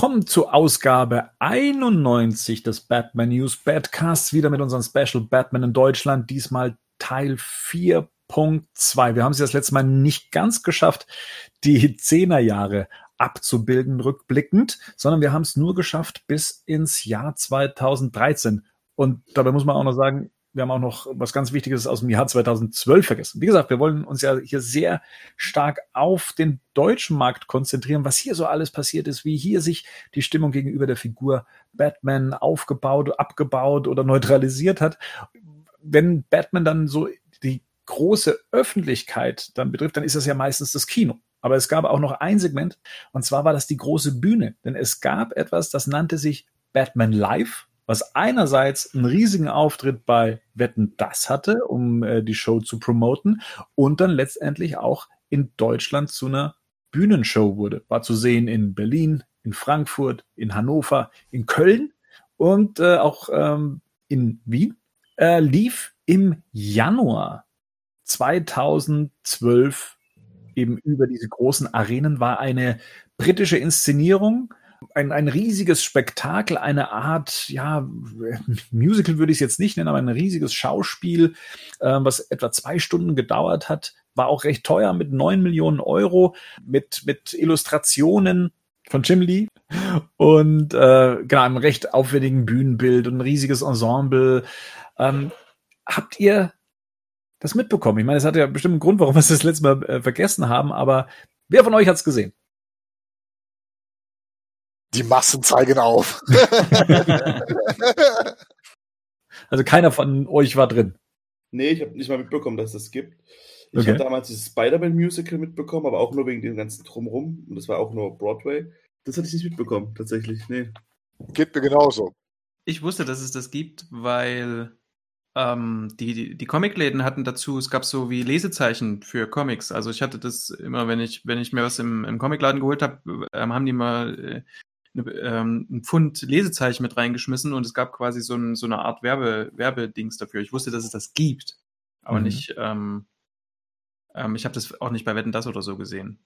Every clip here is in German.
willkommen zur Ausgabe 91 des Batman News Badcasts. Wieder mit unserem Special Batman in Deutschland. Diesmal Teil 4.2. Wir haben es das letzte Mal nicht ganz geschafft, die Zehnerjahre abzubilden, rückblickend, sondern wir haben es nur geschafft bis ins Jahr 2013. Und dabei muss man auch noch sagen, wir haben auch noch was ganz Wichtiges aus dem Jahr 2012 vergessen. Wie gesagt, wir wollen uns ja hier sehr stark auf den deutschen Markt konzentrieren, was hier so alles passiert ist, wie hier sich die Stimmung gegenüber der Figur Batman aufgebaut, abgebaut oder neutralisiert hat. Wenn Batman dann so die große Öffentlichkeit dann betrifft, dann ist das ja meistens das Kino. Aber es gab auch noch ein Segment, und zwar war das die große Bühne. Denn es gab etwas, das nannte sich Batman Live was einerseits einen riesigen Auftritt bei Wetten das hatte, um äh, die Show zu promoten und dann letztendlich auch in Deutschland zu einer Bühnenshow wurde. War zu sehen in Berlin, in Frankfurt, in Hannover, in Köln und äh, auch ähm, in Wien. Äh, lief im Januar 2012 eben über diese großen Arenen, war eine britische Inszenierung ein, ein riesiges Spektakel, eine Art, ja, Musical würde ich es jetzt nicht nennen, aber ein riesiges Schauspiel, äh, was etwa zwei Stunden gedauert hat, war auch recht teuer mit neun Millionen Euro, mit, mit Illustrationen von Jim Lee und äh, genau, einem recht aufwendigen Bühnenbild und ein riesiges Ensemble. Ähm, habt ihr das mitbekommen? Ich meine, es hat ja bestimmt einen Grund, warum wir es das letzte Mal äh, vergessen haben, aber wer von euch hat es gesehen? Die Massen zeigen auf. also keiner von euch war drin. Nee, ich habe nicht mal mitbekommen, dass es das gibt. Ich okay. habe damals dieses Spider-Man-Musical mitbekommen, aber auch nur wegen dem ganzen Drumrum. Und das war auch nur Broadway. Das hatte ich nicht mitbekommen, tatsächlich. Nee. Geht mir genauso. Ich wusste, dass es das gibt, weil ähm, die, die, die Comicläden hatten dazu, es gab so wie Lesezeichen für Comics. Also ich hatte das immer, wenn ich, wenn ich mir was im, im Comicladen geholt habe, ähm, haben die mal äh, ähm, ein Pfund Lesezeichen mit reingeschmissen und es gab quasi so, ein, so eine Art Werbe, Werbedings dafür. Ich wusste, dass es das gibt, aber mhm. nicht, ähm, ähm, ich habe das auch nicht bei Wetten das oder so gesehen.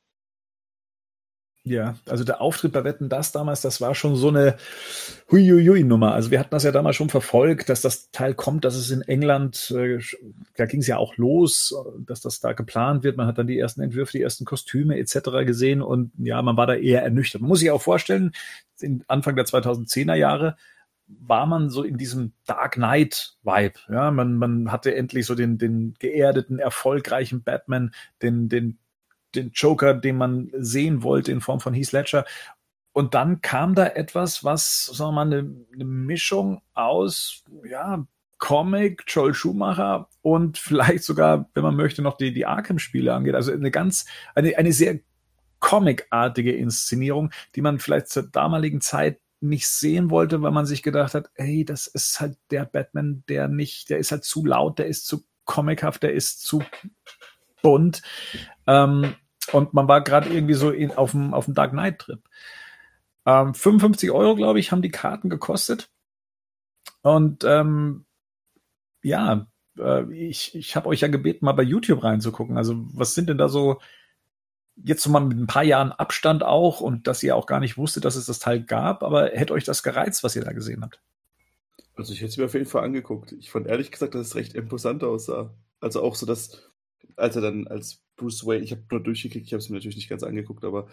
Ja, also der Auftritt bei Wetten das damals, das war schon so eine Huiuiui-Nummer. Also wir hatten das ja damals schon verfolgt, dass das Teil kommt, dass es in England, äh, da ging es ja auch los, dass das da geplant wird. Man hat dann die ersten Entwürfe, die ersten Kostüme etc. gesehen und ja, man war da eher ernüchtert. Man muss sich auch vorstellen, Anfang der 2010er Jahre war man so in diesem Dark Knight Vibe. Ja, man, man hatte endlich so den, den geerdeten, erfolgreichen Batman, den, den den Joker, den man sehen wollte in Form von Heath Ledger. Und dann kam da etwas, was, sagen wir mal, eine, eine Mischung aus, ja, Comic, Joel Schumacher und vielleicht sogar, wenn man möchte, noch die, die Arkham-Spiele angeht. Also eine ganz, eine, eine sehr comicartige Inszenierung, die man vielleicht zur damaligen Zeit nicht sehen wollte, weil man sich gedacht hat, hey, das ist halt der Batman, der nicht, der ist halt zu laut, der ist zu comichaft, der ist zu bunt. Ähm, und man war gerade irgendwie so in, auf dem, auf dem Dark Knight Trip. Ähm, 55 Euro, glaube ich, haben die Karten gekostet. Und ähm, ja, äh, ich, ich habe euch ja gebeten, mal bei YouTube reinzugucken. Also, was sind denn da so, jetzt so mal mit ein paar Jahren Abstand auch und dass ihr auch gar nicht wusstet, dass es das Teil gab, aber hätte euch das gereizt, was ihr da gesehen habt? Also ich hätte es mir auf jeden Fall angeguckt. Ich fand ehrlich gesagt, dass es recht imposant aussah. Also auch so, dass, als er dann als Bruce Wayne, ich habe nur durchgeklickt, ich habe es mir natürlich nicht ganz angeguckt, aber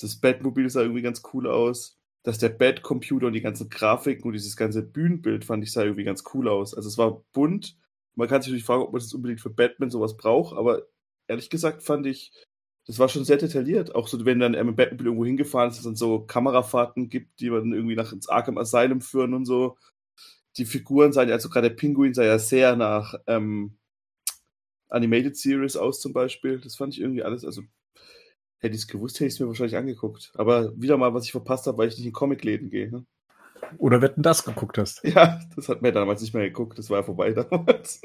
das Batmobil sah irgendwie ganz cool aus. Dass der Bat-Computer und die ganzen Grafiken und dieses ganze Bühnenbild fand ich sah irgendwie ganz cool aus. Also es war bunt. Man kann sich natürlich fragen, ob man das unbedingt für Batman sowas braucht, aber ehrlich gesagt fand ich, das war schon sehr detailliert. Auch so, wenn dann er mit Batmobil irgendwo hingefahren ist, dass es dann so Kamerafahrten gibt, die man irgendwie nach ins Arkham Asylum führen und so. Die Figuren sahen ja, also gerade der Pinguin sah ja sehr nach ähm, Animated Series aus zum Beispiel. Das fand ich irgendwie alles, also hätte ich es gewusst, hätte ich es mir wahrscheinlich angeguckt. Aber wieder mal, was ich verpasst habe, weil ich nicht in Comicläden gehe. Ne? Oder wetten das geguckt hast. Ja, das hat mir damals nicht mehr geguckt, das war ja vorbei damals.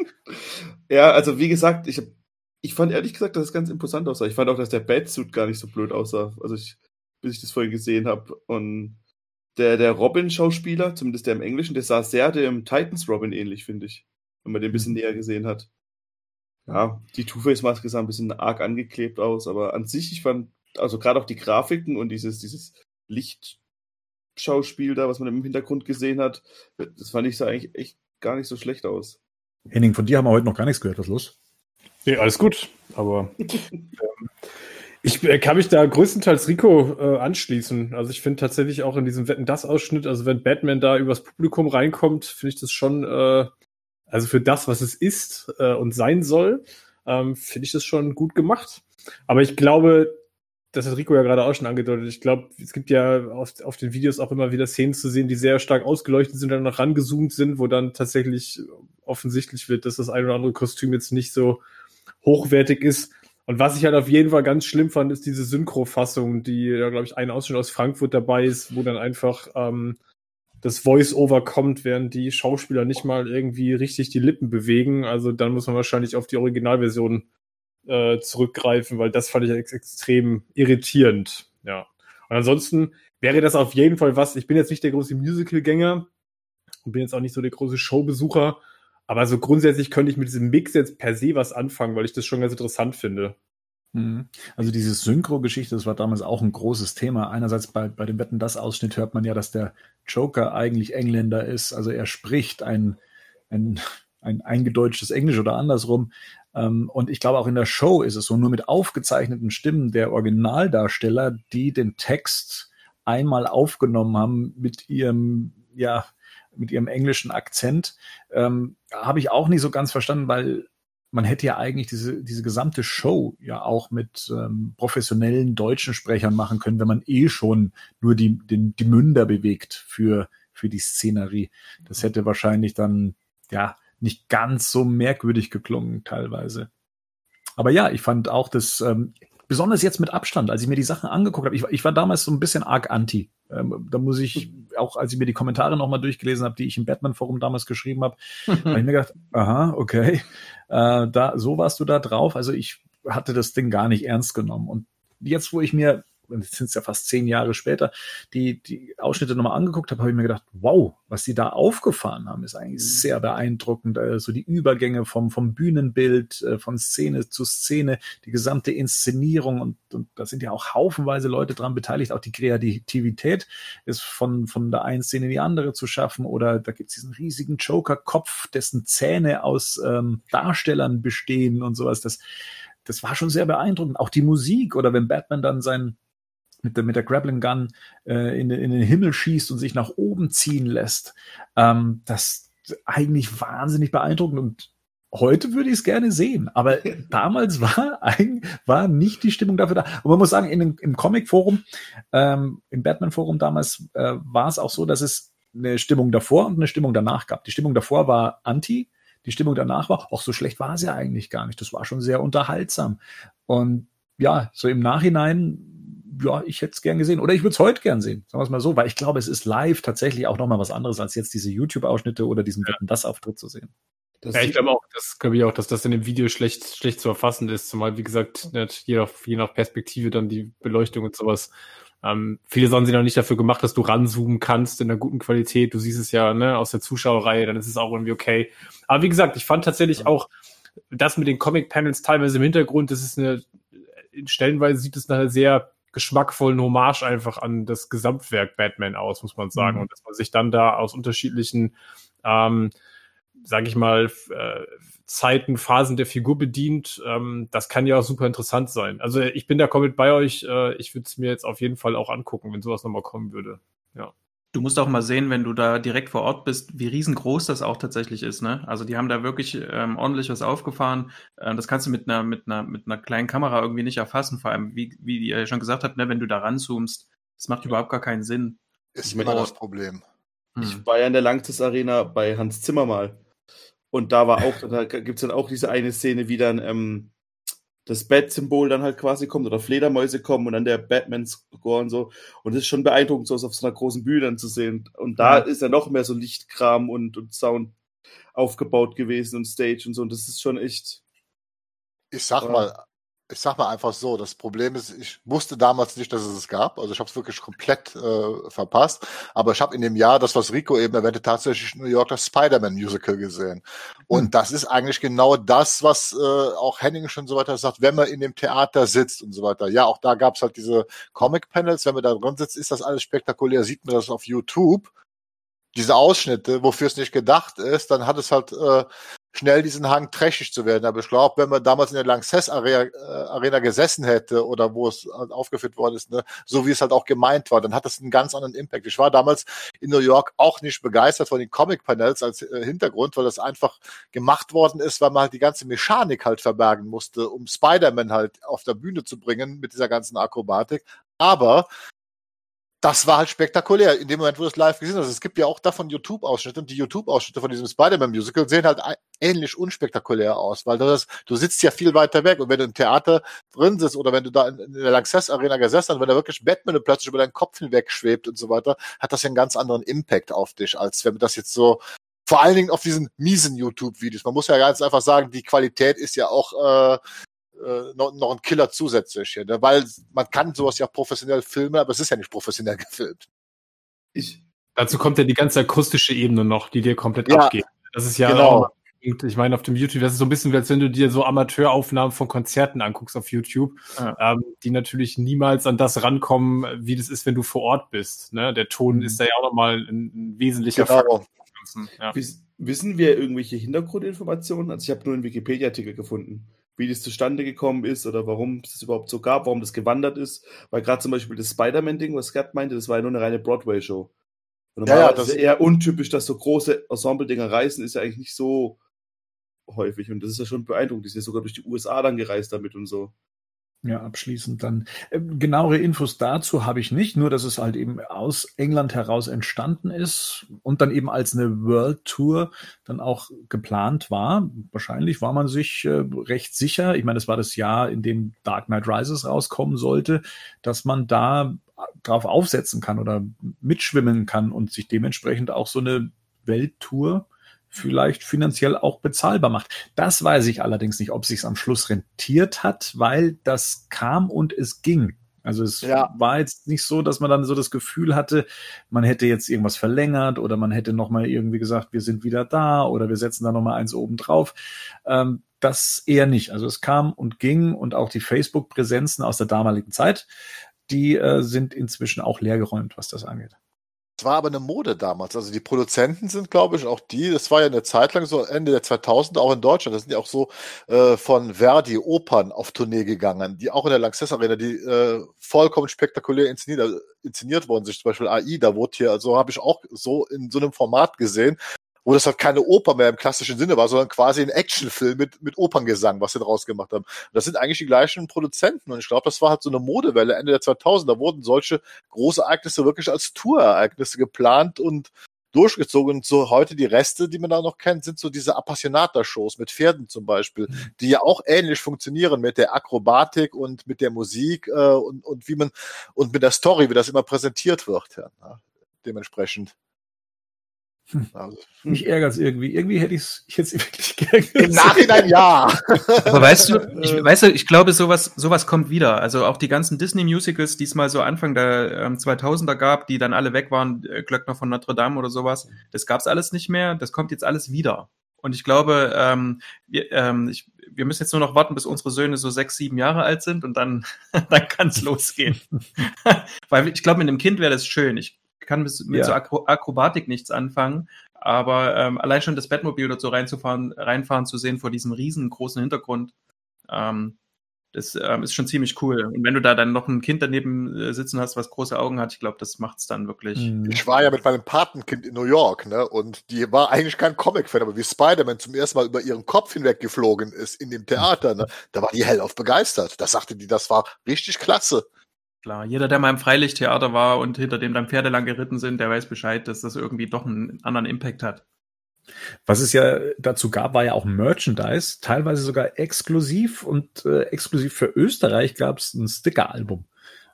ja, also wie gesagt, ich, ich fand ehrlich gesagt, dass es ganz imposant aussah. Ich fand auch, dass der Batsuit gar nicht so blöd aussah. Also ich, bis ich das vorhin gesehen habe. Und der, der Robin-Schauspieler, zumindest der im Englischen, der sah sehr dem Titans Robin ähnlich, finde ich. Wenn man den ein bisschen mhm. näher gesehen hat. Ja, die Two-Face-Maske sah ein bisschen arg angeklebt aus, aber an sich, ich fand, also gerade auch die Grafiken und dieses, dieses Licht, Schauspiel da, was man im Hintergrund gesehen hat, das fand ich sah eigentlich echt gar nicht so schlecht aus. Henning, von dir haben wir heute noch gar nichts gehört. Was ist los? Nee, alles gut. Aber ähm, ich äh, kann mich da größtenteils Rico äh, anschließen. Also ich finde tatsächlich auch in diesem Wetten das Ausschnitt, also wenn Batman da übers Publikum reinkommt, finde ich das schon, äh, also für das, was es ist äh, und sein soll, ähm, finde ich das schon gut gemacht. Aber ich glaube, das hat Rico ja gerade auch schon angedeutet. Ich glaube, es gibt ja auf, auf den Videos auch immer wieder Szenen zu sehen, die sehr stark ausgeleuchtet sind und dann noch rangezoomt sind, wo dann tatsächlich offensichtlich wird, dass das ein oder andere Kostüm jetzt nicht so hochwertig ist. Und was ich halt auf jeden Fall ganz schlimm fand, ist diese Synchro-Fassung, die ja, glaube ich, ein Ausschnitt aus Frankfurt dabei ist, wo dann einfach ähm, das Voice-Over kommt, während die Schauspieler nicht mal irgendwie richtig die Lippen bewegen. Also dann muss man wahrscheinlich auf die Originalversion äh, zurückgreifen, weil das fand ich ex extrem irritierend. Ja. Und ansonsten wäre das auf jeden Fall was. Ich bin jetzt nicht der große Musical-Gänger und bin jetzt auch nicht so der große Showbesucher, aber so grundsätzlich könnte ich mit diesem Mix jetzt per se was anfangen, weil ich das schon ganz interessant finde. Mhm. Also diese Synchro-Geschichte, das war damals auch ein großes Thema. Einerseits bei, bei dem Wetten das Ausschnitt hört man ja, dass der Joker eigentlich Engländer ist. Also er spricht ein, ein, ein eingedeutschtes Englisch oder andersrum. Ähm, und ich glaube auch in der Show ist es so, nur mit aufgezeichneten Stimmen der Originaldarsteller, die den Text einmal aufgenommen haben mit ihrem, ja, mit ihrem englischen Akzent, ähm, habe ich auch nicht so ganz verstanden, weil man hätte ja eigentlich diese, diese gesamte Show ja auch mit ähm, professionellen deutschen Sprechern machen können, wenn man eh schon nur die, den, die Münder bewegt für, für die Szenerie. Das hätte wahrscheinlich dann, ja, nicht ganz so merkwürdig geklungen teilweise. Aber ja, ich fand auch das, ähm, besonders jetzt mit Abstand, als ich mir die Sachen angeguckt habe, ich, ich war damals so ein bisschen arg anti. Ähm, da muss ich, auch als ich mir die Kommentare nochmal durchgelesen habe, die ich im Batman-Forum damals geschrieben habe, habe ich mir gedacht, aha, okay, äh, da, so warst du da drauf. Also ich hatte das Ding gar nicht ernst genommen. Und jetzt, wo ich mir jetzt sind es ja fast zehn Jahre später, die, die Ausschnitte nochmal angeguckt habe, habe ich mir gedacht, wow, was sie da aufgefahren haben, ist eigentlich mhm. sehr beeindruckend. Also die Übergänge vom, vom Bühnenbild, äh, von Szene zu Szene, die gesamte Inszenierung und, und da sind ja auch haufenweise Leute dran beteiligt. Auch die Kreativität ist von, von der einen Szene in die andere zu schaffen oder da gibt es diesen riesigen Joker-Kopf, dessen Zähne aus ähm, Darstellern bestehen und sowas. Das, das war schon sehr beeindruckend. Auch die Musik oder wenn Batman dann sein, mit der, mit der Grappling Gun äh, in, in den Himmel schießt und sich nach oben ziehen lässt. Ähm, das eigentlich wahnsinnig beeindruckend und heute würde ich es gerne sehen, aber damals war eigentlich, war nicht die Stimmung dafür da. Und man muss sagen, in dem, im Comic-Forum, ähm, im Batman-Forum damals äh, war es auch so, dass es eine Stimmung davor und eine Stimmung danach gab. Die Stimmung davor war anti, die Stimmung danach war, auch so schlecht war sie eigentlich gar nicht. Das war schon sehr unterhaltsam. Und ja, so im Nachhinein ja, ich hätte es gern gesehen. Oder ich würde es heute gern sehen, sagen wir es mal so, weil ich glaube, es ist live tatsächlich auch nochmal was anderes, als jetzt diese YouTube-Ausschnitte oder diesen ja. das-Auftritt zu sehen. Das ja, ich glaube auch, das glaube ich auch, dass das in dem Video schlecht, schlecht zu erfassen ist, zumal, wie gesagt, nicht, je, nach, je nach Perspektive dann die Beleuchtung und sowas. Ähm, viele Sachen sind auch nicht dafür gemacht, dass du ranzoomen kannst in einer guten Qualität. Du siehst es ja ne, aus der Zuschauerreihe, dann ist es auch irgendwie okay. Aber wie gesagt, ich fand tatsächlich ja. auch das mit den Comic-Panels teilweise im Hintergrund, das ist eine, stellenweise sieht es nachher sehr geschmackvollen Hommage einfach an das Gesamtwerk Batman aus, muss man sagen. Mhm. Und dass man sich dann da aus unterschiedlichen, ähm, sage ich mal, äh, Zeiten, Phasen der Figur bedient, ähm, das kann ja auch super interessant sein. Also ich bin da komplett bei euch. Äh, ich würde es mir jetzt auf jeden Fall auch angucken, wenn sowas nochmal kommen würde. Ja. Du musst auch mal sehen, wenn du da direkt vor Ort bist, wie riesengroß das auch tatsächlich ist. Ne? Also die haben da wirklich ähm, ordentlich was aufgefahren. Äh, das kannst du mit einer, mit, einer, mit einer kleinen Kamera irgendwie nicht erfassen. Vor allem, wie, wie ihr schon gesagt habt, ne, wenn du da ranzoomst, das macht überhaupt gar keinen Sinn. Ist immer das Problem. Ich hm. war ja in der Langtis Arena bei Hans Zimmer mal. Und da war auch, da gibt es dann auch diese eine Szene, wie dann ähm, das Bat-Symbol dann halt quasi kommt oder Fledermäuse kommen und dann der Batman-Score und so. Und das ist schon beeindruckend, so auf so einer großen Bühne dann zu sehen. Und da ja. ist ja noch mehr so Lichtkram und, und Sound aufgebaut gewesen und Stage und so. Und das ist schon echt. Ich sag ja. mal, ich sag mal einfach so, das Problem ist, ich wusste damals nicht, dass es es gab. Also ich habe es wirklich komplett äh, verpasst. Aber ich habe in dem Jahr, das was Rico eben erwähnte, tatsächlich New York das Spider-Man-Musical gesehen. Und hm. das ist eigentlich genau das, was äh, auch Henning schon so weiter sagt, wenn man in dem Theater sitzt und so weiter. Ja, auch da gab es halt diese Comic-Panels. Wenn man da drin sitzt, ist das alles spektakulär. Sieht man das auf YouTube diese Ausschnitte, wofür es nicht gedacht ist, dann hat es halt äh, schnell diesen Hang trashig zu werden. Aber ich glaube, wenn man damals in der Lanxess Arena, äh, Arena gesessen hätte oder wo es halt aufgeführt worden ist, ne, so wie es halt auch gemeint war, dann hat das einen ganz anderen Impact. Ich war damals in New York auch nicht begeistert von den Comic-Panels als äh, Hintergrund, weil das einfach gemacht worden ist, weil man halt die ganze Mechanik halt verbergen musste, um Spider-Man halt auf der Bühne zu bringen mit dieser ganzen Akrobatik. Aber das war halt spektakulär in dem Moment, wo du es live gesehen hast. Es gibt ja auch davon YouTube-Ausschnitte und die YouTube-Ausschnitte von diesem Spider-Man-Musical sehen halt ähnlich unspektakulär aus, weil das, du sitzt ja viel weiter weg und wenn du im Theater drin sitzt oder wenn du da in, in der Lanxess Arena gesessen hast, wenn da wirklich Batman plötzlich über deinen Kopf hinweg schwebt und so weiter, hat das ja einen ganz anderen Impact auf dich, als wenn das jetzt so vor allen Dingen auf diesen miesen YouTube-Videos. Man muss ja ganz einfach sagen, die Qualität ist ja auch äh, äh, noch, noch ein Killer zusätzlich hier, ne? weil man kann sowas ja professionell filmen, aber es ist ja nicht professionell gefilmt. Ich, dazu kommt ja die ganze akustische Ebene noch, die dir komplett ja, abgeht. Das ist ja genau. Ich meine, auf dem YouTube, das ist so ein bisschen, als wenn du dir so Amateuraufnahmen von Konzerten anguckst auf YouTube, ja. ähm, die natürlich niemals an das rankommen, wie das ist, wenn du vor Ort bist. Ne? Der Ton mhm. ist da ja auch nochmal ein, ein wesentlicher genau. Faktor. Ja. Wissen wir irgendwelche Hintergrundinformationen? Also ich habe nur einen Wikipedia-Artikel gefunden wie das zustande gekommen ist oder warum es das überhaupt so gab, warum das gewandert ist. Weil gerade zum Beispiel das Spider-Man-Ding, was Gerd meinte, das war ja nur eine reine Broadway-Show. Ja, ja, das ist eher untypisch, dass so große Ensemble-Dinger reisen, ist ja eigentlich nicht so häufig. Und das ist ja schon beeindruckend. Die sind ja sogar durch die USA dann gereist damit und so. Ja, abschließend dann. Äh, genauere Infos dazu habe ich nicht, nur dass es halt eben aus England heraus entstanden ist und dann eben als eine World Tour dann auch geplant war. Wahrscheinlich war man sich äh, recht sicher, ich meine, es war das Jahr, in dem Dark Knight Rises rauskommen sollte, dass man da drauf aufsetzen kann oder mitschwimmen kann und sich dementsprechend auch so eine Welttour vielleicht finanziell auch bezahlbar macht. Das weiß ich allerdings nicht, ob sich am Schluss rentiert hat, weil das kam und es ging. Also es ja. war jetzt nicht so, dass man dann so das Gefühl hatte, man hätte jetzt irgendwas verlängert oder man hätte nochmal irgendwie gesagt, wir sind wieder da oder wir setzen da nochmal eins oben drauf. Ähm, das eher nicht. Also es kam und ging und auch die Facebook-Präsenzen aus der damaligen Zeit, die äh, sind inzwischen auch leergeräumt, was das angeht. Es war aber eine Mode damals. Also die Produzenten sind, glaube ich, auch die, das war ja eine Zeit lang so Ende der 2000 auch in Deutschland, das sind ja auch so äh, von Verdi Opern auf Tournee gegangen, die auch in der Lanxess Arena, die äh, vollkommen spektakulär inszeniert, inszeniert worden sind. Zum Beispiel AI, da wurde hier, also habe ich auch so in so einem Format gesehen, wo das halt keine Oper mehr im klassischen Sinne war, sondern quasi ein Actionfilm mit, mit Operngesang, was sie draus gemacht haben. Und das sind eigentlich die gleichen Produzenten und ich glaube, das war halt so eine Modewelle Ende der 2000. Da wurden solche große Ereignisse wirklich als Tourereignisse geplant und durchgezogen. Und so heute die Reste, die man da noch kennt, sind so diese Appassionata-Shows mit Pferden zum Beispiel, mhm. die ja auch ähnlich funktionieren mit der Akrobatik und mit der Musik äh, und, und wie man und mit der Story, wie das immer präsentiert wird. Ja, dementsprechend. Hm. Also, mich ärgert es irgendwie. Irgendwie hätte ich es jetzt wirklich gerne. Im Nachhinein ja. Aber weißt du, ich, weißt du, ich glaube, sowas, sowas kommt wieder. Also auch die ganzen Disney-Musicals, die es mal so Anfang der ähm, 2000er gab, die dann alle weg waren, äh, Glöckner von Notre Dame oder sowas, das gab's alles nicht mehr. Das kommt jetzt alles wieder. Und ich glaube, ähm, wir, ähm, ich, wir müssen jetzt nur noch warten, bis unsere Söhne so sechs, sieben Jahre alt sind und dann, dann kann es losgehen. Weil ich glaube, mit einem Kind wäre das schön. Ich kann mit, mit ja. so Akro Akrobatik nichts anfangen. Aber ähm, allein schon das Bettmobil dort so reinzufahren, reinfahren zu sehen vor diesem riesengroßen Hintergrund, ähm, das ähm, ist schon ziemlich cool. Und wenn du da dann noch ein Kind daneben äh, sitzen hast, was große Augen hat, ich glaube, das macht es dann wirklich. Mhm. Ich war ja mit meinem Patenkind in New York, ne? Und die war eigentlich kein Comic-Fan, aber wie Spider-Man zum ersten Mal über ihren Kopf hinweg geflogen ist in dem Theater, ne? Da war die hellauf begeistert. Da sagte die, das war richtig klasse. Klar, jeder, der mal im Freilichttheater war und hinter dem dann Pferde lang geritten sind, der weiß Bescheid, dass das irgendwie doch einen anderen Impact hat. Was es ja dazu gab, war ja auch Merchandise, teilweise sogar exklusiv und äh, exklusiv für Österreich gab es ein Sticker-Album.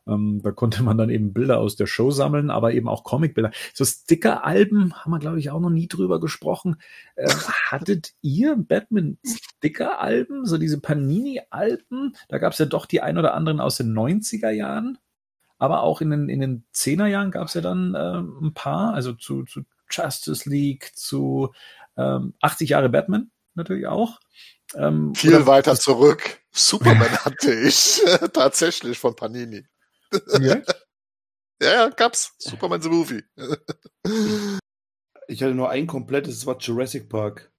Ähm, da konnte man dann eben Bilder aus der Show sammeln, aber eben auch Comicbilder. So Sticker-Alben haben wir, glaube ich, auch noch nie drüber gesprochen. Äh, hattet ihr Batman-Sticker-Alben, so diese Panini-Alben? Da gab es ja doch die ein oder anderen aus den 90er Jahren. Aber auch in den, in den 10er Jahren gab es ja dann äh, ein paar, also zu, zu Justice League, zu ähm, 80 Jahre Batman natürlich auch. Ähm, Viel weiter zurück. Superman hatte ich tatsächlich von Panini. Ja? ja, ja, gab's. Superman the Movie. ich hatte nur ein komplettes, das war Jurassic Park.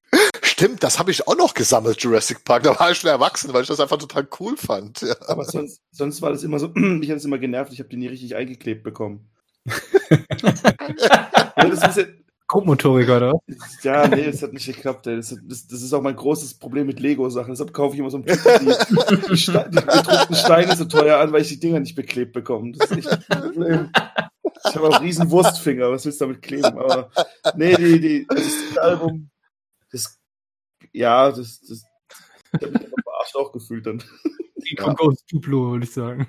Stimmt, das habe ich auch noch gesammelt, Jurassic Park. Da war ich schon erwachsen, weil ich das einfach total cool fand. Ja. Aber sonst, sonst war das immer so, mich hat es immer genervt, ich habe die nie richtig eingeklebt bekommen. ja, das ist ja, Grobmotoriker, oder? Ja, nee, das hat nicht geklappt. Ey. Das, das, das ist auch mein großes Problem mit Lego-Sachen. Deshalb kaufe ich immer so ein die, die, Ste die bedruckten Steine so teuer an, weil ich die Dinger nicht beklebt bekomme. Das ist echt ein Problem. Ich habe auch riesen Wurstfinger. Was willst du damit kleben? Aber nee, die, die, das Album, das, ja, das, das, ich habe mich verarscht auch gefühlt dann. Die kommt ja. aus Duplo, würde ich sagen.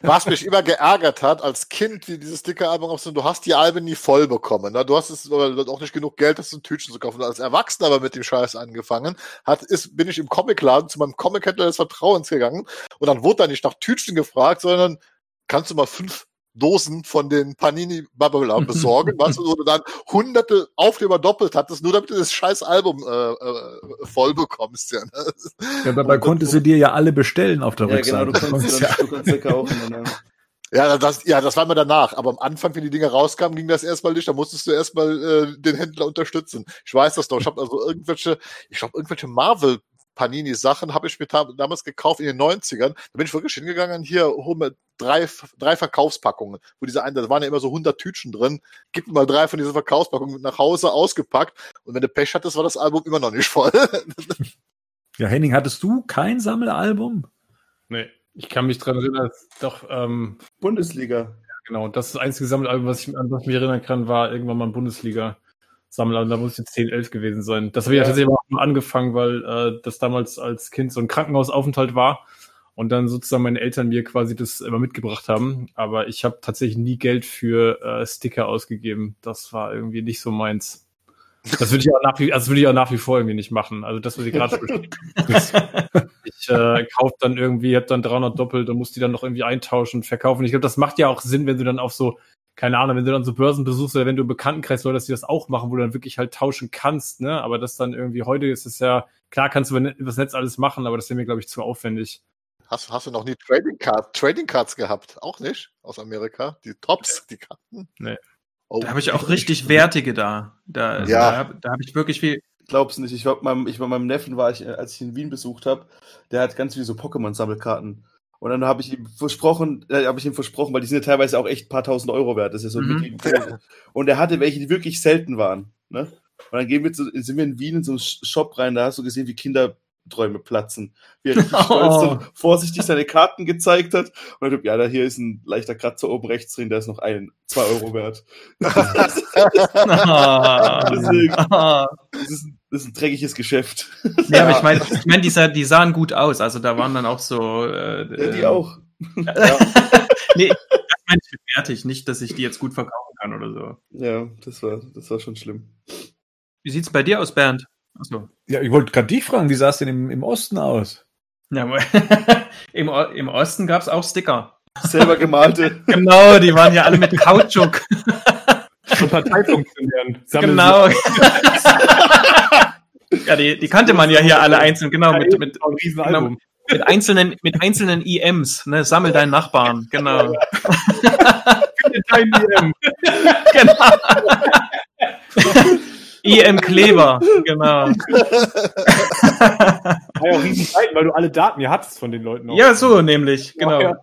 Was mich immer geärgert hat, als Kind, wie dieses dicke Album aufsehen, du hast die Alben nie voll bekommen. Ne? Du hast es auch nicht genug Geld, das ein Tütchen zu kaufen. Als Erwachsener aber mit dem Scheiß angefangen, hat, ist, bin ich im Comicladen zu meinem Comic-Händler des Vertrauens gegangen und dann wurde da nicht nach Tütchen gefragt, sondern kannst du mal fünf Dosen von den Panini Bubble besorgen, was du dann hunderte Aufkleber doppelt hattest, nur damit du das scheiß Album äh, äh, voll bekommst. Ja, ne? ja dabei konntest du dir ja alle bestellen auf der ja, Rückseite. Genau, du konntest, ja. du konntest ja kaufen. Dann, ja. das, ja, das war mir danach. Aber am Anfang, wenn die Dinge rauskamen, ging das erstmal nicht. Da musstest du erstmal äh, den Händler unterstützen. Ich weiß das doch. Ich habe also irgendwelche, ich glaube, irgendwelche Marvel Panini-Sachen habe ich mir damals gekauft in den 90ern. Da bin ich wirklich hingegangen, hier, hol mir drei, drei Verkaufspackungen. Wo diese einen, da waren ja immer so 100 Tütchen drin. Gib mir mal drei von diesen Verkaufspackungen nach Hause ausgepackt. Und wenn du Pech hattest, war das Album immer noch nicht voll. ja, Henning, hattest du kein Sammelalbum? Nee. Ich kann mich dran erinnern, doch, ähm, Bundesliga. Ja, genau. Das, das einzige Sammelalbum, was ich, an was ich mich erinnern kann, war irgendwann mal Bundesliga. Sammler und da muss jetzt 10, 11 gewesen sein. Das habe ich ja. tatsächlich auch angefangen, weil äh, das damals als Kind so ein Krankenhausaufenthalt war und dann sozusagen meine Eltern mir quasi das immer mitgebracht haben. Aber ich habe tatsächlich nie Geld für äh, Sticker ausgegeben. Das war irgendwie nicht so meins. Das würde ich auch nach wie, also würde ich auch nach wie vor irgendwie nicht machen. Also das, was ich gerade Ich äh, kaufe dann irgendwie, habe dann 300 doppelt und muss die dann noch irgendwie eintauschen und verkaufen. Ich glaube, das macht ja auch Sinn, wenn du dann auf so keine Ahnung, wenn du dann so Börsen besuchst oder wenn du im Bekanntenkreis Leute, dass die das auch machen, wo du dann wirklich halt tauschen kannst, ne? Aber das dann irgendwie, heute ist es ja, klar kannst du über das Netz alles machen, aber das wäre mir, glaube ich, zu aufwendig. Hast, hast du noch nie Trading, Card, Trading Cards gehabt? Auch nicht? Aus Amerika? Die Tops, die Karten? Nee. Oh. Da habe ich auch richtig wertige da. Da, also ja. da habe hab ich wirklich viel. Glaub's nicht. Ich war meinem, ich war meinem Neffen, war ich, als ich in Wien besucht habe, der hat ganz viele so Pokémon-Sammelkarten. Und dann habe ich ihm versprochen, äh, habe ich ihm versprochen, weil die sind ja teilweise auch echt ein paar tausend Euro wert. Das ist ja so mhm. Und er hatte welche, die wirklich selten waren. Ne? Und dann gehen wir zu, sind wir in Wien in so einen Shop rein, da hast du gesehen, wie Kinder Träume platzen. Wie er richtig stolz oh. vorsichtig seine Karten gezeigt hat. Und dann, ja, da hier ist ein leichter Kratzer oben rechts drin, der ist noch ein, zwei Euro wert. Deswegen, das, ist, das ist ein dreckiges Geschäft. Ja, aber ich meine, ich mein, die, die sahen gut aus. Also da waren dann auch so. Äh, ja, die äh, auch. ja. nee, das meine ich fertig, nicht, dass ich die jetzt gut verkaufen kann oder so. Ja, das war, das war schon schlimm. Wie sieht's bei dir aus, Bernd? Achso. Ja, ich wollte gerade dich fragen, wie sah es denn im, im Osten aus? Ja, im, Im Osten gab es auch Sticker. Selber gemalte. genau, die waren ja alle mit Kautschuk. Zur Parteifunktionären. Genau. ja, die, die kannte man ja hier alle einzeln, genau, mit, mit, genau, mit einzelnen, mit einzelnen IMs, ne? Sammel deinen Nachbarn, genau. Finde deinen IM. genau. EM Kleber, genau. War ja auch riesen Zeiten, weil du alle Daten ja hattest von den Leuten. Auch. Ja, so nämlich, genau. Ja,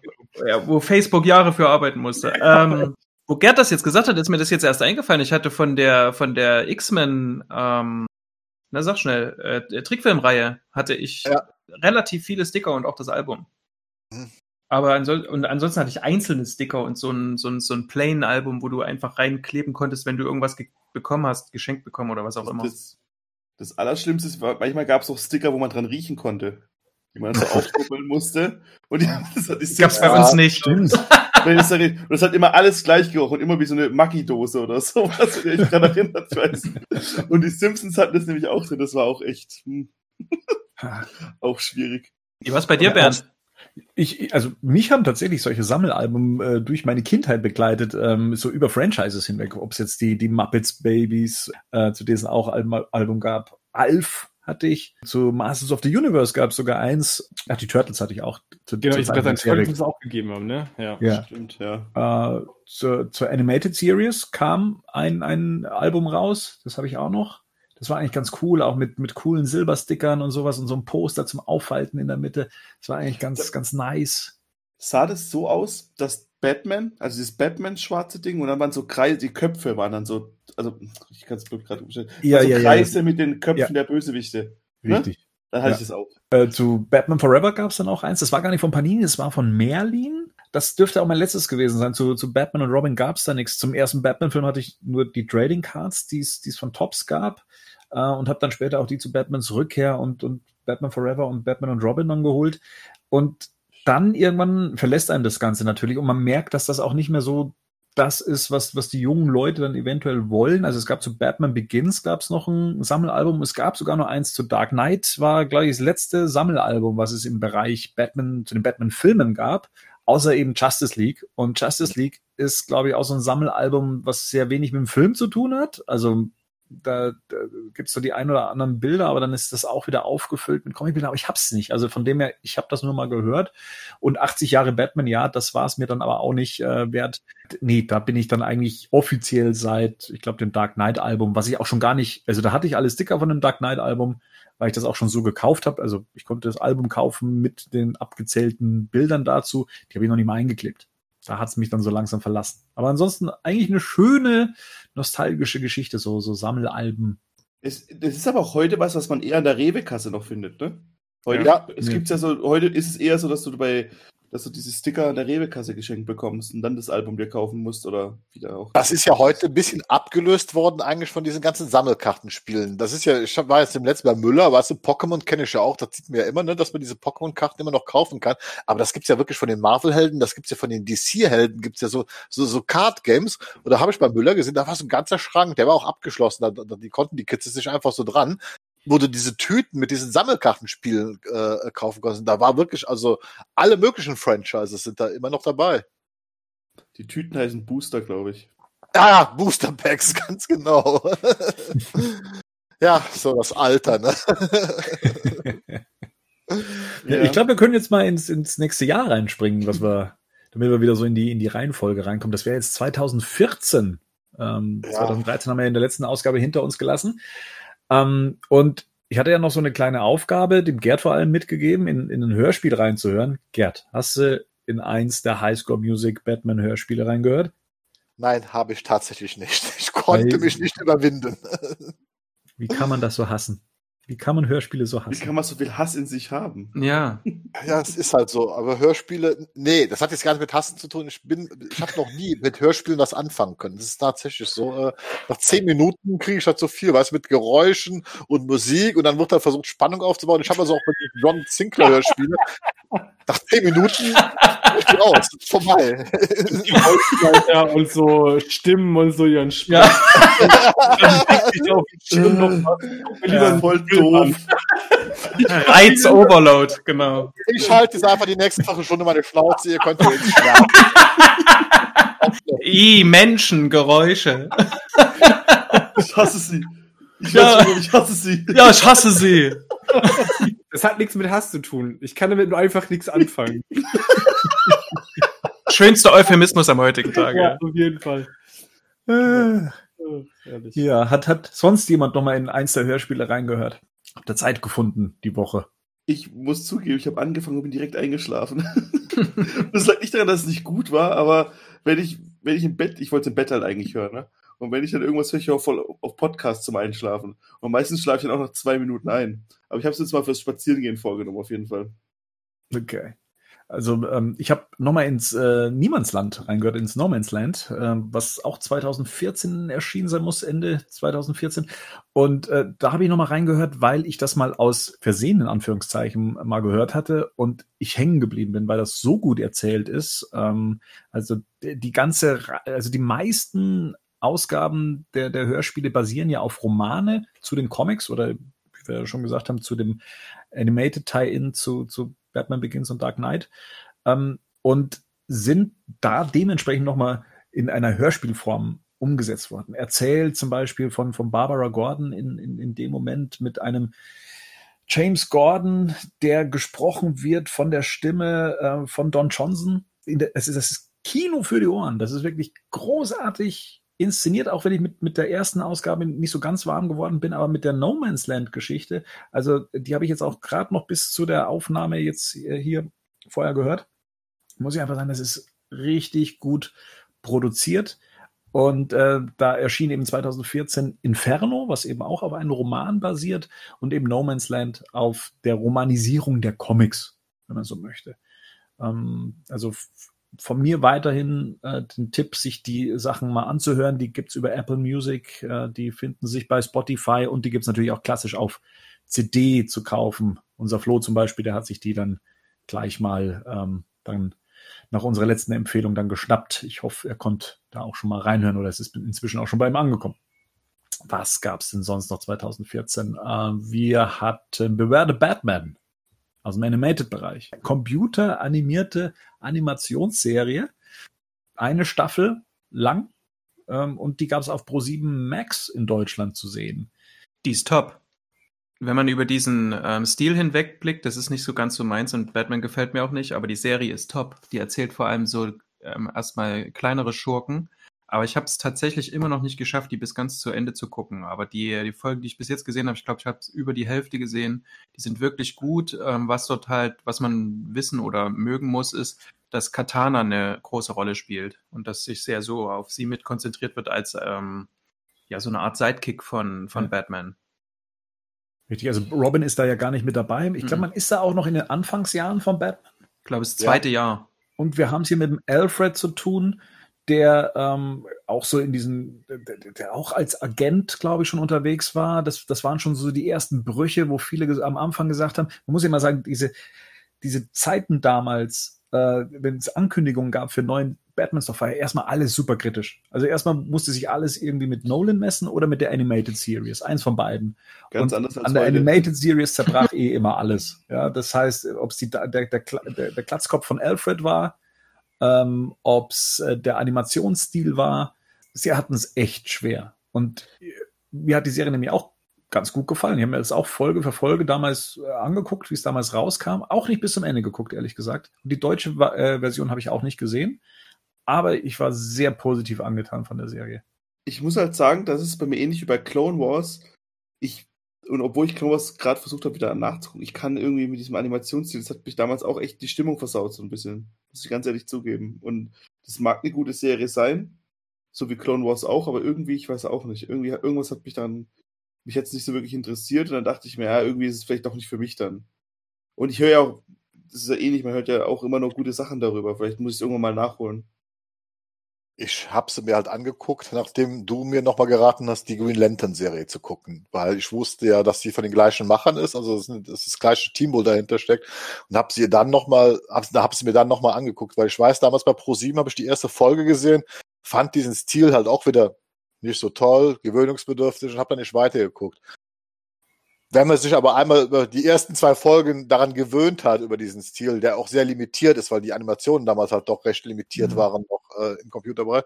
ja. wo Facebook Jahre für arbeiten musste. ähm, wo Gerd das jetzt gesagt hat, ist mir das jetzt erst eingefallen. Ich hatte von der von der X-Men, ähm, na sag schnell, äh, Trickfilmreihe hatte ich ja. relativ viele Sticker und auch das Album. Aber ansonsten, und ansonsten hatte ich einzelne Sticker und so ein, so ein, so ein Plain-Album, wo du einfach reinkleben konntest, wenn du irgendwas bekommen hast, geschenkt bekommen oder was auch immer. Das, das Allerschlimmste ist, manchmal gab es auch Sticker, wo man dran riechen konnte. die man so aufkuppeln musste. Und die, das, hat- Das gab's bei uns nicht. Stimmt. Wenn ich sage, und das hat immer alles gleich gerochen, und immer wie so eine Maggi-Dose oder so, was mich daran erinnert, ich weiß. Und die Simpsons hatten das nämlich auch drin, das war auch echt hm, auch schwierig. Wie war's bei dir, Bernd? Ich, also mich haben tatsächlich solche Sammelalben äh, durch meine Kindheit begleitet, ähm, so über Franchises hinweg, ob es jetzt die, die Muppets Babies, äh, zu denen es auch ein Album gab. Alf hatte ich, zu Masters of the Universe gab es sogar eins. Ach, die Turtles hatte ich auch. Zu, Genau, zur ich Zeit habe der gesagt, Serie. das es auch gegeben haben, ne? Ja. Ja. Stimmt, ja. Äh, zur, zur Animated Series kam ein, ein Album raus, das habe ich auch noch. Das war eigentlich ganz cool, auch mit, mit coolen Silberstickern und sowas und so ein Poster zum Aufhalten in der Mitte. Das war eigentlich ganz, ganz nice. Sah das so aus, dass Batman, also dieses Batman-schwarze Ding, und dann waren so Kreise, die Köpfe waren dann so, also ich kann es blöd gerade umstellen, Ja, also ja, ja, Kreise mit den Köpfen Ja. der Bösewichte. ne? Richtig. Dann hatte Ja. ich das auch. Äh, zu Batman Forever gab es dann auch eins. Das war gar nicht von Panini, das war von Merlin. Das dürfte auch mein letztes gewesen sein. Zu, zu Batman und Robin gab es da nichts. Zum ersten Batman-Film hatte ich nur die Trading Cards, die es von Tops gab. Äh, und habe dann später auch die zu Batmans Rückkehr und, und Batman Forever und Batman und Robin dann geholt. Und dann irgendwann verlässt einem das Ganze natürlich und man merkt, dass das auch nicht mehr so das ist, was, was die jungen Leute dann eventuell wollen. Also es gab zu Batman Begins gab es noch ein Sammelalbum. Es gab sogar noch eins zu Dark Knight, war, glaube ich, das letzte Sammelalbum, was es im Bereich Batman, zu den Batman-Filmen gab, außer eben Justice League. Und Justice League ist, glaube ich, auch so ein Sammelalbum, was sehr wenig mit dem Film zu tun hat. Also da, da gibt's so die ein oder anderen Bilder, aber dann ist das auch wieder aufgefüllt mit Comicbildern, aber ich hab's nicht. Also von dem her, ich habe das nur mal gehört. Und 80 Jahre Batman, ja, das war es mir dann aber auch nicht äh, wert. Nee, da bin ich dann eigentlich offiziell seit, ich glaube, dem Dark Knight Album, was ich auch schon gar nicht, also da hatte ich alle Sticker von dem Dark Knight Album, weil ich das auch schon so gekauft habe. Also ich konnte das Album kaufen mit den abgezählten Bildern dazu. Die habe ich noch nicht mal eingeklebt. Da hat's mich dann so langsam verlassen. Aber ansonsten eigentlich eine schöne, nostalgische Geschichte, so, so Sammelalben. Es, das ist aber auch heute was, was man eher an der Rewe-Kasse noch findet, ne? Heute, Ja. es Nee. gibt's ja so, heute ist es eher so, dass du bei, dass du diese Sticker an der Rewe-Kasse geschenkt bekommst und dann das Album dir kaufen musst oder wieder auch. Das ist ja heute ein bisschen abgelöst worden eigentlich von diesen ganzen Sammelkartenspielen. Das ist ja, ich war jetzt im letzten bei Müller, weißt du, Pokémon kenne ich ja auch, das sieht man ja immer, ne, dass man diese Pokémon-Karten immer noch kaufen kann. Aber das gibt's ja wirklich von den Marvel-Helden, das gibt's ja von den DC-Helden, gibt's ja so, so, so Card-Games. Und da habe ich bei Müller gesehen, da war so ein ganzer Schrank, der war auch abgeschlossen, da, da, die konnten die Kids sich einfach so dran wo du diese Tüten mit diesen Sammelkartenspielen äh, kaufen konntest. Da war wirklich, also alle möglichen Franchises sind da immer noch dabei. Die Tüten heißen Booster, glaube ich. Ah, Booster Packs, ganz genau. ja, so das Alter, ne? Ja. Ich glaube, wir können jetzt mal ins, ins nächste Jahr reinspringen, was wir, damit wir wieder so in die, in die Reihenfolge reinkommen. Das wäre jetzt 2014. Ähm, Ja. 2013 haben wir in der letzten Ausgabe hinter uns gelassen. Ähm, und ich hatte ja noch so eine kleine Aufgabe, dem Gerd vor allem mitgegeben, in, in ein Hörspiel reinzuhören. Gerd, hast du in eins der Highscore Music Batman Hörspiele reingehört? Nein, habe ich tatsächlich nicht. Ich konnte Weil- mich nicht überwinden. Wie kann man das so hassen? Wie kann man Hörspiele so Wie hassen? kann man so viel Hass in sich haben? Ja. Ja, es ist halt so. Aber Hörspiele, nee, das hat jetzt gar nicht mit Hassen zu tun. Ich bin, ich habe noch nie mit Hörspielen was anfangen können. Das ist tatsächlich so. Äh, nach zehn Minuten kriege ich halt so viel, weißt du, mit Geräuschen und Musik und dann wird da versucht, Spannung aufzubauen. Ich habe also auch mit den John Sinclair Hörspiele. nach zehn Minuten ich bin aus, ist vorbei. Die Vollsprecher und so Stimmen und so ihren Sprech. Ja. Ich auf die Stimmen noch was. Mir lieber Ja, einen voll. Doof. Reiz Overload, genau. Ich halte jetzt einfach die nächste Viertelstunde meine Schnauze, ihr könnt jetzt sterben. I, Menschen, Geräusche. Ich hasse sie. Ich Ja. schon, ich hasse sie. Ja, ich hasse sie. Das hat nichts mit Hass zu tun. Ich kann damit nur einfach nichts anfangen. Schönster Euphemismus am heutigen Tag. Ja, auf jeden Fall. Äh. Ja, hat, hat sonst jemand noch mal in eins der Hörspiele reingehört? Habt ihr Zeit gefunden die Woche? Ich muss zugeben, ich habe angefangen und bin direkt eingeschlafen. das lag nicht daran, dass es nicht gut war, aber wenn ich, wenn ich im Bett, ich wollte im Bett halt eigentlich hören, ne? Und wenn ich dann irgendwas höre, ich auch voll auf Podcast zum Einschlafen. Und meistens schlafe ich dann auch nach zwei Minuten ein. Aber ich habe es jetzt mal fürs Spazierengehen vorgenommen, auf jeden Fall. Okay. Also ähm, ich habe nochmal ins äh, Niemandsland reingehört, ins No Man's Land, äh, was auch 2014 erschienen sein muss, Ende 2014. Und äh, da habe ich nochmal reingehört, weil ich das mal aus Versehen in Anführungszeichen mal gehört hatte und ich hängen geblieben bin, weil das so gut erzählt ist. Ähm, also die ganze, also die meisten Ausgaben der, der Hörspiele basieren ja auf Romane zu den Comics oder wie wir ja schon gesagt haben, zu dem Animated Tie-In zu, zu Batman Begins und Dark Knight. Ähm, und sind da dementsprechend nochmal in einer Hörspielform umgesetzt worden. Erzählt zum Beispiel von, von Barbara Gordon in, in, in dem Moment mit einem James Gordon, der gesprochen wird von der Stimme äh, von Don Johnson. Der, es ist das Kino für die Ohren. Das ist wirklich großartig inszeniert, auch wenn ich mit, mit der ersten Ausgabe nicht so ganz warm geworden bin, aber mit der No Man's Land Geschichte, also die habe ich jetzt auch gerade noch bis zu der Aufnahme jetzt hier vorher gehört, muss ich einfach sagen, das ist richtig gut produziert. Und äh, da erschien eben 2014 Inferno, was eben auch auf einem Roman basiert, und eben No Man's Land auf der Romanisierung der Comics, wenn man so möchte. Ähm, also von mir weiterhin äh, den Tipp, sich die Sachen mal anzuhören. Die gibt's über Apple Music, äh, die finden sich bei Spotify und die gibt's natürlich auch klassisch auf CD zu kaufen. Unser Flo zum Beispiel, der hat sich die dann gleich mal ähm, dann nach unserer letzten Empfehlung dann geschnappt. Ich hoffe, er konnte da auch schon mal reinhören oder es ist inzwischen auch schon bei ihm angekommen. Was gab's denn sonst noch 2014? Äh, wir hatten Beware the Batman aus dem Animated-Bereich. Computeranimierte Animationsserie, eine Staffel lang ähm, und die gab es auf Pro7 Max in Deutschland zu sehen. Die ist top. Wenn man über diesen ähm, Stil hinwegblickt, das ist nicht so ganz so meins und Batman gefällt mir auch nicht, aber die Serie ist top. Die erzählt vor allem so ähm, erstmal kleinere Schurken aber ich habe es tatsächlich immer noch nicht geschafft, die bis ganz zu Ende zu gucken. Aber die, die Folgen, die ich bis jetzt gesehen habe, ich glaube, ich habe über die Hälfte gesehen, die sind wirklich gut. Ähm, was dort halt, was man wissen oder mögen muss, ist, dass Katana eine große Rolle spielt und dass sich sehr so auf sie mit konzentriert wird als ähm, ja so eine Art Sidekick von, von ja. Batman. Richtig, also Robin ist da ja gar nicht mit dabei. Ich glaube, mhm. man ist da auch noch in den Anfangsjahren von Batman. Ich glaube, das zweite ja. Jahr. Und wir haben es hier mit dem Alfred zu tun, der ähm, auch so in diesen, der, der auch als Agent, glaube ich, schon unterwegs war. Das, das waren schon so die ersten Brüche, wo viele am Anfang gesagt haben, man muss ja mal sagen, diese, diese Zeiten damals, äh, wenn es Ankündigungen gab für neuen Batman-Stoff, war ja erstmal alles super kritisch. Also erstmal musste sich alles irgendwie mit Nolan messen oder mit der Animated Series. Eins von beiden. Ganz Und anders als an der Animated Series zerbrach eh immer alles. Ja, das heißt, ob es der, der, der, der Klatzkopf von Alfred war, ähm, ob es äh, der Animationsstil war. Sie hatten es echt schwer. Und äh, mir hat die Serie nämlich auch ganz gut gefallen. Ich habe mir das auch Folge für Folge damals äh, angeguckt, wie es damals rauskam. Auch nicht bis zum Ende geguckt, ehrlich gesagt. Und die deutsche äh, Version habe ich auch nicht gesehen. Aber ich war sehr positiv angetan von der Serie. Ich muss halt sagen, das ist bei mir ähnlich wie bei Clone Wars. Ich und obwohl ich Clone Wars gerade versucht habe, wieder nachzugucken, ich kann irgendwie mit diesem Animationsstil, das hat mich damals auch echt die Stimmung versaut, so ein bisschen. Muss ich ganz ehrlich zugeben. Und das mag eine gute Serie sein, so wie Clone Wars auch, aber irgendwie, ich weiß auch nicht, irgendwie, irgendwas hat mich dann, mich jetzt nicht so wirklich interessiert und dann dachte ich mir, ja, irgendwie ist es vielleicht doch nicht für mich dann. Und ich höre ja auch, das ist ja ähnlich, man hört ja auch immer noch gute Sachen darüber, vielleicht muss ich es irgendwann mal nachholen ich habe sie mir halt angeguckt, nachdem du mir nochmal geraten hast, die Green Lantern Serie zu gucken, weil ich wusste ja, dass die von den gleichen Machern ist, also das, ist das gleiche Team, wo dahinter steckt und habe sie dann nochmal, hab, hab sie mir dann nochmal angeguckt, weil ich weiß, damals bei Pro7 habe ich die erste Folge gesehen, fand diesen Stil halt auch wieder nicht so toll, gewöhnungsbedürftig und habe dann nicht weitergeguckt. Wenn man sich aber einmal über die ersten zwei Folgen daran gewöhnt hat, über diesen Stil, der auch sehr limitiert ist, weil die Animationen damals halt doch recht limitiert mhm. waren noch äh, im Computerbereich,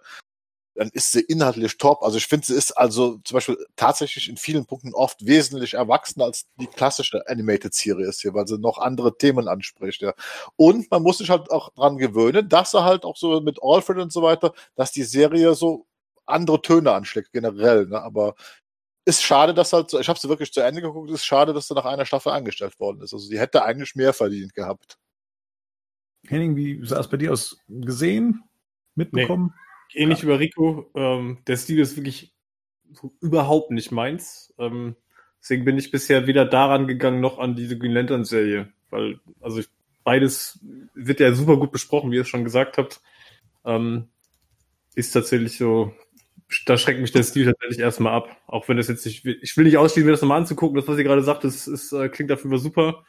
dann ist sie inhaltlich top. Also ich finde, sie ist also zum Beispiel tatsächlich in vielen Punkten oft wesentlich erwachsener als die klassische Animated Series hier, weil sie noch andere Themen anspricht. Ja. Und man muss sich halt auch dran gewöhnen, dass er halt auch so mit Alfred und so weiter, dass die Serie so andere Töne anschlägt generell. Ne? Aber ist schade, dass halt so, ich habe sie wirklich zu Ende geguckt, ist schade, dass sie nach einer Staffel angestellt worden ist. Also sie hätte eigentlich mehr verdient gehabt. Henning, wie sah es bei dir aus? Gesehen? Mitbekommen? Nee, ähnlich ja. über Rico. Ähm, der Stil ist wirklich überhaupt nicht meins. Ähm, deswegen bin ich bisher weder daran gegangen noch an diese Green Lantern Serie. Weil, also ich, beides wird ja super gut besprochen, wie ihr es schon gesagt habt. Ähm, ist tatsächlich so, da schreckt mich der Stil tatsächlich erstmal ab. Auch wenn das jetzt nicht, ich will nicht ausschließen, mir das nochmal anzugucken. Das, was ihr gerade sagt, das, ist, äh, klingt dafür super.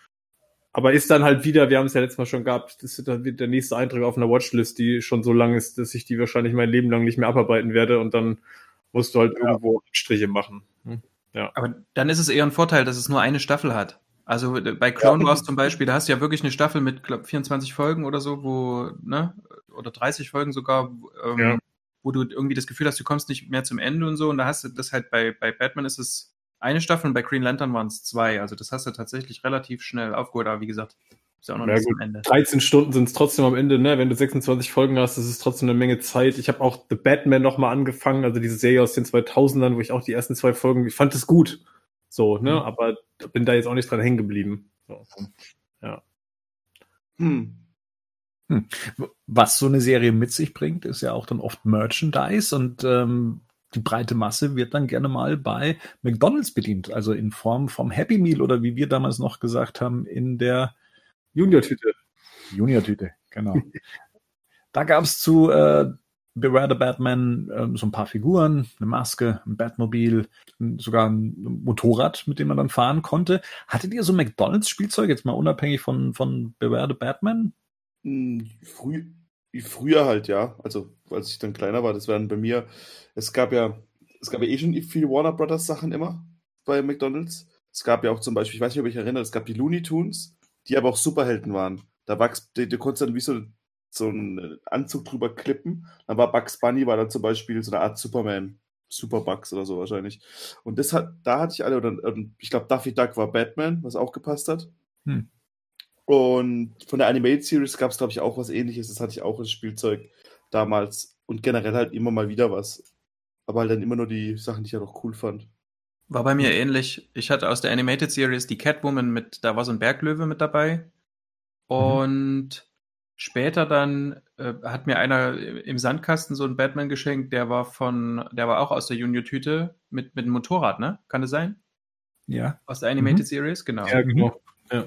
Aber ist dann halt wieder, wir haben es ja letztes Mal schon gehabt, das ist dann wieder der nächste Eintrag auf einer Watchlist, die schon so lang ist, dass ich die wahrscheinlich mein Leben lang nicht mehr abarbeiten werde und dann musst du halt ja. irgendwo Striche machen. Hm? Ja. Aber dann ist es eher ein Vorteil, dass es nur eine Staffel hat. Also äh, bei Clone Wars zum Beispiel, da hast du ja wirklich eine Staffel mit, glaub, 24 Folgen oder so, wo, ne, oder 30 Folgen sogar, ähm, ja. Wo du irgendwie das Gefühl hast, du kommst nicht mehr zum Ende und so. Und da hast du das halt bei, bei Batman ist es eine Staffel und bei Green Lantern waren es zwei. Also das hast du tatsächlich relativ schnell aufgeholt, aber wie gesagt, ist ja auch noch ja, nicht gut. am Ende. 13 Stunden sind es trotzdem am Ende, ne? Wenn du 26 Folgen hast, das ist trotzdem eine Menge Zeit. Ich habe auch The Batman nochmal angefangen, also diese Serie aus den 2000ern, wo ich auch die ersten zwei Folgen, ich fand es gut. So, ne? Mhm. Aber bin da jetzt auch nicht dran hängen geblieben. So. Ja. Hm. Hm. Was so eine Serie mit sich bringt, ist ja auch dann oft Merchandise und ähm, die breite Masse wird dann gerne mal bei McDonalds bedient, also in Form vom Happy Meal oder wie wir damals noch gesagt haben, in der Junior-Tüte. Junior-Tüte, genau. da gab es zu äh, Beware the Batman äh, so ein paar Figuren, eine Maske, ein Batmobil, sogar ein Motorrad, mit dem man dann fahren konnte. Hattet ihr so McDonalds-Spielzeug, jetzt mal unabhängig von, von Beware the Batman? Hm, früh, früher halt, ja. Also, als ich dann kleiner war, das waren bei mir es gab ja, es gab ja eh schon viele Warner Brothers Sachen immer bei McDonalds. Es gab ja auch zum Beispiel, ich weiß nicht, ob ich erinnere, es gab die Looney Tunes, die aber auch Superhelden waren. Da war, du, du konntest dann wie so, so einen Anzug drüber klippen. Dann war Bugs Bunny, war dann zum Beispiel so eine Art Superman. Superbugs oder so wahrscheinlich. Und das hat, da hatte ich alle, oder, ich glaube, Duffy Duck war Batman, was auch gepasst hat. Hm. Und von der Animated Series gab es, glaube ich, auch was ähnliches. Das hatte ich auch als Spielzeug damals. Und generell halt immer mal wieder was. Aber halt dann immer nur die Sachen, die ich ja halt noch cool fand. War bei mir ähnlich. Ich hatte aus der Animated Series die Catwoman mit, da war so ein Berglöwe mit dabei. Mhm. Und mhm. später dann äh, hat mir einer im Sandkasten so einen Batman geschenkt, der war von, der war auch aus der Junior-Tüte mit, mit einem Motorrad, ne? Kann das sein? Ja. Aus der Animated mhm. Series, genau. Ja, genau. Ja.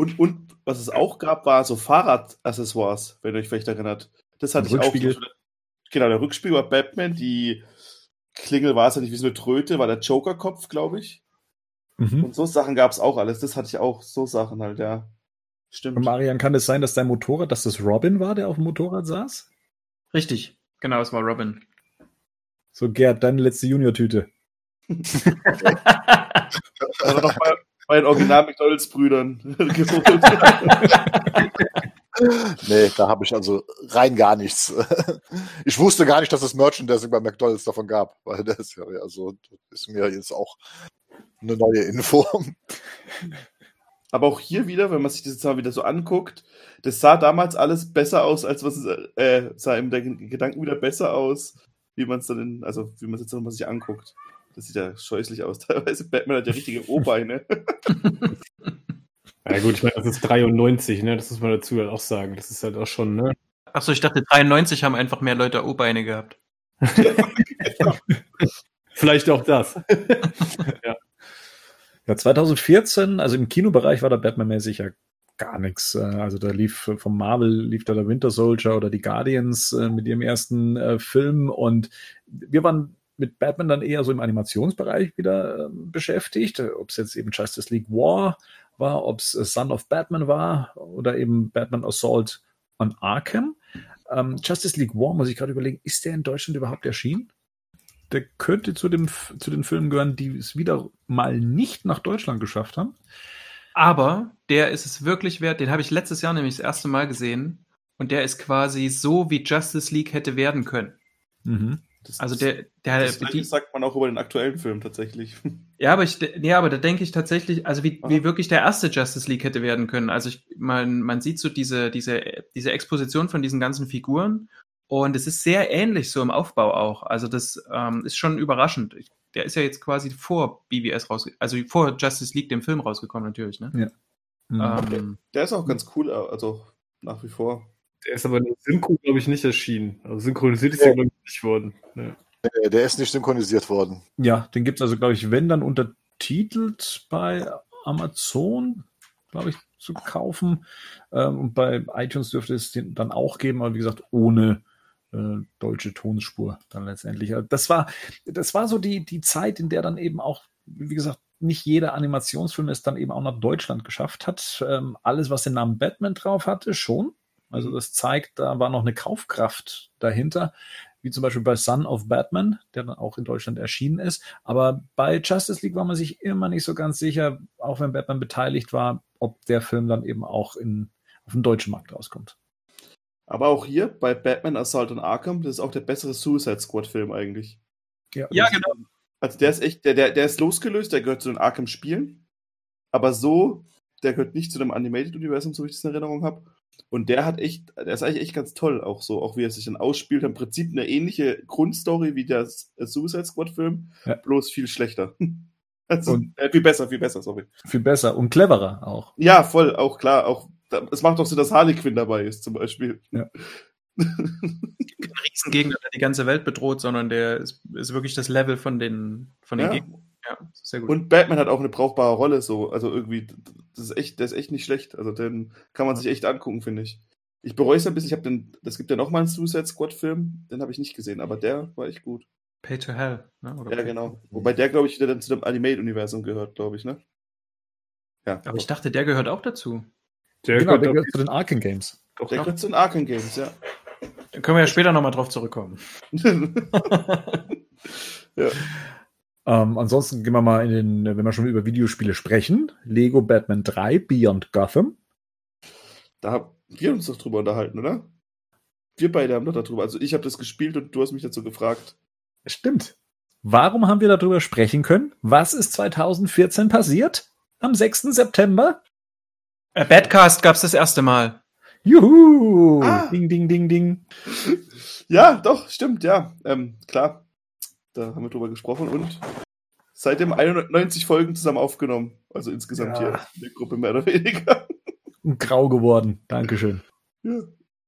Und, und was es auch gab, war so Fahrradaccessoires, wenn ihr euch vielleicht erinnert. Das hatte ich auch. Genau, der Rückspiel war Batman, die Klingel war es ja nicht wie so eine Tröte, war der Joker-Kopf, glaube ich. Mhm. Und so Sachen gab es auch alles. Das hatte ich auch, so Sachen halt, ja. Stimmt. Und Marian, kann es sein, dass dein Motorrad, dass das Robin war, der auf dem Motorrad saß? Richtig, genau, es war Robin. So, Gerd, deine letzte Junior-Tüte. also noch bei, den Original McDonalds-Brüdern nee, da habe ich also rein gar nichts. Ich wusste gar nicht, dass es Merchandising bei McDonalds davon gab, weil das ja, also ist mir jetzt auch eine neue Info. Aber auch hier wieder, wenn man sich das jetzt mal wieder so anguckt, das sah damals alles besser aus, als was es, äh, sah im Gedanken wieder besser aus, wie man es dann, in, also wie man es jetzt nochmal sich anguckt. Das sieht ja scheußlich aus. Teilweise Batman hat ja richtige O-Beine. Ja gut, ich meine, das ist 93, ne? Das muss man dazu halt auch sagen. Das ist halt auch schon, ne? Achso, ich dachte, 93 haben einfach mehr Leute O-Beine gehabt. Vielleicht auch das. ja. ja, 2014, also im Kinobereich war der Batman-mäßig ja gar nichts. Äh, also da lief vom Marvel lief da der Winter Soldier oder die Guardians äh, mit ihrem ersten äh, Film und wir waren mit Batman dann eher so im Animationsbereich wieder äh, beschäftigt, ob es jetzt eben Justice League War war, ob es Son of Batman war oder eben Batman Assault on Arkham. Ähm, Justice League War, muss ich gerade überlegen, ist der in Deutschland überhaupt erschienen? Der könnte zu, dem, zu den Filmen gehören, die es wieder mal nicht nach Deutschland geschafft haben. Aber der ist es wirklich wert, den habe ich letztes Jahr nämlich das erste Mal gesehen. Und der ist quasi so, wie Justice League hätte werden können. Mhm. Das, also der, der das die, sagt man auch über den aktuellen Film tatsächlich. Ja, aber ich, ja, aber da denke ich tatsächlich, also wie, wie wirklich der erste Justice League hätte werden können. Also ich, man, man sieht so diese, diese, diese Exposition von diesen ganzen Figuren und es ist sehr ähnlich so im Aufbau auch. Also das ähm, ist schon überraschend. Ich, der ist ja jetzt quasi vor BBS rausgekommen, also vor Justice League dem Film rausgekommen natürlich, ne? Ja. Mhm. Ähm, der ist auch ganz cool, also nach wie vor. Der ist aber in Synchro, glaube ich, nicht erschienen. Also synchronisiert ist ja. glaube ich, nicht worden. Ja. Der ist nicht synchronisiert worden. Ja, den gibt es also, glaube ich, wenn dann untertitelt bei Amazon. glaube ich, zu kaufen. Ähm, und bei iTunes dürfte es den dann auch geben, aber wie gesagt, ohne äh, deutsche Tonspur dann letztendlich. Also das war, das war so die, die Zeit, in der dann eben auch, wie gesagt, nicht jeder Animationsfilm es dann eben auch nach Deutschland geschafft hat. Ähm, alles, was den Namen Batman drauf hatte, schon. Also das zeigt, da war noch eine Kaufkraft dahinter, wie zum Beispiel bei Son of Batman, der dann auch in Deutschland erschienen ist. Aber bei Justice League war man sich immer nicht so ganz sicher, auch wenn Batman beteiligt war, ob der Film dann eben auch in, auf dem deutschen Markt rauskommt. Aber auch hier bei Batman Assault on Arkham, das ist auch der bessere Suicide Squad-Film eigentlich. Ja, ja genau. Also der ist echt, der, der, der ist losgelöst, der gehört zu den Arkham-Spielen. Aber so, der gehört nicht zu dem Animated-Universum, so wie ich das in Erinnerung habe. Und der hat echt, der ist eigentlich echt ganz toll, auch so, auch wie er sich dann ausspielt. Im Prinzip eine ähnliche Grundstory wie der Suicide Squad-Film, ja. bloß viel schlechter. Also, und, äh, viel besser, viel besser, sorry. Viel besser und cleverer auch. Ja, voll, auch klar, auch es macht doch so, dass Harley Quinn dabei ist, zum Beispiel. Ja. Kein Riesengegner, der die ganze Welt bedroht, sondern der ist, ist wirklich das Level von den, von den ja. Gegnern. Ja, sehr gut. Und Batman hat auch eine brauchbare Rolle, so. Also irgendwie, das ist echt, der ist echt nicht schlecht. Also den kann man sich echt angucken, finde ich. Ich bereue es ein bisschen. Ich habe den, das gibt ja noch mal einen Suicide Squad Film, den habe ich nicht gesehen, aber der war echt gut. Pay to Hell, ne? Oder ja, genau. Wobei der, glaube ich, wieder dann zu dem Animate-Universum gehört, glaube ich, ne? Ja. Aber ich dachte, der gehört auch dazu. Der genau, gehört, der gehört zu den Arkham Games. Doch, der gehört zu den Arkham Games, ja. Da können wir ja später nochmal drauf zurückkommen. ja. Ähm, ansonsten gehen wir mal in den, wenn wir schon über Videospiele sprechen, Lego Batman 3 Beyond Gotham. Da haben wir uns doch drüber unterhalten, oder? Wir beide haben doch darüber. Also ich habe das gespielt und du hast mich dazu gefragt. Stimmt. Warum haben wir darüber sprechen können? Was ist 2014 passiert? Am 6. September? Äh, Badcast gab es das erste Mal. Juhu! Ah. Ding, ding, ding, ding. Ja, doch, stimmt, ja. Ähm, klar. Da haben wir drüber gesprochen und seitdem 91 Folgen zusammen aufgenommen. Also insgesamt ja. hier in der Gruppe mehr oder weniger. Grau geworden. Dankeschön. Ja,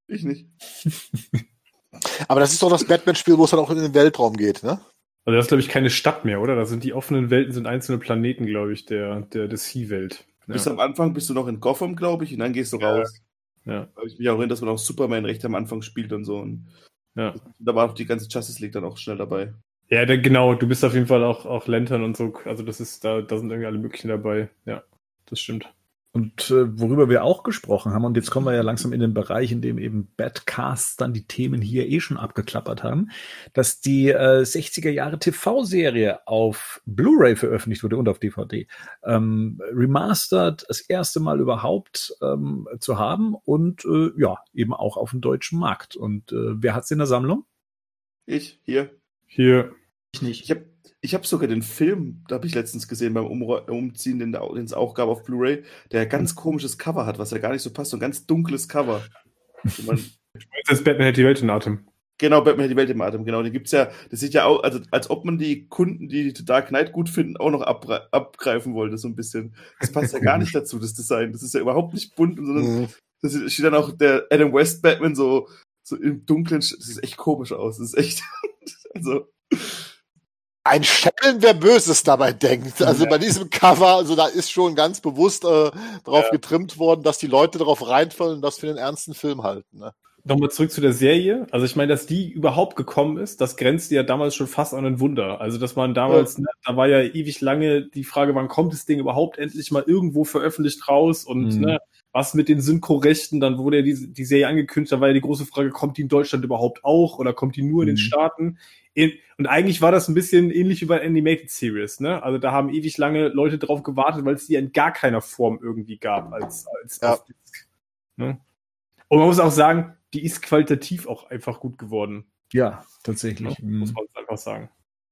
ich nicht. Aber das ist doch das Batman-Spiel, wo es dann auch in den Weltraum geht, ne? Also das ist, glaube ich, keine Stadt mehr, oder? Da sind die offenen Welten, sind einzelne Planeten, glaube ich, der, der, der Sea-Welt. Ja. Bis am Anfang bist du noch in Gotham, glaube ich, und dann gehst du ja. raus. Ja. Da ich mich auch erinnert, dass man auch Superman recht am Anfang spielt und so. Und ja. Da war auch die ganze Justice League dann auch schnell dabei. Ja, da, genau, du bist auf jeden Fall auch, auch Lantern und so. Also das ist, da, da sind irgendwie alle möglichen dabei. Ja, das stimmt. Und äh, worüber wir auch gesprochen haben, und jetzt kommen wir ja langsam in den Bereich, in dem eben Badcasts dann die Themen hier eh schon abgeklappert haben, dass die äh, 60er Jahre TV-Serie auf Blu-ray veröffentlicht wurde und auf DVD. Ähm, remastered das erste Mal überhaupt ähm, zu haben und äh, ja, eben auch auf dem deutschen Markt. Und äh, wer hat's in der Sammlung? Ich, hier. Hier. Ich nicht. Ich habe ich habe sogar den Film, da habe ich letztens gesehen beim Umziehen, den, es auch gab auf Blu-ray, der ein ganz komisches Cover hat, was ja gar nicht so passt, so ein ganz dunkles Cover. Man, das ist Batman hält die Welt im Atem. Genau, Batman hält die Welt im Atem, genau. Den gibt's ja, das sieht ja auch, also als ob man die Kunden, die die Dark Knight gut finden, auch noch abgreifen wollte, so ein bisschen. Das passt ja gar nicht dazu, das Design. Das ist ja überhaupt nicht bunt, sondern mhm. das steht dann auch der Adam West Batman so, so im Dunklen, das sieht echt komisch aus. Das ist echt, also, ein Schelm, wer Böses dabei denkt. Also ja. bei diesem Cover, also da ist schon ganz bewusst äh, drauf ja. getrimmt worden, dass die Leute darauf reinfallen und das für den ernsten Film halten. Ne? Nochmal zurück zu der Serie. Also ich meine, dass die überhaupt gekommen ist, das grenzte ja damals schon fast an ein Wunder. Also dass man damals, ja. ne, da war ja ewig lange die Frage, wann kommt das Ding überhaupt endlich mal irgendwo veröffentlicht raus und mhm. ne, was mit den Synchrorechten, dann wurde ja die, die Serie angekündigt, da war ja die große Frage, kommt die in Deutschland überhaupt auch oder kommt die nur in den mhm. Staaten? In, und eigentlich war das ein bisschen ähnlich wie bei Animated Series, ne? Also da haben ewig lange Leute drauf gewartet, weil es die in gar keiner Form irgendwie gab als, als ja. Disc, ne? Und man muss auch sagen, die ist qualitativ auch einfach gut geworden. Ja, tatsächlich. Ja, muss man einfach sagen.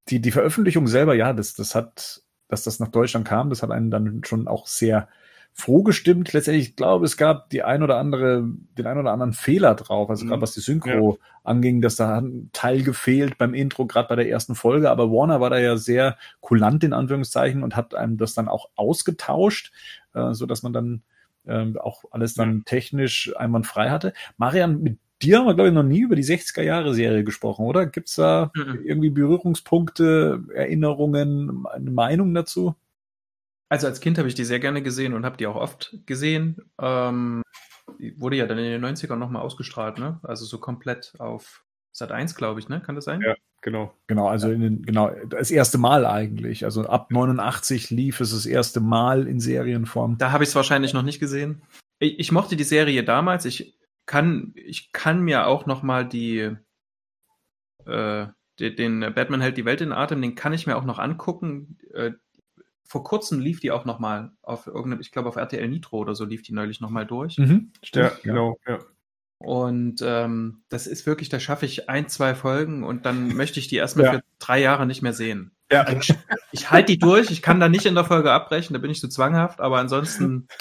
Die, die Veröffentlichung selber, ja, das, das hat, dass das nach Deutschland kam, das hat einen dann schon auch sehr froh gestimmt. Letztendlich, ich glaube, es gab die ein oder andere, den ein oder anderen Fehler drauf. Also mhm. gerade was die Synchro ja. anging, dass da ein Teil gefehlt beim Intro, gerade bei der ersten Folge. Aber Warner war da ja sehr kulant in Anführungszeichen und hat einem das dann auch ausgetauscht, äh, so dass man dann äh, auch alles dann ja. technisch einwandfrei hatte. Marian, mit dir haben wir, glaube ich, noch nie über die 60er-Jahre-Serie gesprochen, oder? Gibt's da mhm. irgendwie Berührungspunkte, Erinnerungen, eine Meinung dazu? Also als Kind habe ich die sehr gerne gesehen und habe die auch oft gesehen. Ähm, die wurde ja dann in den 90ern nochmal ausgestrahlt, ne? Also so komplett auf Sat 1, glaube ich, ne? Kann das sein? Ja, genau. Genau, also in den, genau, das erste Mal eigentlich. Also ab 89 lief es das erste Mal in Serienform. Da habe ich es wahrscheinlich noch nicht gesehen. Ich, ich, mochte die Serie damals. Ich kann, ich kann mir auch noch mal die, äh, den, den Batman hält die Welt in Atem, den kann ich mir auch noch angucken. Vor kurzem lief die auch noch mal auf irgendeinem, ich glaube auf RTL Nitro oder so lief die neulich noch mal durch. Mhm, ja, genau, ja. Und ähm, das ist wirklich, da schaffe ich ein, zwei Folgen und dann möchte ich die erstmal ja. für drei Jahre nicht mehr sehen. Ja. Ich, ich halte die durch, ich kann da nicht in der Folge abbrechen, da bin ich so zwanghaft, aber ansonsten.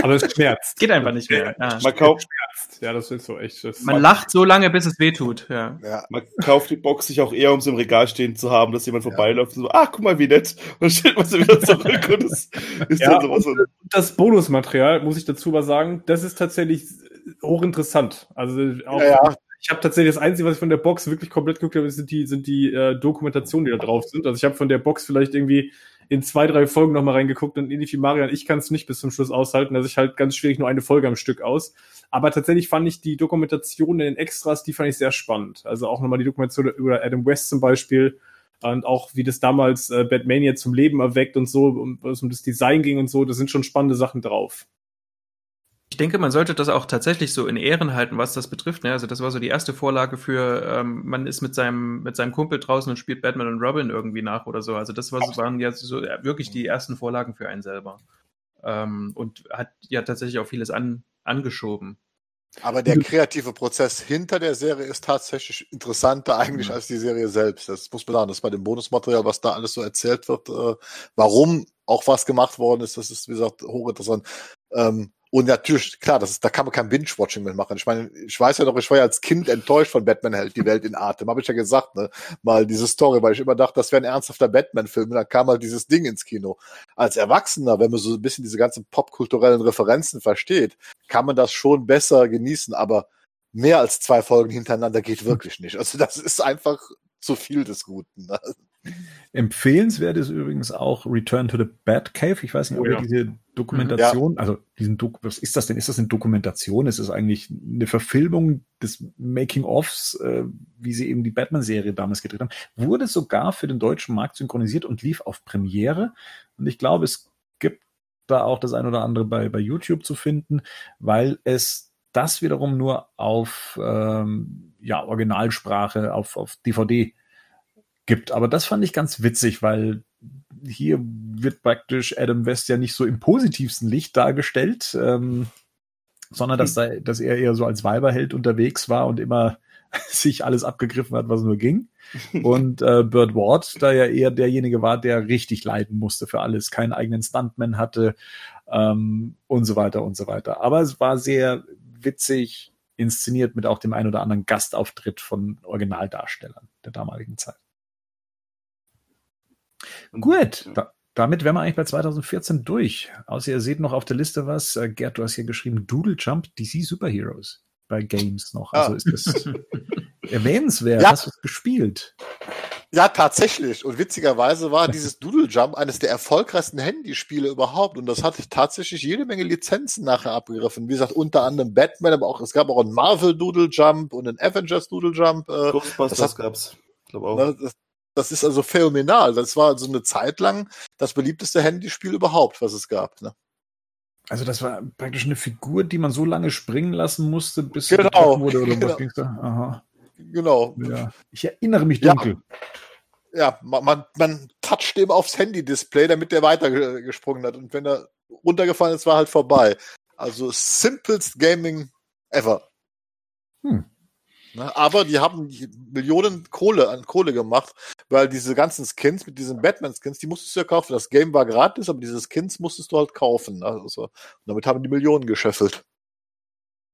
Aber es schmerzt. Geht einfach nicht mehr. Ja. Man kauft schmerzt. Ja, das ist so echt. Das man lacht so lange, bis es weh tut. Ja. ja. Man kauft die Box sich auch eher, um sie im Regal stehen zu haben, dass jemand vorbeiläuft und so, ach, guck mal, wie nett. Und dann stellt man sie wieder zurück und das ist ja, dann sowas. Und das Bonusmaterial, muss ich dazu mal sagen, das ist tatsächlich hochinteressant. Also auch, ja, ja. Ich habe tatsächlich das Einzige, was ich von der Box wirklich komplett geguckt habe, sind die, sind die äh, Dokumentationen, die da drauf sind. Also ich habe von der Box vielleicht irgendwie in zwei, drei Folgen nochmal reingeguckt und ähnlich wie Marian, ich kann es nicht bis zum Schluss aushalten. Also ich halt ganz schwierig nur eine Folge am Stück aus. Aber tatsächlich fand ich die Dokumentation in den Extras, die fand ich sehr spannend. Also auch nochmal die Dokumentation über Adam West zum Beispiel und auch wie das damals äh, Batmania zum Leben erweckt und so, um, um das Design ging und so, da sind schon spannende Sachen drauf. Ich denke, man sollte das auch tatsächlich so in Ehren halten, was das betrifft. Ne? Also das war so die erste Vorlage für, ähm, man ist mit seinem, mit seinem Kumpel draußen und spielt Batman und Robin irgendwie nach oder so. Also das war, waren ja so wirklich die ersten Vorlagen für einen selber. Ähm, und hat ja tatsächlich auch vieles an, angeschoben. Aber der kreative Prozess hinter der Serie ist tatsächlich interessanter eigentlich mhm. als die Serie selbst. Das muss man sagen, das bei dem Bonusmaterial, was da alles so erzählt wird, äh, warum auch was gemacht worden ist, das ist, wie gesagt, hochinteressant. Ähm, und natürlich, klar, das ist, da kann man kein Binge-Watching mehr machen. Ich meine, ich weiß ja noch, ich war ja als Kind enttäuscht von Batman hält die Welt in Atem. Habe ich ja gesagt, ne? Mal diese Story, weil ich immer dachte, das wäre ein ernsthafter Batman-Film. Und dann kam halt dieses Ding ins Kino. Als Erwachsener, wenn man so ein bisschen diese ganzen popkulturellen Referenzen versteht, kann man das schon besser genießen. Aber mehr als zwei Folgen hintereinander geht wirklich nicht. Also das ist einfach zu viel des Guten. Empfehlenswert ist übrigens auch Return to the Batcave. Ich weiß nicht, ob oh, ja. ihr diese Dokumentation, ja. also diesen Dok was ist das denn? Ist das eine Dokumentation? Ist es eigentlich eine Verfilmung des Making-ofs, äh, wie sie eben die Batman-Serie damals gedreht haben? Wurde sogar für den deutschen Markt synchronisiert und lief auf Premiere. Und ich glaube, es gibt da auch das ein oder andere bei, bei YouTube zu finden, weil es das wiederum nur auf ähm, ja, Originalsprache, auf, auf DVD gibt. Aber das fand ich ganz witzig, weil hier wird praktisch Adam West ja nicht so im positivsten Licht dargestellt, ähm, sondern dass, da, dass er eher so als Weiberheld unterwegs war und immer sich alles abgegriffen hat, was nur ging. Und äh, Burt Ward da ja eher derjenige war, der richtig leiden musste für alles, keinen eigenen Stuntman hatte ähm, und so weiter und so weiter. Aber es war sehr witzig inszeniert mit auch dem ein oder anderen Gastauftritt von Originaldarstellern der damaligen Zeit. Gut, da, damit wären wir eigentlich bei 2014 durch. Außer ihr seht noch auf der Liste was. Äh, Gerd, du hast hier geschrieben Doodle Jump DC Superheroes bei Games noch. Also ah. ist das erwähnenswert. Ja. Hast du es gespielt? Ja, tatsächlich. Und witzigerweise war dieses Doodle Jump eines der erfolgreichsten Handyspiele überhaupt. Und das hat tatsächlich jede Menge Lizenzen nachher abgegriffen. Wie gesagt, unter anderem Batman, aber auch, es gab auch einen Marvel Doodle Jump und einen Avengers Doodle Jump. Äh, Ghostbusters das hat, gab's. Glaub auch. Ne, das, das ist also phänomenal. Das war so eine Zeit lang das beliebteste Handyspiel überhaupt, was es gab. Ne? Also das war praktisch eine Figur, die man so lange springen lassen musste, bis genau. sie wurde oder genau. was ging's da? Aha. Genau. Ja. Ich erinnere mich dunkel. Ja, ja man, man, man toucht eben aufs Handy-Display, damit der weitergesprungen hat. Und wenn er runtergefallen ist, war halt vorbei. Also simplest Gaming ever. Hm. Ne? Aber die haben Millionen Kohle an Kohle gemacht, weil diese ganzen Skins mit diesen Batman-Skins, die musstest du ja kaufen. Das Game war gratis, aber diese Skins musstest du halt kaufen. Ne? Also, und damit haben die Millionen gescheffelt.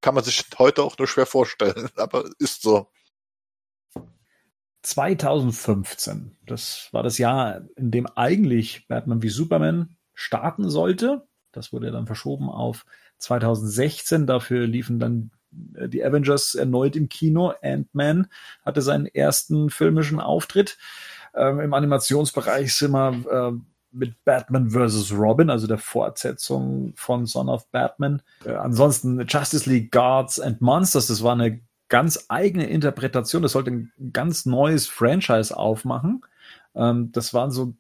Kann man sich heute auch nur schwer vorstellen, aber ist so. 2015, das war das Jahr, in dem eigentlich Batman wie Superman starten sollte. Das wurde dann verschoben auf 2016. Dafür liefen dann äh, die Avengers erneut im Kino. Ant-Man hatte seinen ersten filmischen Auftritt. Ähm, Im Animationsbereich sind wir äh, mit Batman vs. Robin, also der Fortsetzung von Son of Batman. Äh, ansonsten Justice League Guards and Monsters, das war eine ganz eigene Interpretation. Das sollte ein ganz neues Franchise aufmachen. Ähm, das waren so,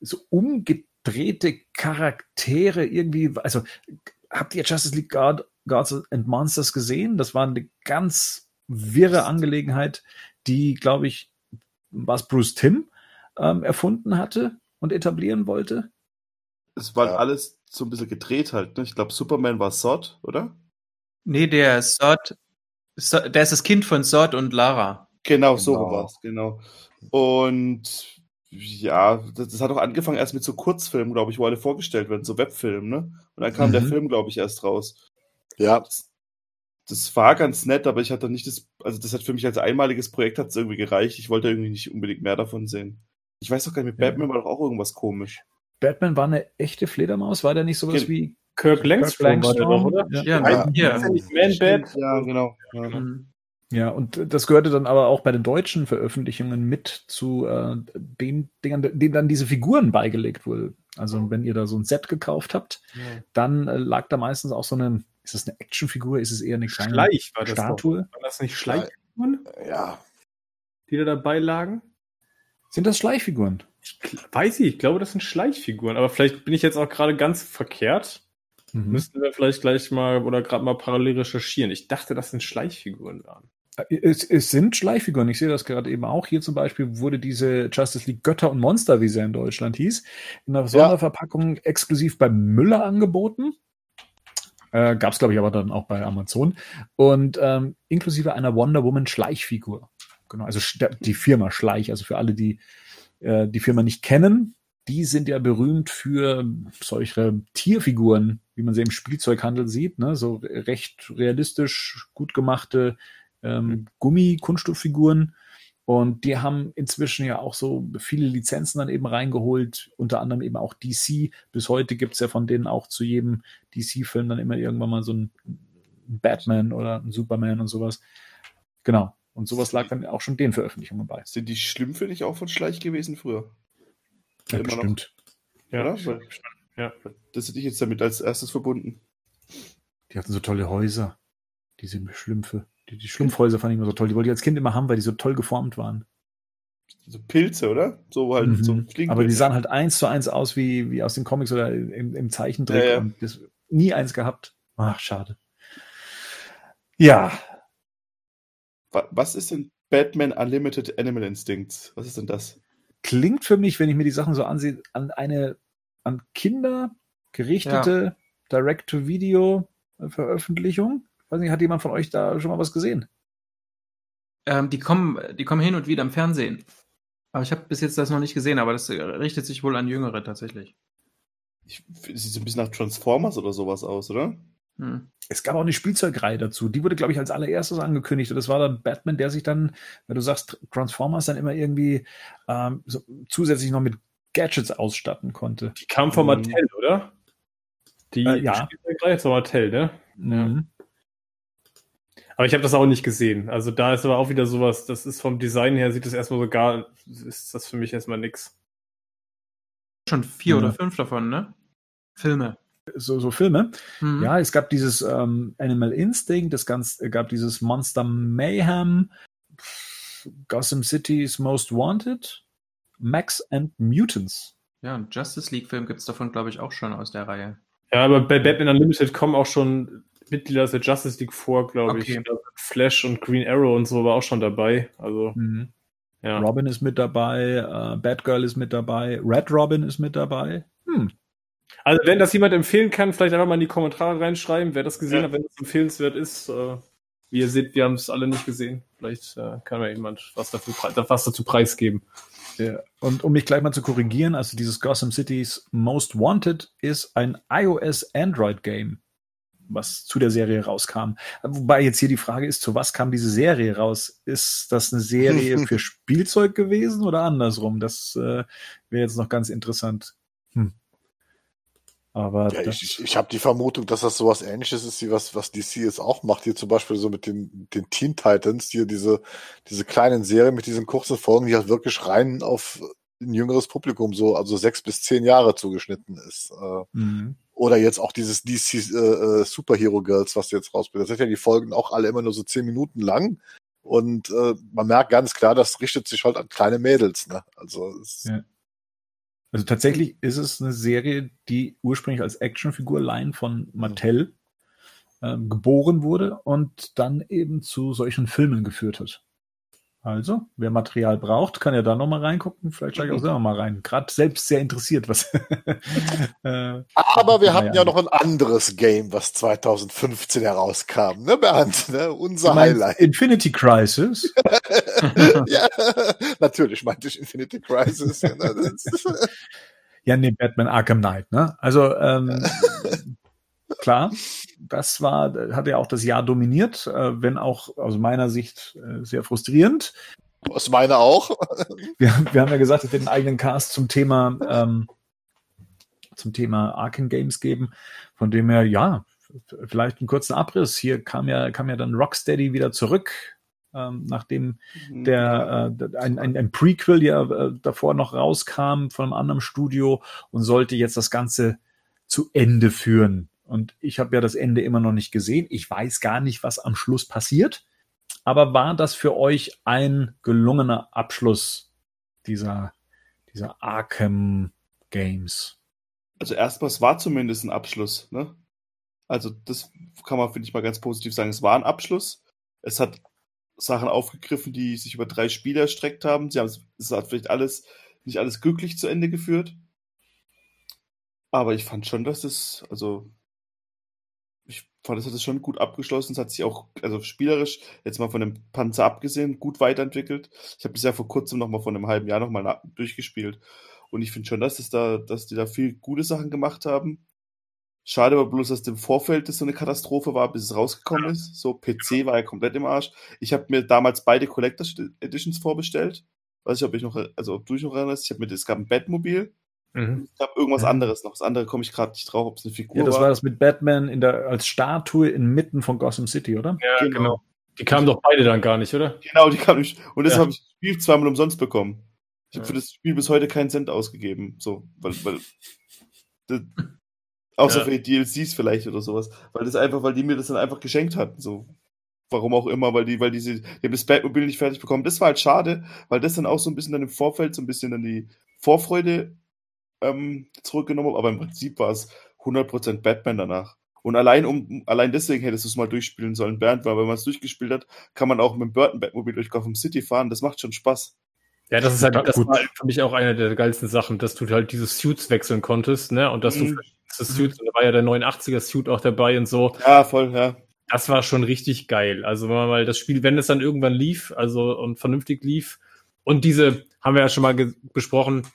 so umgedrehte Charaktere irgendwie. Also habt ihr Justice League Guard, Guards and Monsters gesehen? Das war eine ganz wirre Angelegenheit, die, glaube ich, was Bruce Tim ähm, erfunden hatte und etablieren wollte. Es war ja. alles so ein bisschen gedreht halt. Ne? Ich glaube, Superman war Sod, oder? Nee, der Sod, Sod, der ist das Kind von Sod und Lara. Genau, genau. so war es, genau. Und ja, das, das, hat auch angefangen erst mit so Kurzfilmen, glaube ich, wo alle vorgestellt werden, so Webfilmen, ne? Und dann kam mhm. der Film, glaube ich, erst raus. Ja. Das, das, war ganz nett, aber ich hatte nicht das, also das hat für mich als einmaliges Projekt hat es irgendwie gereicht. Ich wollte irgendwie nicht unbedingt mehr davon sehen. Ich weiß doch gar nicht, mit Batman ja. war doch auch irgendwas komisch. Batman war eine echte Fledermaus, war der nicht sowas Ge wie Kirk Langstrom, Kirk Langstrom war der doch, oder? Ja, ja. ja. Man Bat. Ja, genau. Ja. Mhm. Ja, und das gehörte dann aber auch bei den deutschen Veröffentlichungen mit zu äh, den Dingern, denen dann diese Figuren beigelegt wurde. Also wenn ihr da so ein Set gekauft habt, ja. dann äh, lag da meistens auch so eine, ist das eine Actionfigur, ist es eher eine kleine Schleich, war das Statue? Doch. War das nicht Schleichfiguren? Ja. Die da dabei lagen? Sind das Schleichfiguren? Ich weiß ich, ich glaube, das sind Schleichfiguren, aber vielleicht bin ich jetzt auch gerade ganz verkehrt. Mhm. Müssten wir vielleicht gleich mal oder gerade mal parallel recherchieren. Ich dachte, das sind Schleichfiguren waren. Es, es sind Schleichfiguren. Ich sehe das gerade eben auch. Hier zum Beispiel wurde diese Justice League Götter und Monster, wie sie in Deutschland hieß, in einer Sonderverpackung ja. exklusiv bei Müller angeboten. Äh, Gab es, glaube ich, aber dann auch bei Amazon. Und ähm, inklusive einer Wonder Woman Schleichfigur. Genau, also die Firma Schleich, also für alle, die äh, die Firma nicht kennen, die sind ja berühmt für solche Tierfiguren, wie man sie im Spielzeughandel sieht, ne? so recht realistisch gut gemachte ähm, Gummi-Kunststofffiguren. Und die haben inzwischen ja auch so viele Lizenzen dann eben reingeholt, unter anderem eben auch DC. Bis heute gibt's ja von denen auch zu jedem DC-Film dann immer irgendwann mal so ein Batman oder ein Superman und sowas. Genau. Und sowas lag dann auch schon den Veröffentlichungen bei. Sind die Schlümpfe nicht auch von Schleich gewesen früher? Ja, immer bestimmt. Noch. Ja, Weil, ja, das hätte ich jetzt damit als erstes verbunden. Die hatten so tolle Häuser, diese Schlümpfe. Die, die Schlumpfhäuser fand ich immer so toll. Die wollte ich als Kind immer haben, weil die so toll geformt waren. So Pilze, oder? So halt mhm. so Aber die sahen halt eins zu eins aus wie, wie aus den Comics oder im, im Zeichentrick ja, ja. und das, nie eins gehabt. Ach, schade. Ja. Was ist denn Batman Unlimited Animal Instincts? Was ist denn das? Klingt für mich, wenn ich mir die Sachen so ansehe, an eine an Kinder gerichtete ja. Direct-to-Video-Veröffentlichung weiß nicht, hat jemand von euch da schon mal was gesehen? Ähm, die, kommen, die kommen hin und wieder im Fernsehen. Aber ich habe bis jetzt das noch nicht gesehen, aber das richtet sich wohl an Jüngere tatsächlich. Ich, sieht so ein bisschen nach Transformers oder sowas aus, oder? Hm. Es gab auch eine Spielzeugreihe dazu. Die wurde, glaube ich, als allererstes angekündigt. Und das war dann Batman, der sich dann, wenn du sagst, Transformers dann immer irgendwie ähm, so zusätzlich noch mit Gadgets ausstatten konnte. Die kam von mhm. Mattel, oder? Die äh, ja. Spielzeugreihe von Mattel, ne? Mhm. Aber ich habe das auch nicht gesehen. Also da ist aber auch wieder sowas, das ist vom Design her, sieht das erstmal so gar, ist das für mich erstmal nix. Schon vier mhm. oder fünf davon, ne? Filme. So, so Filme. Mhm. Ja, es gab dieses ähm, Animal Instinct, es gab dieses Monster Mayhem, Gotham City's Most Wanted, Max and Mutants. Ja, einen Justice League-Film gibt es davon, glaube ich, auch schon aus der Reihe. Ja, aber bei Batman Unlimited kommen auch schon Mitglieder aus der Justice League vor, glaube okay. ich. Flash und Green Arrow und so war auch schon dabei. Also mhm. ja. Robin ist mit dabei, uh, Batgirl ist mit dabei, Red Robin ist mit dabei. Hm. Also wenn das jemand empfehlen kann, vielleicht einfach mal in die Kommentare reinschreiben, wer das gesehen ja. hat, wenn es empfehlenswert ist. Äh, wie ihr seht, wir haben es alle nicht gesehen. Vielleicht äh, kann mir jemand was, dafür, was dazu preisgeben. Ja. Und um mich gleich mal zu korrigieren, also dieses Gotham City's Most Wanted ist ein iOS-Android-Game was zu der Serie rauskam. Wobei jetzt hier die Frage ist, zu was kam diese Serie raus? Ist das eine Serie für Spielzeug gewesen oder andersrum? Das äh, wäre jetzt noch ganz interessant. Hm. Aber ja, ich, ich habe die Vermutung, dass das sowas ähnliches ist, wie was, was DC jetzt auch macht. Hier zum Beispiel so mit den, den Teen Titans, hier diese, diese kleinen Serien mit diesen kurzen Folgen, die halt wirklich rein auf ein jüngeres Publikum, so also sechs bis zehn Jahre zugeschnitten ist. Äh, Mhm. Oder jetzt auch dieses DC äh, äh, Superhero Girls, was jetzt rausbringt. Das sind ja die Folgen auch alle immer nur so zehn Minuten lang. Und äh, man merkt ganz klar, das richtet sich halt an kleine Mädels. Ne? Also es, Ja. Also tatsächlich ist es eine Serie, die ursprünglich als Actionfigur-Line von Mattel ähm, geboren wurde und dann eben zu solchen Filmen geführt hat. Also, wer Material braucht, kann ja da nochmal reingucken. Vielleicht schaue ich auch selber mal rein. Gerade selbst sehr interessiert, was. äh, Aber wir hatten ja. noch ein anderes Game, was 2015 herauskam, ne, Bernd? Ne? Unser Highlight. Infinity Crisis. ja, natürlich meinte ich Infinity Crisis. Ja, ne, Ja, nee, Batman Arkham Knight, ne? Also, ähm, klar, das war, hat ja auch das Jahr dominiert, äh, wenn auch aus meiner Sicht äh, sehr frustrierend. Aus meiner auch. Wir, wir haben ja gesagt, es wird einen eigenen Cast zum Thema, ähm, zum Thema Arkham Games geben. Von dem her, ja, vielleicht einen kurzen Abriss. Hier kam ja, kam ja dann Rocksteady wieder zurück, ähm, nachdem der äh, ein, ein, ein Prequel ja äh, davor noch rauskam von einem anderen Studio und sollte jetzt das Ganze zu Ende führen. Und ich habe ja das Ende immer noch nicht gesehen. Ich weiß gar nicht, was am Schluss passiert. Aber war das für euch ein gelungener Abschluss dieser, dieser Arkham Games? Also erstmal, es war zumindest ein Abschluss, ne? Also das kann man, finde ich, mal ganz positiv sagen. Es war ein Abschluss. Es hat Sachen aufgegriffen, die sich über drei Spiele erstreckt haben. Sie haben es, es hat vielleicht alles, nicht alles glücklich zu Ende geführt. Aber ich fand schon, dass es, also ich fand, es hat es schon gut abgeschlossen. Es hat sich auch, also spielerisch, jetzt mal von dem Panzer abgesehen, gut weiterentwickelt. Ich habe das ja vor kurzem noch mal von einem halben Jahr noch mal na- durchgespielt. Und ich finde schon, dass es da, dass die da viel gute Sachen gemacht haben. Schade aber bloß, dass im Vorfeld das so eine Katastrophe war, bis es rausgekommen ist. So, PC war ja komplett im Arsch. Ich habe mir damals beide Collectors Editions vorbestellt. Weiß nicht, ob ich noch, also ob du dich noch erinnerst. Ich habe mir, es gab ein Batmobil. Mhm. Es gab irgendwas Ja. anderes noch. Das andere komme ich gerade nicht drauf, ob es eine Figur Ja, das war. war das mit Batman in der, als Statue inmitten von Gotham City, oder? Ja, Genau. genau. Die kamen doch beide dann gar nicht, oder? Genau, die kam nicht. Und das Ja. habe ich das Spiel zweimal umsonst bekommen. Ich habe Ja. für das Spiel bis heute keinen Cent ausgegeben. So, weil, weil das, außer Ja. für die DLCs vielleicht oder sowas. Weil das einfach, weil die mir das dann einfach geschenkt hatten. So. Warum auch immer, weil die, weil diese, die haben das Batmobil nicht fertig bekommen. Das war halt schade, weil das dann auch so ein bisschen dann im Vorfeld so ein bisschen dann die Vorfreude ähm, zurückgenommen hat. Aber im Prinzip war es 100% Batman danach. Und allein um, allein deswegen hättest du es mal durchspielen sollen, Bernd, weil wenn man es durchgespielt hat, kann man auch mit dem Burton Batmobil durch Gotham City fahren. Das macht schon Spaß. Ja, das ist halt, das gut. war für mich auch eine der geilsten Sachen, dass du halt diese Suits wechseln konntest, ne? Und dass du Mhm. verschiedenste Suits, und da war ja der 89er Suit auch dabei und so. Ja, voll, ja. Das war schon richtig geil. Also wenn man mal das Spiel, wenn es dann irgendwann lief, also und vernünftig lief, und diese haben wir ja schon mal besprochen,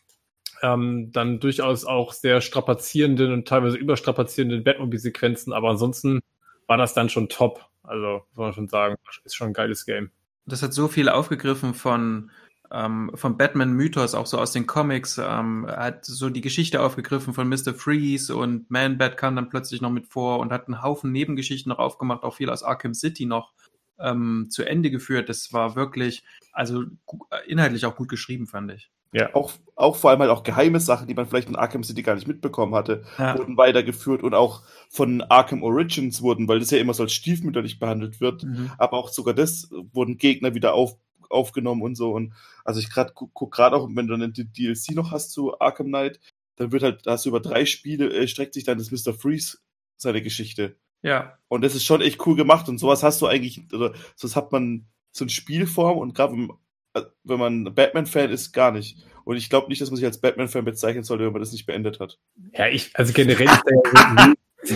ähm, dann durchaus auch sehr strapazierenden und teilweise überstrapazierenden Batmobile-Sequenzen, aber ansonsten war das dann schon top. Also muss man schon sagen, ist schon ein geiles Game. Das hat so viel aufgegriffen von ähm, vom Batman-Mythos, auch so aus den Comics. Ähm, hat so die Geschichte aufgegriffen von Mr. Freeze und Man-Bat kam dann plötzlich noch mit vor und hat einen Haufen Nebengeschichten noch aufgemacht, auch viel aus Arkham City noch ähm, zu Ende geführt. Das war wirklich, also gu- inhaltlich auch gut geschrieben, fand ich. Auch, auch vor allem halt auch geheime Sachen, die man vielleicht in Arkham City gar nicht mitbekommen hatte, Ja. wurden weitergeführt und auch von Arkham Origins wurden, weil das ja immer so als stiefmütterlich behandelt wird, Mhm. aber auch sogar das wurden Gegner wieder auf, aufgenommen und so. Und also ich gerade guck, gerade auch, wenn du dann die DLC noch hast zu Arkham Knight, dann wird halt, da hast du über drei Spiele, äh, streckt sich dann das Mr. Freeze seine Geschichte. Ja, Und das ist schon echt cool gemacht und sowas hast du eigentlich, oder sowas hat man so eine Spielform und gerade wenn, äh, wenn man Batman-Fan ist, gar nicht. Und ich glaube nicht, dass man sich als Batman-Fan bezeichnen sollte, wenn man das nicht beendet hat. Ja, ich, also generell ist da ja so,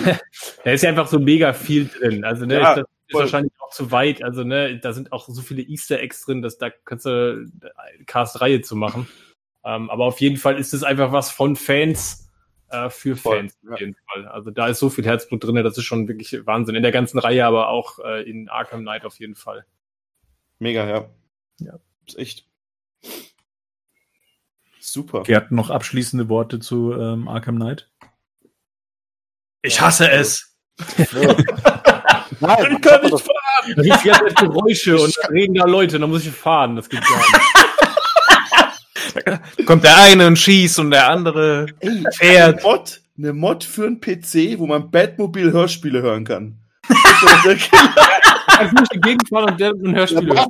da ist ja einfach so mega viel drin. Also, ne, Ja, das ist voll. Wahrscheinlich auch zu weit. Also, ne, da sind auch so viele Easter Eggs drin, dass da kannst du eine Cast-Reihe zu machen. Ähm, aber auf jeden Fall ist es einfach was von Fans äh, für Voll, Fans. ja. Auf jeden Fall. Also, da ist so viel Herzblut drin, das ist schon wirklich Wahnsinn. In der ganzen Reihe, aber auch äh, in Arkham Knight auf jeden Fall. Mega, ja. Ja. Ist echt. Super. Gerd, noch abschließende Worte zu ähm, Arkham Knight? ich hasse es. Nein, Ich kann nicht fahren! Da ganze Zeit Geräusche und da reden da Leute, da muss ich fahren. Das geht gar nicht. kommt der eine und schießt und der andere Ey, fährt. Eine Mod, eine Mod für einen PC, wo man Batmobil Hörspiele hören kann. Das ist doch der Killer. Einfach durch die Gegend fahren und der ein Hörspiel hört.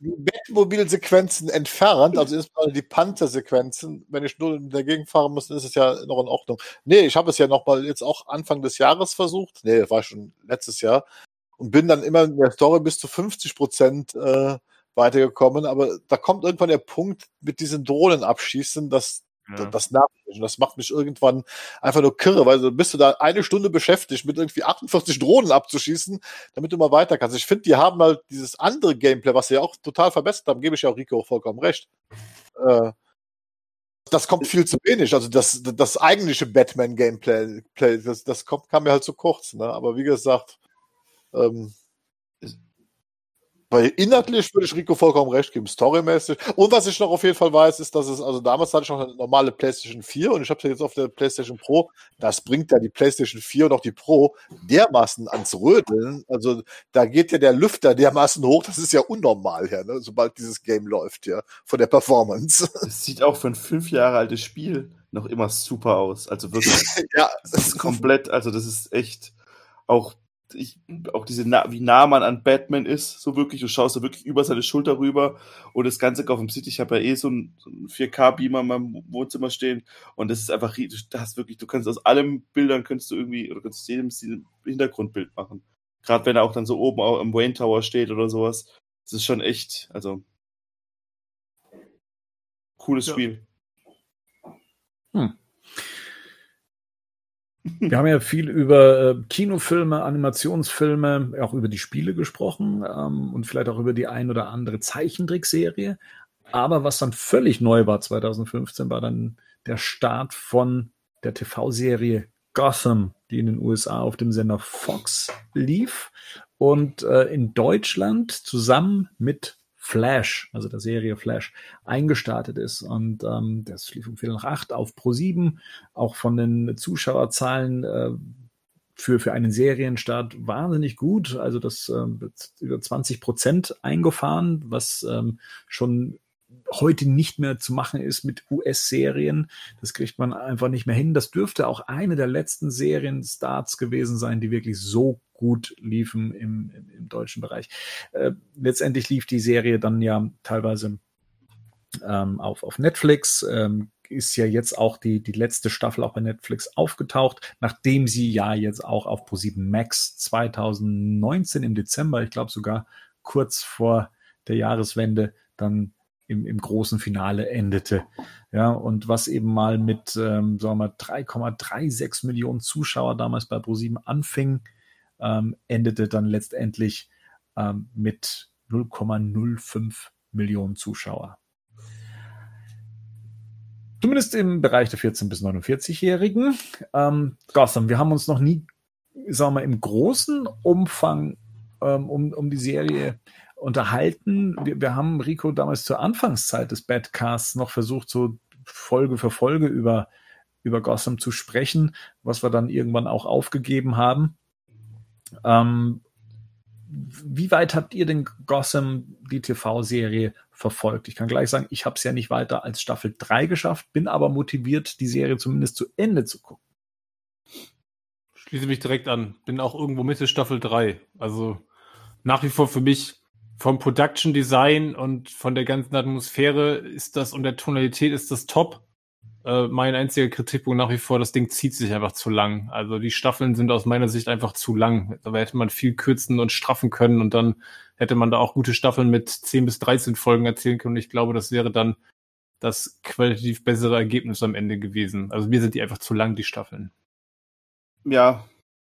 Batmobil-Sequenzen entfernt, also insbesondere die Panther-Sequenzen. Wenn ich nur dagegen fahren muss, dann ist es ja noch in Ordnung. Nee, ich habe es ja noch mal jetzt auch Anfang des Jahres versucht. Nee, das war schon letztes Jahr. Und bin dann immer in der Story bis zu 50 Prozent äh, weitergekommen. Aber da kommt irgendwann der Punkt mit diesen Drohnen abschießen, dass Ja. das nervt mich. Und das macht mich irgendwann einfach nur kirre, weil so bist du da eine Stunde beschäftigt, mit irgendwie 48 Drohnen abzuschießen, damit du mal weiter kannst. Ich finde, die haben halt dieses andere Gameplay, was sie ja auch total verbessert haben, gebe ich ja auch Rico vollkommen recht. Äh, das kommt viel zu wenig. Also das, das eigentliche Batman-Gameplay, Play, das, das kommt, kam mir halt zu kurz. Ne? Aber wie gesagt, ähm, weil inhaltlich würde ich Rico vollkommen recht geben, storymäßig. Und was ich noch auf jeden Fall weiß, ist, dass es, also damals hatte ich noch eine normale PlayStation 4 und ich habe es jetzt auf der PlayStation Pro. Das bringt ja die PlayStation 4 und auch die Pro dermaßen ans Rödeln. Also da geht ja der Lüfter dermaßen hoch, das ist ja unnormal, ja, ne? sobald dieses Game läuft, ja, von der Performance. Es sieht auch für ein fünf Jahre altes Spiel noch immer super aus. Also wirklich, ja, das ist komplett, also das ist echt auch, ich, auch diese, wie nah man an Batman ist, so wirklich, du schaust da wirklich über seine Schulter rüber und das Ganze Gotham City, ich habe ja eh so einen, so einen 4K-Beamer in meinem Wohnzimmer stehen und das ist einfach, du hast wirklich, du kannst aus allem Bildern, kannst du irgendwie, oder kannst aus jedem Hintergrundbild machen. Gerade wenn er auch dann so oben au- am Wayne Tower steht oder sowas. Das ist schon echt, also cooles Ja. Spiel. Wir haben ja viel über äh, Kinofilme, Animationsfilme, auch über die Spiele gesprochen ähm, und vielleicht auch über die ein oder andere Zeichentrickserie. Aber was dann völlig neu war 2015, war dann der Start von der TV-Serie Gotham, die in den USA auf dem Sender Fox lief und äh, in Deutschland zusammen mit Flash, also der Serie Flash, eingestartet ist. Und ähm, das lief um Viertel nach acht auf Pro 7 auch von den Zuschauerzahlen äh, für, für einen Serienstart wahnsinnig gut. Also das wird über 20 Prozent eingefahren, was ähm, schon heute nicht mehr zu machen ist mit US-Serien. Das kriegt man einfach nicht mehr hin. Das dürfte auch eine der letzten Serienstarts gewesen sein, die wirklich so gut liefen im, im, im deutschen Bereich. Äh, letztendlich lief die Serie dann ja teilweise ähm, auf, auf Netflix. Ähm, ist ja jetzt auch die, die letzte Staffel auch bei Netflix aufgetaucht, nachdem sie ja jetzt auch auf Pro7 Max 2019 im Dezember, ich glaube sogar kurz vor der Jahreswende, dann im, im großen Finale endete. Ja, und was eben mal mit, ähm, sagen wir mal, 3,36 Millionen Zuschauer damals bei Pro7 anfing, ähm, endete dann letztendlich ähm, mit 0,05 Millionen Zuschauer. Zumindest im Bereich der 14- bis 49-Jährigen. Ähm, Gotham, wir haben uns noch nie, sagen wir im großen Umfang ähm, um, um die Serie unterhalten. Wir, wir haben Rico damals zur Anfangszeit des Badcasts noch versucht, so Folge für Folge über, über Gotham zu sprechen, was wir dann irgendwann auch aufgegeben haben. Ähm, wie weit habt ihr denn Gotham, die TV-Serie, verfolgt? Ich kann gleich sagen, ich habe es ja nicht weiter als Staffel 3 geschafft, bin aber motiviert, die Serie zumindest zu Ende zu gucken. Schließe mich direkt an. Bin auch irgendwo Mitte Staffel 3. Also nach wie vor für mich vom Production Design und von der ganzen Atmosphäre ist das und der Tonalität ist das top. Äh, mein einziger Kritikpunkt nach wie vor, das Ding zieht sich einfach zu lang. Also die Staffeln sind aus meiner Sicht einfach zu lang. Da hätte man viel kürzen und straffen können und dann hätte man da auch gute Staffeln mit 10 bis 13 Folgen erzählen können. Und ich glaube, das wäre dann das qualitativ bessere Ergebnis am Ende gewesen. Also mir sind die einfach zu lang, die Staffeln. Ja,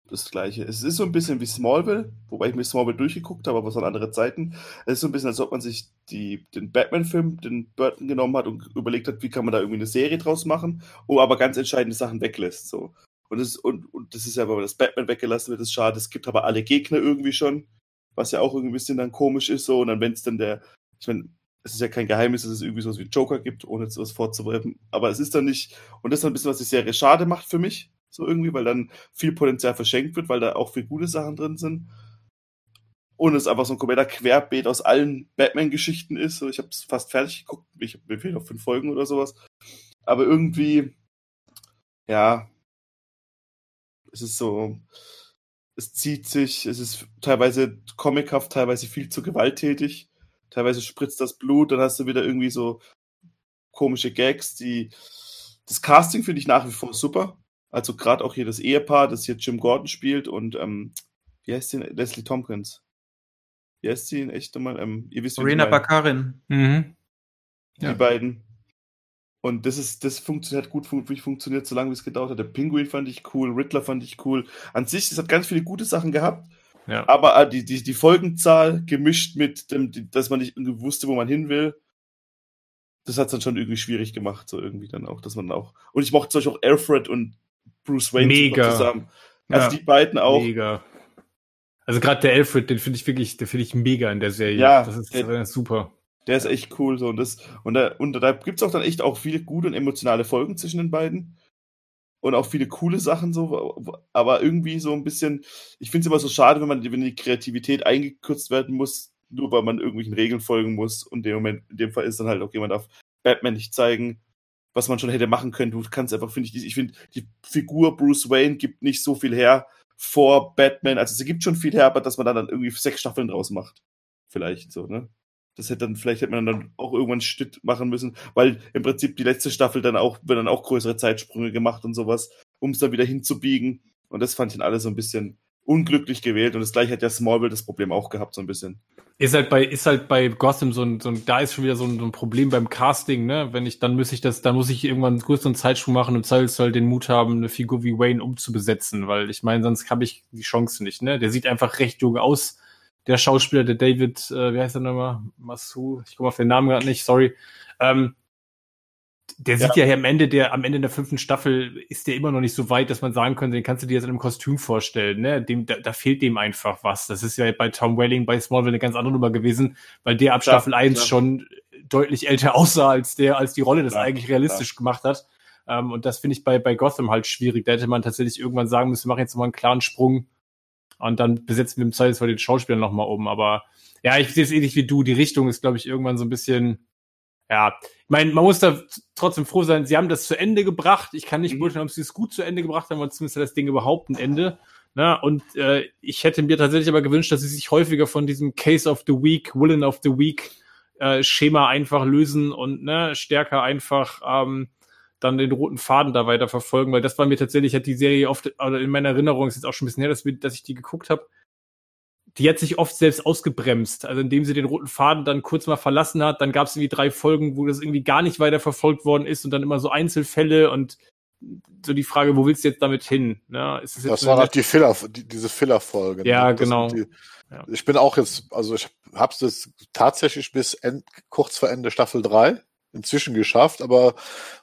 das gleiche. Es ist so ein bisschen wie Smallville, wobei ich mir Smallville durchgeguckt habe, aber es waren andere Zeiten. Es ist so ein bisschen, als ob man sich die, den Batman-Film, den Burton genommen hat und überlegt hat, wie kann man da irgendwie eine Serie draus machen, wo aber ganz entscheidende Sachen weglässt. So. Und, das, und, und das ist ja, wenn das Batman weggelassen wird, ist schade. Es gibt aber alle Gegner irgendwie schon, was ja auch irgendwie ein bisschen dann komisch ist. So. Und dann, wenn es dann der, ich meine, es ist ja kein Geheimnis, dass es irgendwie sowas wie Joker gibt, ohne jetzt was vorzuwerfen. Aber es ist dann nicht, und das ist dann ein bisschen, was die Serie schade macht für mich, so irgendwie, weil dann viel Potenzial verschenkt wird, weil da auch viel gute Sachen drin sind. und es einfach so ein kompletter Querbeet aus allen Batman-Geschichten ist. So, ich habe es fast fertig geguckt. Ich mir fehlen noch fünf Folgen oder sowas. Aber irgendwie, ja, es ist so, es zieht sich, es ist teilweise comichaft, teilweise viel zu gewalttätig. Teilweise spritzt das Blut, dann hast du wieder irgendwie so komische Gags, die. Das Casting finde ich nach wie vor super. Also gerade auch hier das Ehepaar, das hier Jim Gordon spielt und ähm, wie heißt sie? Leslie Tompkins. Wie heißt sie in echt nochmal? Ähm, ihr wisst, Rena Bakarin. Mhm. Die ja. beiden. Und das ist, das funktioniert gut, fun funktioniert so lange, wie es gedauert hat. Der Penguin fand ich cool, Riddler fand ich cool. An sich, es hat ganz viele gute Sachen gehabt. Ja. Aber äh, die, die, die Folgenzahl gemischt mit dem, dass man nicht wusste, wo man hin will, das hat es dann schon irgendwie schwierig gemacht, so irgendwie dann auch, dass man auch. Und ich mochte zum Beispiel auch Alfred und Bruce Wayne Mega. zusammen. Also ja. die beiden auch. Mega. Also gerade der Alfred, den finde ich wirklich, den finde ich mega in der Serie. Ja, das ist der, super. Der ist echt cool so und das und da, und da gibt's auch dann echt auch viele gute und emotionale Folgen zwischen den beiden und auch viele coole Sachen so, aber irgendwie so ein bisschen. Ich finde es immer so schade, wenn man wenn die Kreativität eingekürzt werden muss, nur weil man irgendwelchen Regeln folgen muss und in dem Moment in dem Fall ist dann halt okay, man darf Batman nicht zeigen, was man schon hätte machen können. Du kannst einfach, finde ich, ich finde, die Figur Bruce Wayne gibt nicht so viel her vor Batman. Also sie gibt schon viel her, aber dass man da dann irgendwie sechs Staffeln draus macht. Vielleicht so, ne? Das hätte dann, vielleicht hätte man dann auch irgendwann Schnitt machen müssen, weil im Prinzip die letzte Staffel dann auch, wird dann auch größere Zeitsprünge gemacht und sowas, um es dann wieder hinzubiegen. Und das fand ich dann alle so ein bisschen unglücklich gewählt. Und das gleiche hat ja Smallville das Problem auch gehabt, so ein bisschen. Ist halt bei, ist halt bei Gotham so ein, so ein da ist schon wieder so ein, so ein Problem beim Casting, ne? Wenn ich, dann muss ich das, dann muss ich irgendwann einen größeren Zeitsprung machen und soll den Mut haben, eine Figur wie Wayne umzubesetzen, weil ich meine, sonst habe ich die Chance nicht, ne? Der sieht einfach recht jung aus. Der Schauspieler, der David, äh, wie heißt der nochmal? Masu, ich komme auf den Namen gerade nicht, sorry. Ähm, der sieht ja. ja am Ende der, am Ende der fünften Staffel ist der immer noch nicht so weit, dass man sagen könnte, den kannst du dir jetzt in einem Kostüm vorstellen, ne? Dem, da, da fehlt dem einfach was. Das ist ja bei Tom Welling bei Smallville eine ganz andere Nummer gewesen, weil der ab klar, Staffel 1 klar. schon deutlich älter aussah, als der, als die Rolle das klar, eigentlich realistisch gemacht hat. Um, ähm, und das finde ich bei, bei Gotham halt schwierig. Da hätte man tatsächlich irgendwann sagen müssen, wir machen jetzt mal einen klaren Sprung und dann besetzen wir im Zweifelsfall den Schauspieler nochmal um. Aber ja, ich sehe es ähnlich wie du. Die Richtung ist, glaube ich, irgendwann so ein bisschen, ja, ich meine, man muss da trotzdem froh sein, sie haben das zu Ende gebracht. Ich kann nicht mhm. beurteilen, ob sie es gut zu Ende gebracht haben, aber zumindest hat das Ding überhaupt ein Ende. Na, und äh, ich hätte mir tatsächlich aber gewünscht, dass sie sich häufiger von diesem Case of the Week, Villain of the Week äh, Schema einfach lösen und ne, stärker einfach ähm, dann den roten Faden da weiter verfolgen, weil das war mir tatsächlich, hat die Serie oft, oder in meiner Erinnerung, ist jetzt auch schon ein bisschen her, dass, wir, dass ich die geguckt habe, die hat sich oft selbst ausgebremst. Also indem sie den roten Faden dann kurz mal verlassen hat, dann gab es irgendwie drei Folgen, wo das irgendwie gar nicht weiter verfolgt worden ist und dann immer so Einzelfälle und so die Frage, wo willst du jetzt damit hin? Ja, ist das, das war halt die Filler, die, diese Filler-Folge. Ja, ne? genau. Die, ja. Ich bin auch jetzt, also ich hab's jetzt tatsächlich bis end, kurz vor Ende Staffel 3 inzwischen geschafft, aber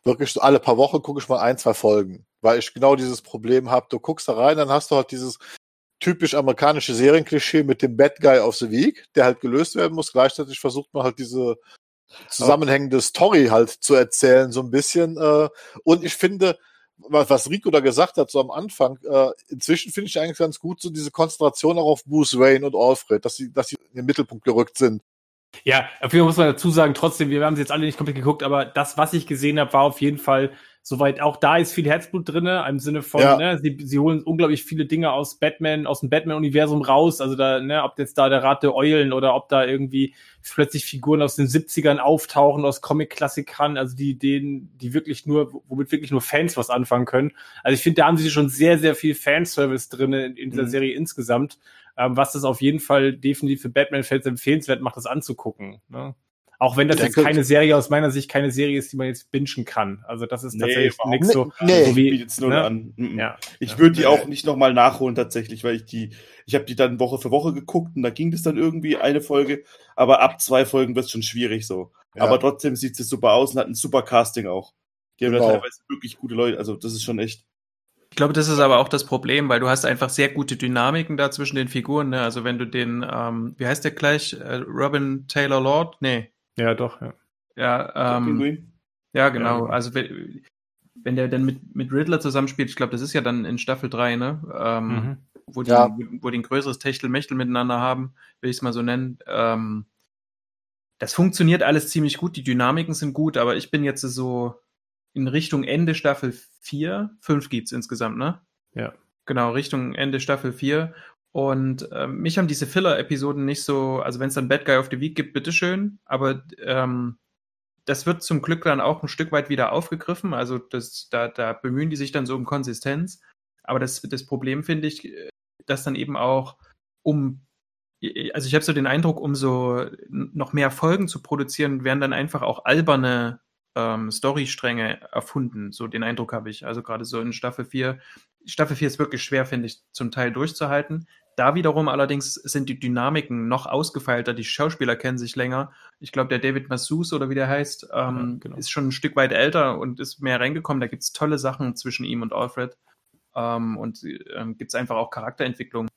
wirklich so alle paar Wochen gucke ich mal ein, zwei Folgen, weil ich genau dieses Problem habe. Du guckst da rein, dann hast du halt dieses typisch amerikanische Serienklischee mit dem Bad Guy of the Week, der halt gelöst werden muss. Gleichzeitig versucht man halt diese zusammenhängende Story halt zu erzählen, so ein bisschen. Äh, und ich finde, was Rico da gesagt hat, so am Anfang, äh, inzwischen finde ich eigentlich ganz gut so diese Konzentration auch auf Bruce Wayne und Alfred, dass sie, dass sie in den Mittelpunkt gerückt sind. Ja, auf jeden Fall muss man dazu sagen, trotzdem, wir haben sie jetzt alle nicht komplett geguckt, aber das, was ich gesehen habe, war auf jeden Fall soweit auch da ist viel Herzblut drinne, im Sinne von, ja. ne, sie, sie holen unglaublich viele Dinge aus Batman, aus dem Batman-Universum raus. Also da, ne, ob jetzt da der Rat der Eulen oder ob da irgendwie plötzlich Figuren aus den 70ern auftauchen, aus Comic-Klassikern, also die, denen, die wirklich nur, womit wirklich nur Fans was anfangen können. Also ich finde, da haben sie schon sehr, sehr viel Fanservice drinne in, in dieser mhm. Serie insgesamt, ähm, was das auf jeden Fall definitiv für Batman-Fans empfehlenswert macht, das anzugucken. Ne? Auch wenn das jetzt keine Serie aus meiner Sicht keine Serie ist, die man jetzt bingen kann. Also das ist nee, tatsächlich nichts so, nee. so wie jetzt nur ne? an. Ja. Ich würde die auch nicht nochmal nachholen tatsächlich, weil ich die, ich habe die dann Woche für Woche geguckt und da ging das dann irgendwie eine Folge, aber ab zwei Folgen wird es schon schwierig so. Ja. Aber trotzdem sieht es super aus und hat ein super Casting auch. Die haben genau. da teilweise wirklich gute Leute, also das ist schon echt. Ich glaube, das ist aber auch das Problem, weil du hast einfach sehr gute Dynamiken da zwischen den Figuren. Ne? Also wenn du den, ähm, wie heißt der gleich, äh, Robin Taylor Lord? Nee, ja, doch, ja. Ja, ähm, ja genau. Ja. Also wenn, wenn der dann mit, mit Riddler zusammenspielt, ich glaube, das ist ja dann in Staffel 3, ne? Ähm, mhm. wo die, Ja. wo, die ein größeres Techtelmechtel miteinander haben, will ich es mal so nennen. Ähm, das funktioniert alles ziemlich gut, die Dynamiken sind gut, aber ich bin jetzt so in Richtung Ende Staffel 4. Fünf gibt's insgesamt, ne? Ja. Genau, Richtung Ende Staffel 4. Und ähm, mich haben diese Filler-Episoden nicht so, also wenn es dann Bad Guy of the Week gibt, bitteschön, aber ähm, das wird zum Glück dann auch ein Stück weit wieder aufgegriffen. Also das, da, da bemühen die sich dann so um Konsistenz. Aber das, das Problem finde ich, dass dann eben auch um, also ich habe so den Eindruck, um so noch mehr Folgen zu produzieren, werden dann einfach auch alberne ähm, Storystränge erfunden. So den Eindruck habe ich. Also gerade so in Staffel 4. Staffel 4 ist wirklich schwer, finde ich, zum Teil durchzuhalten. Da wiederum allerdings sind die Dynamiken noch ausgefeilter, die Schauspieler kennen sich länger. Ich glaube, der David Massus oder wie der heißt, ähm, Ja, genau. ist schon ein Stück weit älter und ist mehr reingekommen. Da gibt es tolle Sachen zwischen ihm und Alfred. Ähm, und ähm, gibt es einfach auch Charakterentwicklung.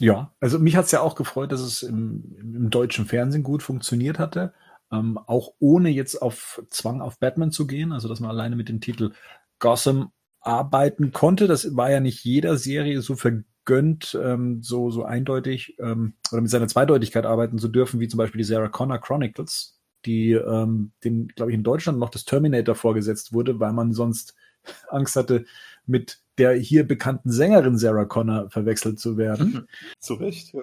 Ja, also mich hat's ja auch gefreut, dass es im, im deutschen Fernsehen gut funktioniert hatte. Ähm, auch ohne jetzt auf Zwang auf Batman zu gehen, also dass man alleine mit dem Titel Gotham arbeiten konnte. Das war ja nicht jeder Serie so vergönnt, ähm, so, so eindeutig ähm, oder mit seiner Zweideutigkeit arbeiten zu dürfen, wie zum Beispiel die Sarah Connor Chronicles, die ähm, den, glaube ich, in Deutschland noch das Terminator vorgesetzt wurde, weil man sonst Angst hatte, mit der hier bekannten Sängerin Sarah Connor verwechselt zu werden. Zu Recht. Ja.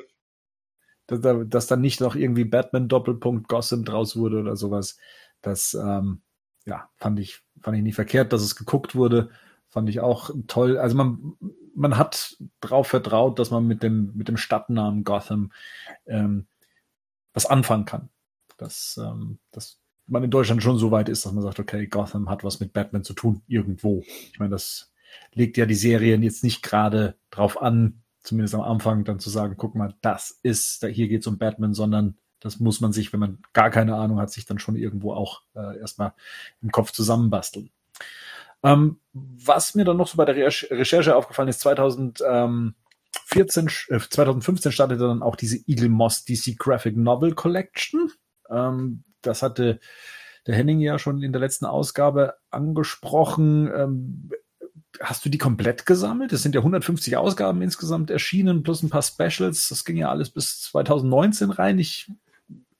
Dass, da- dass dann nicht noch irgendwie Batman Doppelpunkt Gotham draus wurde oder sowas. Das ähm, ja, fand ich, fand ich nicht verkehrt, dass es geguckt wurde. Fand ich auch toll. Also man, man hat drauf vertraut, dass man mit dem, mit dem Stadtnamen Gotham ähm, was anfangen kann. Dass, ähm, dass man in Deutschland schon so weit ist, dass man sagt, okay, Gotham hat was mit Batman zu tun, irgendwo. Ich meine, das legt ja die Serien jetzt nicht gerade drauf an, zumindest am Anfang dann zu sagen, guck mal, das ist, hier geht's um Batman, sondern das muss man sich, wenn man gar keine Ahnung hat, sich dann schon irgendwo auch äh, erstmal im Kopf zusammenbasteln. Ähm, was mir dann noch so bei der Re Recherche aufgefallen ist, 2014, äh, 2015 startete dann auch diese Eagle Moss DC Graphic Novel Collection. Ähm, das hatte der Henning ja schon in der letzten Ausgabe angesprochen. Ähm, hast du die komplett gesammelt? Es sind ja 150 Ausgaben insgesamt erschienen, plus ein paar Specials. Das ging ja alles bis 2019 rein. Ich,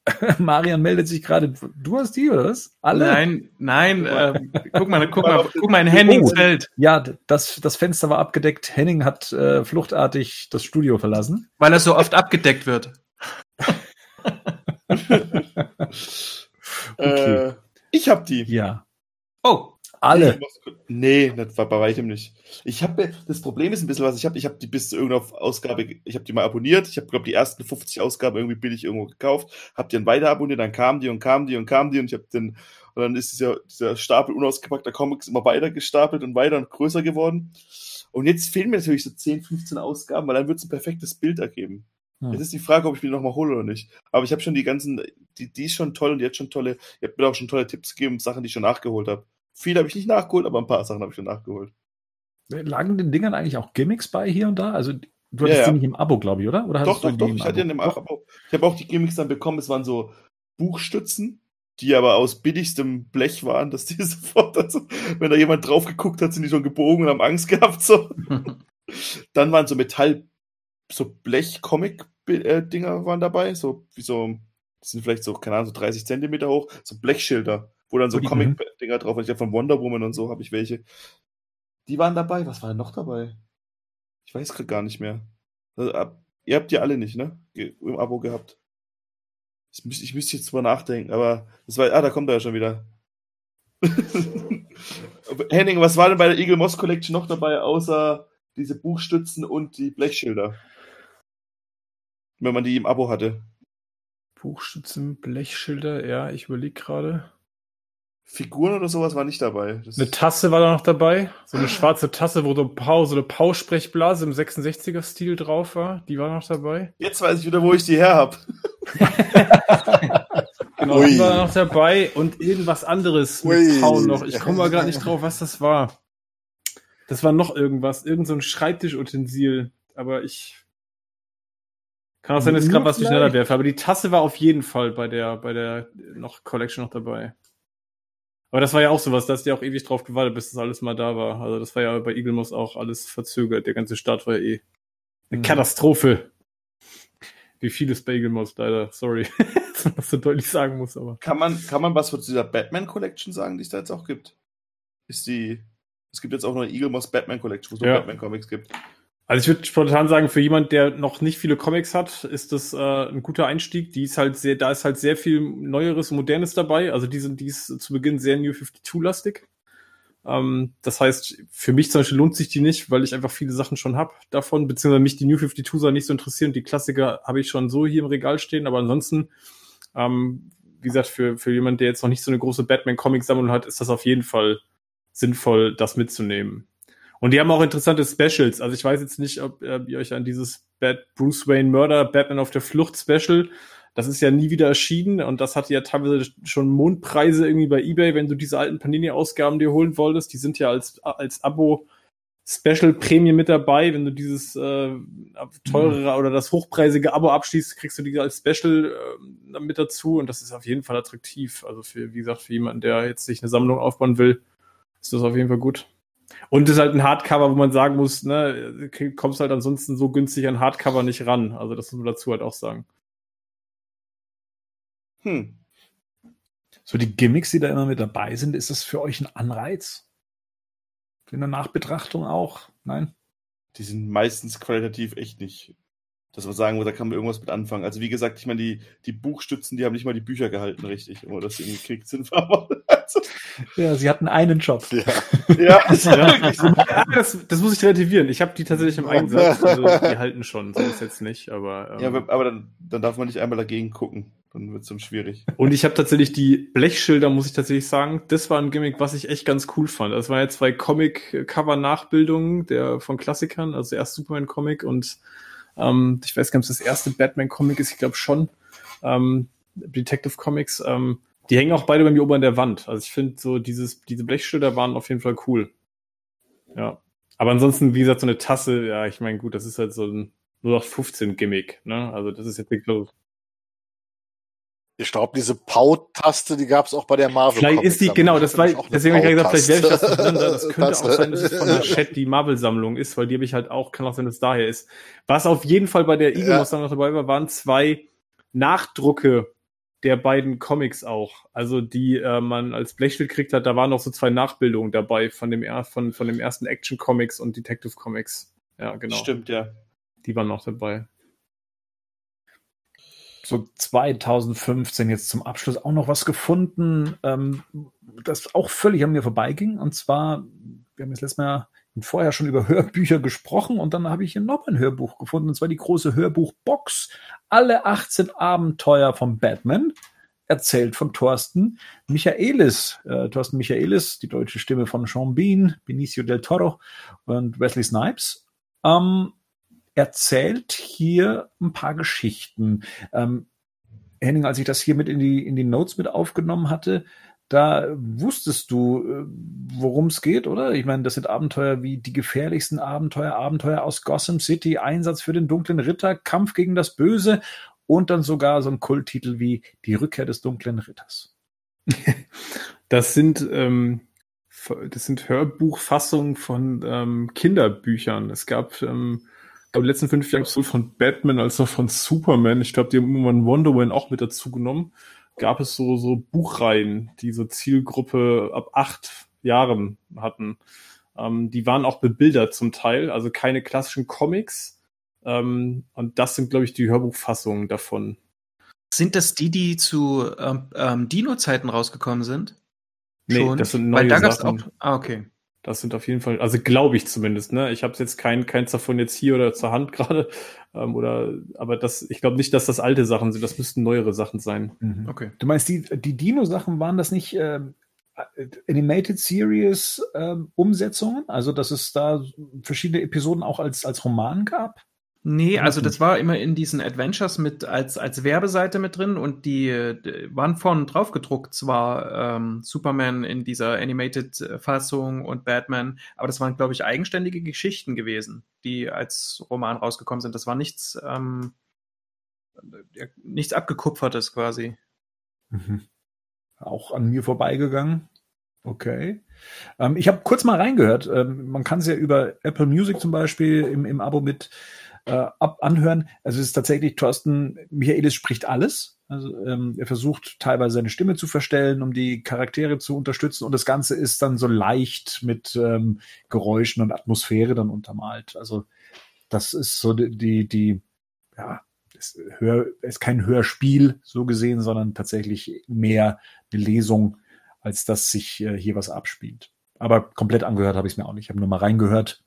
Marian meldet sich gerade. Du hast die, oder was? Alle? Nein, nein, ähm, guck mal, guck mal, guck mal in Hennings Oh. Welt, Ja, das, das Fenster war abgedeckt. Henning hat äh, fluchtartig das Studio verlassen. weil er so oft abgedeckt wird. Äh, ich hab die. Ja. Oh, Alle. Nee, das war bei weitem nicht. Ich habe das Problem ist ein bisschen was. Ich habe ich habe die bis zu irgendeiner Ausgabe, ich habe die mal abonniert. Ich habe glaube die ersten 50 Ausgaben irgendwie billig irgendwo gekauft, habe die dann weiter abonniert, dann kamen die und kamen die und kamen die und ich habe den und dann ist dieser, dieser Stapel unausgepackter Comics immer weiter gestapelt und weiter und größer geworden. Und jetzt fehlen mir natürlich so 10, 15 Ausgaben, weil dann wird es ein perfektes Bild ergeben. Hm. Jetzt ist die Frage, ob ich mir nochmal hole oder nicht. Aber ich habe schon die ganzen, die, die ist schon toll und die hat schon tolle, ihr habt mir auch schon tolle Tipps gegeben, Sachen, die ich schon nachgeholt habe. Viel habe ich nicht nachgeholt, aber ein paar Sachen habe ich schon nachgeholt. Lagen den Dingern eigentlich auch Gimmicks bei hier und da? Also du Ja, hattest ja. die nicht im Abo, glaube ich, oder? oder Doch, doch, doch. im Ich hatte ja dem Doch. Abo. Ich habe auch die Gimmicks dann bekommen. Es waren so Buchstützen, die aber aus billigstem Blech waren, dass die sofort, also, wenn da jemand drauf geguckt hat, sind die schon gebogen und haben Angst gehabt. So. Dann waren so Metall, so Blech-Comic-Dinger waren dabei, so wie so, die sind vielleicht so, keine Ahnung, so 30 Zentimeter hoch, so Blechschilder, wo dann so Comic-Dinger drauf waren. Ich habe von Wonder Woman und so habe ich welche. Die waren dabei. Was war denn noch dabei? Ich weiß grad gar nicht mehr. Also, ab, ihr habt die alle nicht, ne? Ge- Im Abo gehabt. Ich, müß, ich müsste jetzt drüber nachdenken, aber das war, ah, da kommt er ja schon wieder. Henning, was war denn bei der Eagle Moss Collection noch dabei, außer diese Buchstützen und die Blechschilder? Wenn man die im Abo hatte. Buchstützen, Blechschilder, ja, ich überlege gerade. Figuren oder sowas war nicht dabei. Das Eine Tasse war da noch dabei. So eine schwarze Tasse, wo so, ein Pau, so eine Pau-Sprechblase im 66er-Stil drauf war. Die war noch dabei. jetzt weiß ich wieder, wo ich die her habe. Genau, Ui. die war noch dabei und irgendwas anderes mit. Pau noch. Ich komme mal gerade nicht drauf, was das war. Das war noch irgendwas, irgend so ein Schreibtischutensil. Aber ich kann auch sein, dass ich gerade was durcheinander werfe. Aber die Tasse war auf jeden Fall bei der, bei der noch Collection noch dabei. Aber das war ja auch sowas, da hast du ja auch ewig drauf gewartet, bis das alles mal da war. Also das war ja bei Eagle Moss auch alles verzögert. Der ganze Start war ja eh Eine Katastrophe. Wie vieles Bagelmoss leider, sorry, dass man das so deutlich sagen muss, aber. Kann man, kann man was von dieser Batman Collection sagen, die es da jetzt auch gibt? Ist die. Es gibt jetzt auch noch eine Eagle Moss Batman Collection, wo es nur Ja. Batman Comics gibt. Also ich würde spontan sagen, für jemand, der noch nicht viele Comics hat, ist das äh, ein guter Einstieg. Die ist halt sehr, da ist halt sehr viel Neueres und Modernes dabei. Also die sind, die ist zu Beginn sehr New 52-lastig. Ähm, das heißt, für mich zum Beispiel lohnt sich die nicht, weil ich einfach viele Sachen schon hab davon, beziehungsweise mich die New 52er nicht so interessieren. Die Klassiker habe ich schon so hier im Regal stehen, aber ansonsten, ähm, wie gesagt, für, für jemand, der jetzt noch nicht so eine große Batman-Comic-Sammlung hat, ist das auf jeden Fall sinnvoll, das mitzunehmen. Und die haben auch interessante Specials. Also ich weiß jetzt nicht, ob äh, ihr euch an dieses Bad Bruce Wayne Murder, Batman auf der Flucht Special, das ist ja nie wieder erschienen und das hatte ja teilweise schon Mondpreise irgendwie bei eBay, wenn du diese alten Panini-Ausgaben dir holen wolltest. Die sind ja als, als Abo Special-Prämie mit dabei. Wenn du dieses äh, teurere oder das hochpreisige Abo abschließt, kriegst du die als Special äh, mit dazu und das ist auf jeden Fall attraktiv. Also für, wie gesagt, für jemanden, der jetzt sich eine Sammlung aufbauen will, ist das auf jeden Fall gut. Und es ist halt ein Hardcover, wo man sagen muss, ne, kommst halt ansonsten so günstig an Hardcover nicht ran. Also das muss man dazu halt auch sagen. Hm. So die Gimmicks, die da immer mit dabei sind, ist das für euch ein Anreiz? Für eine Nachbetrachtung auch? Nein? Die sind meistens qualitativ echt nicht. Dass man sagen muss, da kann man irgendwas mit anfangen. Also wie gesagt, ich meine, die, die Buchstützen, die haben nicht mal die Bücher gehalten, richtig, ohne dass sie irgendwie gekriegt sind. Ja, sie hatten einen Job. Ja. ja. Ja, das, das muss ich relativieren. Ich habe die tatsächlich im Einsatz. Also die halten schon, so ist jetzt nicht, aber. Ähm, Ja, aber, aber dann, dann darf man nicht einmal dagegen gucken. Dann wird es dann schwierig. Und ich habe tatsächlich die Blechschilder, muss ich tatsächlich sagen. Das war ein Gimmick, was ich echt ganz cool fand. Das waren ja zwei Comic-Cover-Nachbildungen der von Klassikern, also erst Superman-Comic und ähm, ich weiß gar nicht, ob es das erste Batman-Comic ist, ich glaube schon. Ähm, Detective Comics. Ähm, die hängen auch beide bei mir oben an der Wand. Also ich finde so dieses, diese Blechschilder waren auf jeden Fall cool. Ja. Aber ansonsten, wie gesagt, so eine Tasse, ja, ich meine, gut, das ist halt so ein 0815-Gimmick, ne? Also das ist jetzt nicht so. Ich glaube, diese Pau-Taste, die gab es auch bei der Marvel. Vielleicht ist die, genau, das war, deswegen habe ich gesagt, vielleicht wäre ich das drin. Das könnte auch sein, dass es von der Chat die Marvel-Sammlung ist, weil die habe ich halt auch, kann auch sein, dass es daher ist. Was auf jeden Fall bei der Eagle noch dabei war, waren zwei Nachdrucke der beiden Comics auch. Also die äh, man als Blechschild gekriegt hat, da waren noch so zwei Nachbildungen dabei von dem, er von, von dem ersten Action Comics und Detective Comics. Ja, genau. Stimmt, ja. Die waren noch dabei. so 2015 jetzt zum Abschluss auch noch was gefunden, ähm, das auch völlig an mir vorbeiging. Und zwar, wir haben jetzt letztes Mal vorher schon über Hörbücher gesprochen und dann habe ich hier noch ein Hörbuch gefunden, und zwar die große Hörbuchbox. Alle 18 Abenteuer von Batman, erzählt von Thorsten Michaelis. Äh, Thorsten Michaelis, die deutsche Stimme von Sean Bean, Benicio del Toro und Wesley Snipes. Ähm, erzählt hier ein paar Geschichten. Ähm, Henning, als ich das hier mit in die, in die Notes mit aufgenommen hatte, da wusstest du, äh, worum es geht, oder? Ich meine, das sind Abenteuer wie die gefährlichsten Abenteuer, Abenteuer aus Gotham City, Einsatz für den dunklen Ritter, Kampf gegen das Böse und dann sogar so ein Kulttitel wie Die Rückkehr des dunklen Ritters. Das sind, ähm, das sind Hörbuchfassungen von ähm, Kinderbüchern. Es gab ähm, glaube, die letzten fünf Jahre sowohl von Batman als auch von Superman. Ich glaube, die haben irgendwann Wonder Woman auch mit dazu genommen. Gab es so, so Buchreihen, die so Zielgruppe ab acht Jahren hatten. Ähm, die waren auch bebildert zum Teil, also keine klassischen Comics. Ähm, und das sind, glaube ich, die Hörbuchfassungen davon. Sind das die, die zu ähm, ähm, Dino-Zeiten rausgekommen sind? Nee, Schon? das sind Weil neue da gab's Sachen. auch. Ah, okay. Das sind auf jeden Fall, also glaube ich zumindest, ne? Ich habe jetzt kein, keins davon jetzt hier oder zur Hand gerade. Ähm, oder, aber das, ich glaube nicht, dass das alte Sachen sind, das müssten neuere Sachen sein. Okay. Du meinst, die, die Dino-Sachen waren das nicht ähm, Animated Series ähm, Umsetzungen? Also, dass es da verschiedene Episoden auch als, als Roman gab? Nee, also das war immer in diesen Adventures mit als, als Werbeseite mit drin und die, die waren vorne drauf gedruckt, zwar ähm, Superman in dieser Animated-Fassung und Batman, aber das waren, glaube ich, eigenständige Geschichten gewesen, die als Roman rausgekommen sind. Das war nichts, ähm, nichts abgekupfertes quasi. Auch an mir vorbeigegangen. Okay. Ähm, ich habe kurz mal reingehört. Ähm, man kann es ja über Apple Music zum Beispiel im, im Abo mit äh, ab anhören. Also es ist tatsächlich, Thorsten Michaelis spricht alles. Also ähm, er versucht teilweise seine Stimme zu verstellen, um die Charaktere zu unterstützen. Und das Ganze ist dann so leicht mit ähm, Geräuschen und Atmosphäre dann untermalt. Also das ist so die, die, die ja, Hör, ist kein Hörspiel so gesehen, sondern tatsächlich mehr eine Lesung, als dass sich äh, hier was abspielt. Aber komplett angehört habe ich es mir auch nicht. Ich habe nur mal reingehört.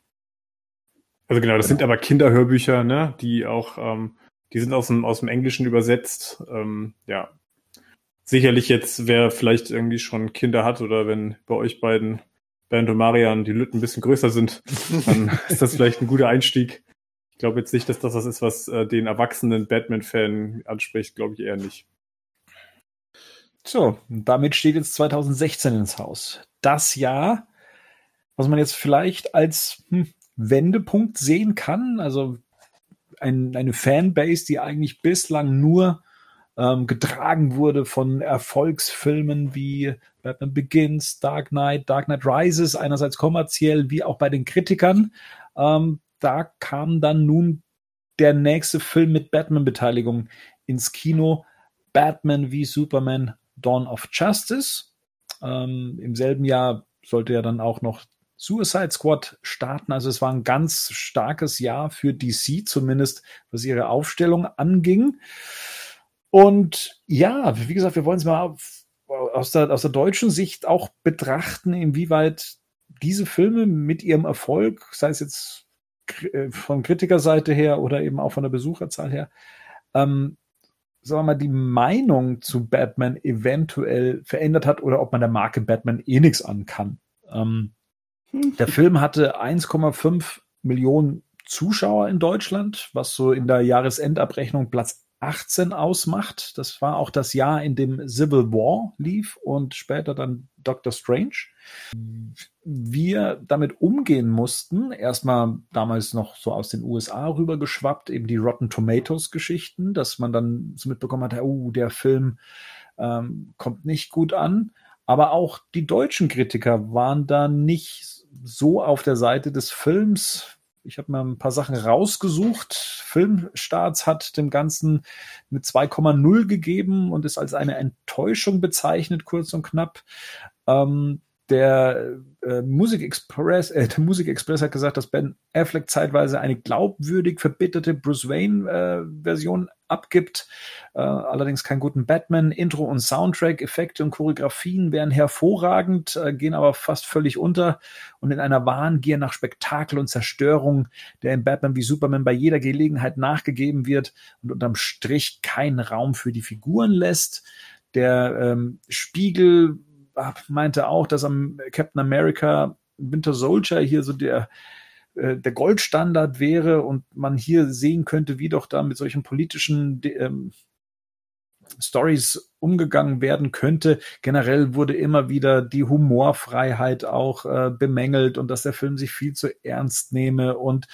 Also genau, das genau. sind aber Kinderhörbücher, ne? Die auch, ähm, die sind aus dem, aus dem Englischen übersetzt. Ähm, ja. Sicherlich jetzt, wer vielleicht irgendwie schon Kinder hat oder wenn bei euch beiden Bernd und Marian die Lütten ein bisschen größer sind, dann ist das vielleicht ein guter Einstieg glaube jetzt nicht, dass das was ist, was äh, den erwachsenen Batman-Fan anspricht, glaube ich eher nicht. So, damit steht jetzt 2016 ins Haus. Das Jahr, was man jetzt vielleicht als hm, Wendepunkt sehen kann, also ein, eine Fanbase, die eigentlich bislang nur ähm, getragen wurde von Erfolgsfilmen wie Batman Begins, Dark Knight, Dark Knight Rises, einerseits kommerziell wie auch bei den Kritikern. Ähm, da kam dann nun der nächste Film mit Batman-Beteiligung ins Kino. Batman wie Superman Dawn of Justice. Ähm, Im selben Jahr sollte ja dann auch noch Suicide Squad starten. Also es war ein ganz starkes Jahr für DC, zumindest was ihre Aufstellung anging. Und ja, wie gesagt, wir wollen es mal aus der, aus der deutschen Sicht auch betrachten, inwieweit diese Filme mit ihrem Erfolg, sei es jetzt äh, von Kritikerseite her oder eben auch von der Besucherzahl her, ähm, sagen wir mal, die Meinung zu Batman eventuell verändert hat oder ob man der Marke Batman eh nichts an kann. Ähm, hm. Der Film hatte 1,5 Millionen Zuschauer in Deutschland, was so in der Jahresendabrechnung Platz 18 ausmacht. Das war auch das Jahr, in dem Civil War lief und später dann Doctor Strange. Wir damit umgehen mussten, erstmal damals noch so aus den USA rübergeschwappt, eben die Rotten Tomatoes Geschichten, dass man dann so mitbekommen hat, oh, der Film ähm, kommt nicht gut an. Aber auch die deutschen Kritiker waren da nicht so auf der Seite des Films, ich habe mir ein paar Sachen rausgesucht. Filmstarts hat dem Ganzen mit 2,0 gegeben und ist als eine Enttäuschung bezeichnet, kurz und knapp. Ähm, der äh, Musik Express, äh, der Musik Express hat gesagt, dass Ben Affleck zeitweise eine glaubwürdig verbitterte Bruce Wayne äh, abgibt, äh, allerdings keinen guten Batman. Intro und Soundtrack, Effekte und Choreografien wären hervorragend, äh, gehen aber fast völlig unter und in einer Wahngier nach Spektakel und Zerstörung, der in Batman wie Superman bei jeder Gelegenheit nachgegeben wird und unterm Strich keinen Raum für die Figuren lässt. Der ähm, Spiegel meinte auch, dass am Captain America Winter Soldier hier so der äh, der Goldstandard wäre und man hier sehen könnte, wie doch da mit solchen politischen ähm, Stories umgegangen werden könnte. Generell wurde immer wieder die Humorfreiheit auch äh, bemängelt und dass der Film sich viel zu ernst nehme und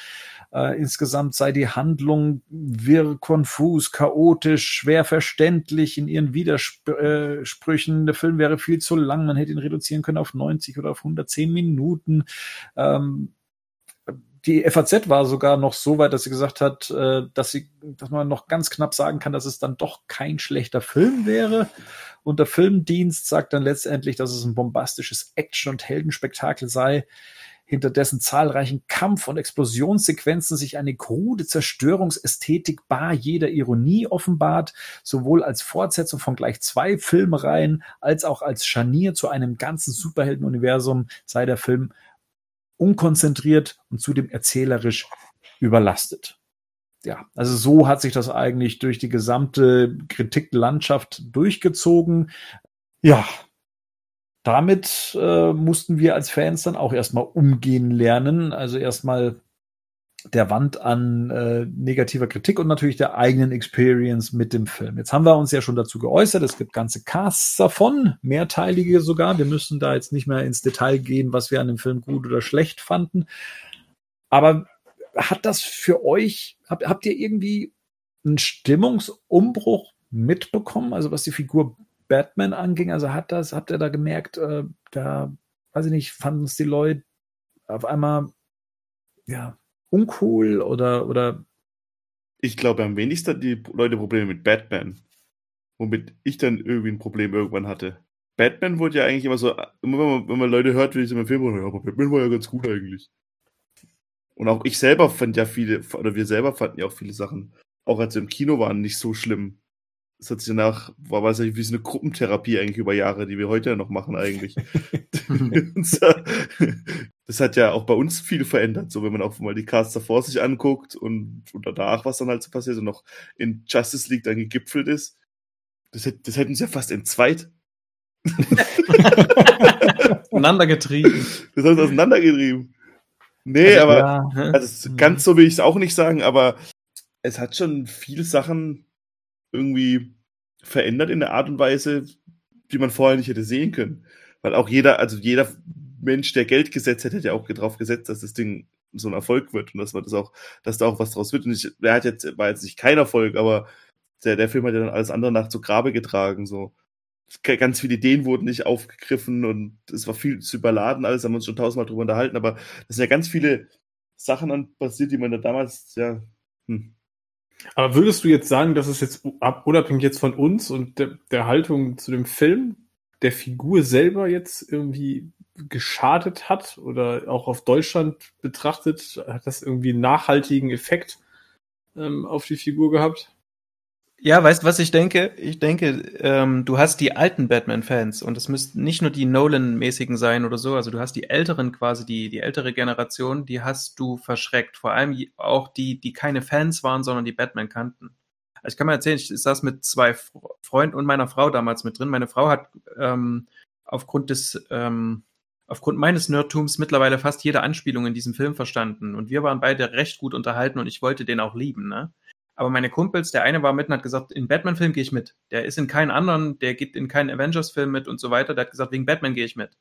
äh, insgesamt sei die Handlung wirr, konfus, chaotisch, schwer verständlich in ihren Widersprüchen. Der Film wäre viel zu lang, man hätte ihn reduzieren können auf 90 oder auf 110 Minuten. Ähm, die FAZ war sogar noch so weit, dass sie gesagt hat, äh, dass sie, dass man noch ganz knapp sagen kann, dass es dann doch kein schlechter Film wäre. Und der Filmdienst sagt dann letztendlich, dass es ein bombastisches Action- und Heldenspektakel sei, hinter dessen zahlreichen Kampf- und Explosionssequenzen sich eine krude Zerstörungsästhetik bar jeder Ironie offenbart, sowohl als Fortsetzung von gleich zwei Filmreihen als auch als Scharnier zu einem ganzen Superheldenuniversum sei der Film unkonzentriert und zudem erzählerisch überlastet. Ja, also so hat sich das eigentlich durch die gesamte Kritiklandschaft durchgezogen. Ja, damit äh, mussten wir als Fans dann auch erstmal umgehen lernen. Also erstmal der Wand an äh, negativer Kritik und natürlich der eigenen Experience mit dem Film. Jetzt haben wir uns ja schon dazu geäußert, es gibt ganze Casts davon, mehrteilige sogar. Wir müssen da jetzt nicht mehr ins Detail gehen, was wir an dem Film gut oder schlecht fanden. Aber hat das für euch, habt, habt ihr irgendwie einen Stimmungsumbruch mitbekommen, also was die Figur Batman anging? Also hat das, habt ihr da gemerkt, äh, da, weiß ich nicht, fanden es die Leute auf einmal, ja, uncool oder, oder Ich glaube, am wenigsten hatten die Leute Probleme mit Batman. Womit ich dann irgendwie ein Problem irgendwann hatte. Batman wurde ja eigentlich immer so, immer wenn man, wenn man Leute hört, wie sie im Film ja, aber Batman war ja ganz gut eigentlich. Und auch ich selber fand ja viele, oder wir selber fanden ja auch viele Sachen, auch als wir im Kino waren, nicht so schlimm. Das hat sich danach, war weiß ich, wie so eine Gruppentherapie eigentlich über Jahre, die wir heute ja noch machen eigentlich. das hat ja auch bei uns viel verändert, so wenn man auch mal die Casts davor sich anguckt und, und danach, was dann halt so passiert und noch in Justice League dann gegipfelt ist. Das, das hätten sie ja fast entzweit. auseinandergetrieben. Das sie auseinandergetrieben. Nee, also, aber ja, also ganz so will ich es auch nicht sagen, aber es hat schon viele Sachen irgendwie verändert in der Art und Weise, die man vorher nicht hätte sehen können. Weil auch jeder, also jeder Mensch, der Geld gesetzt hätte, hätte ja auch darauf gesetzt, dass das Ding so ein Erfolg wird und dass man das auch, dass da auch was draus wird. Und ich, der hat jetzt, war jetzt nicht kein Erfolg, aber der, der Film hat ja dann alles andere nach zu Grabe getragen, so. Ganz viele Ideen wurden nicht aufgegriffen und es war viel zu überladen, alles haben wir uns schon tausendmal drüber unterhalten, aber das sind ja ganz viele Sachen an passiert, die man da damals, ja, hm, aber würdest du jetzt sagen, dass es jetzt unabhängig jetzt von uns und der, der Haltung zu dem Film der Figur selber jetzt irgendwie geschadet hat oder auch auf Deutschland betrachtet, hat das irgendwie einen nachhaltigen Effekt ähm, auf die Figur gehabt? Ja, weißt du, was ich denke? Ich denke, ähm, du hast die alten Batman-Fans und es müssten nicht nur die Nolan-mäßigen sein oder so, also du hast die älteren quasi, die, die ältere Generation, die hast du verschreckt. Vor allem auch die, die keine Fans waren, sondern die Batman kannten. Also ich kann mal erzählen, ich saß mit zwei Freunden und meiner Frau damals mit drin. Meine Frau hat ähm, aufgrund des, ähm, aufgrund meines Nerdtums mittlerweile fast jede Anspielung in diesem Film verstanden. Und wir waren beide recht gut unterhalten und ich wollte den auch lieben, ne? Aber meine Kumpels, der eine war mit und hat gesagt, in Batman-Film gehe ich mit. Der ist in keinen anderen, der geht in keinen Avengers-Film mit und so weiter. Der hat gesagt, wegen Batman gehe ich mit.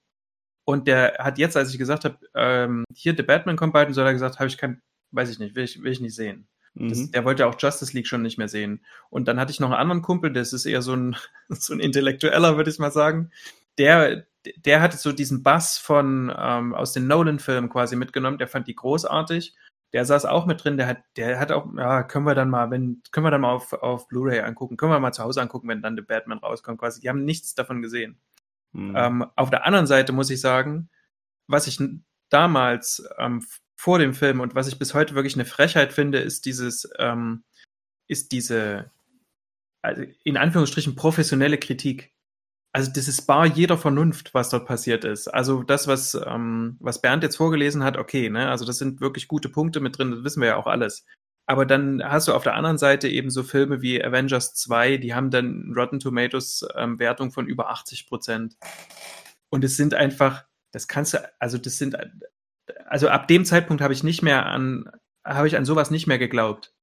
Und der hat jetzt, als ich gesagt habe, ähm, hier, The Batman kommt bald, und so hat er gesagt, habe ich kein, weiß ich nicht, will ich, will ich nicht sehen. Mhm. Das, der wollte auch Justice League schon nicht mehr sehen. Und dann hatte ich noch einen anderen Kumpel, das ist eher so ein, so ein Intellektueller, würde ich mal sagen. Der, der hatte so diesen Bass von ähm, aus den Nolan-Filmen quasi mitgenommen. Der fand die großartig der saß auch mit drin, der hat, der hat auch, ja, können wir dann mal, wenn, können wir dann mal auf, auf Blu-ray angucken, können wir mal zu Hause angucken, wenn dann The Batman rauskommt, quasi. Die haben nichts davon gesehen. Mhm. Ähm, auf der anderen Seite muss ich sagen, was ich damals ähm, vor dem Film und was ich bis heute wirklich eine Frechheit finde, ist dieses, ähm, ist diese, also in Anführungsstrichen professionelle Kritik also das ist bar jeder Vernunft, was dort passiert ist. Also das, was, ähm, was Bernd jetzt vorgelesen hat, okay, ne? Also das sind wirklich gute Punkte mit drin, das wissen wir ja auch alles. Aber dann hast du auf der anderen Seite eben so Filme wie Avengers 2, die haben dann Rotten Tomatoes ähm, Wertung von über 80 Prozent. Und es sind einfach, das kannst du, also das sind, also ab dem Zeitpunkt habe ich nicht mehr an, habe ich an sowas nicht mehr geglaubt.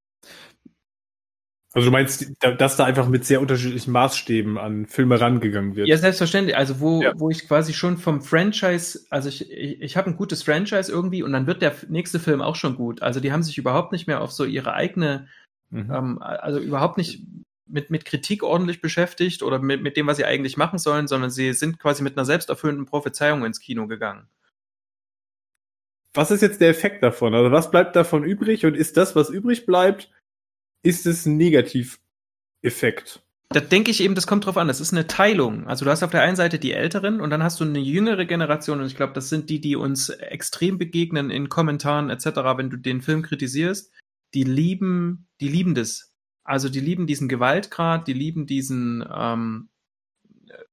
Also du meinst, dass da einfach mit sehr unterschiedlichen Maßstäben an Filme rangegangen wird? Ja, selbstverständlich. Also wo, ja. wo ich quasi schon vom Franchise, also ich, ich, ich habe ein gutes Franchise irgendwie und dann wird der nächste Film auch schon gut. Also die haben sich überhaupt nicht mehr auf so ihre eigene, mhm. ähm, also überhaupt nicht mit, mit Kritik ordentlich beschäftigt oder mit, mit dem, was sie eigentlich machen sollen, sondern sie sind quasi mit einer selbsterfüllenden Prophezeiung ins Kino gegangen. Was ist jetzt der Effekt davon? Also was bleibt davon übrig und ist das, was übrig bleibt, ist es ein Negativeffekt? Da denke ich eben, das kommt drauf an. Das ist eine Teilung. Also du hast auf der einen Seite die Älteren und dann hast du eine jüngere Generation und ich glaube, das sind die, die uns extrem begegnen in Kommentaren etc., wenn du den Film kritisierst. Die lieben, die lieben das. Also die lieben diesen Gewaltgrad, die lieben diesen ähm,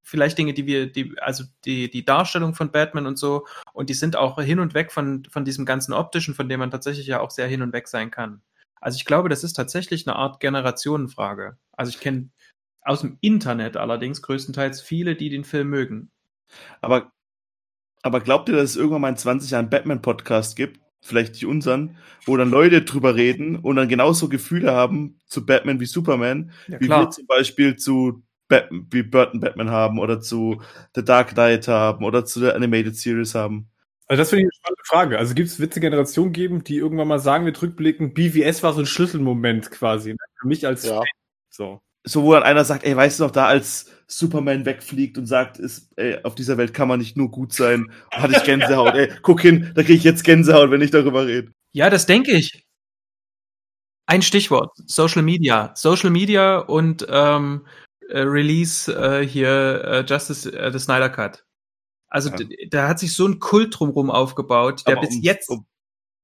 vielleicht Dinge, die wir, die, also die, die Darstellung von Batman und so, und die sind auch hin und weg von, von diesem ganzen optischen, von dem man tatsächlich ja auch sehr hin und weg sein kann. Also ich glaube, das ist tatsächlich eine Art Generationenfrage. Also ich kenne aus dem Internet allerdings größtenteils viele, die den Film mögen. Aber, aber glaubt ihr, dass es irgendwann mal in 20 Jahren Batman-Podcast gibt? Vielleicht nicht unseren, wo dann Leute drüber reden und dann genauso Gefühle haben zu Batman wie Superman, ja, wie wir zum Beispiel zu Batman, wie Burton Batman haben oder zu The Dark Knight haben oder zu der Animated Series haben. Also das finde ich eine spannende Frage. Also gibt es Witze Generationen geben, die irgendwann mal sagen, wir rückblicken, BVS war so ein Schlüsselmoment quasi. Ne? Für mich als ja. Fan. So. So, wo dann einer sagt, ey, weißt du noch, da als Superman wegfliegt und sagt, ist, ey, auf dieser Welt kann man nicht nur gut sein, hatte ich Gänsehaut. ey, guck hin, da kriege ich jetzt Gänsehaut, wenn ich darüber rede. Ja, das denke ich. Ein Stichwort, Social Media. Social Media und ähm, äh, Release äh, hier äh, Justice, äh, the Snyder Cut. Also Ja. da hat sich so ein Kult drumherum aufgebaut, der Aber bis um, jetzt. Um,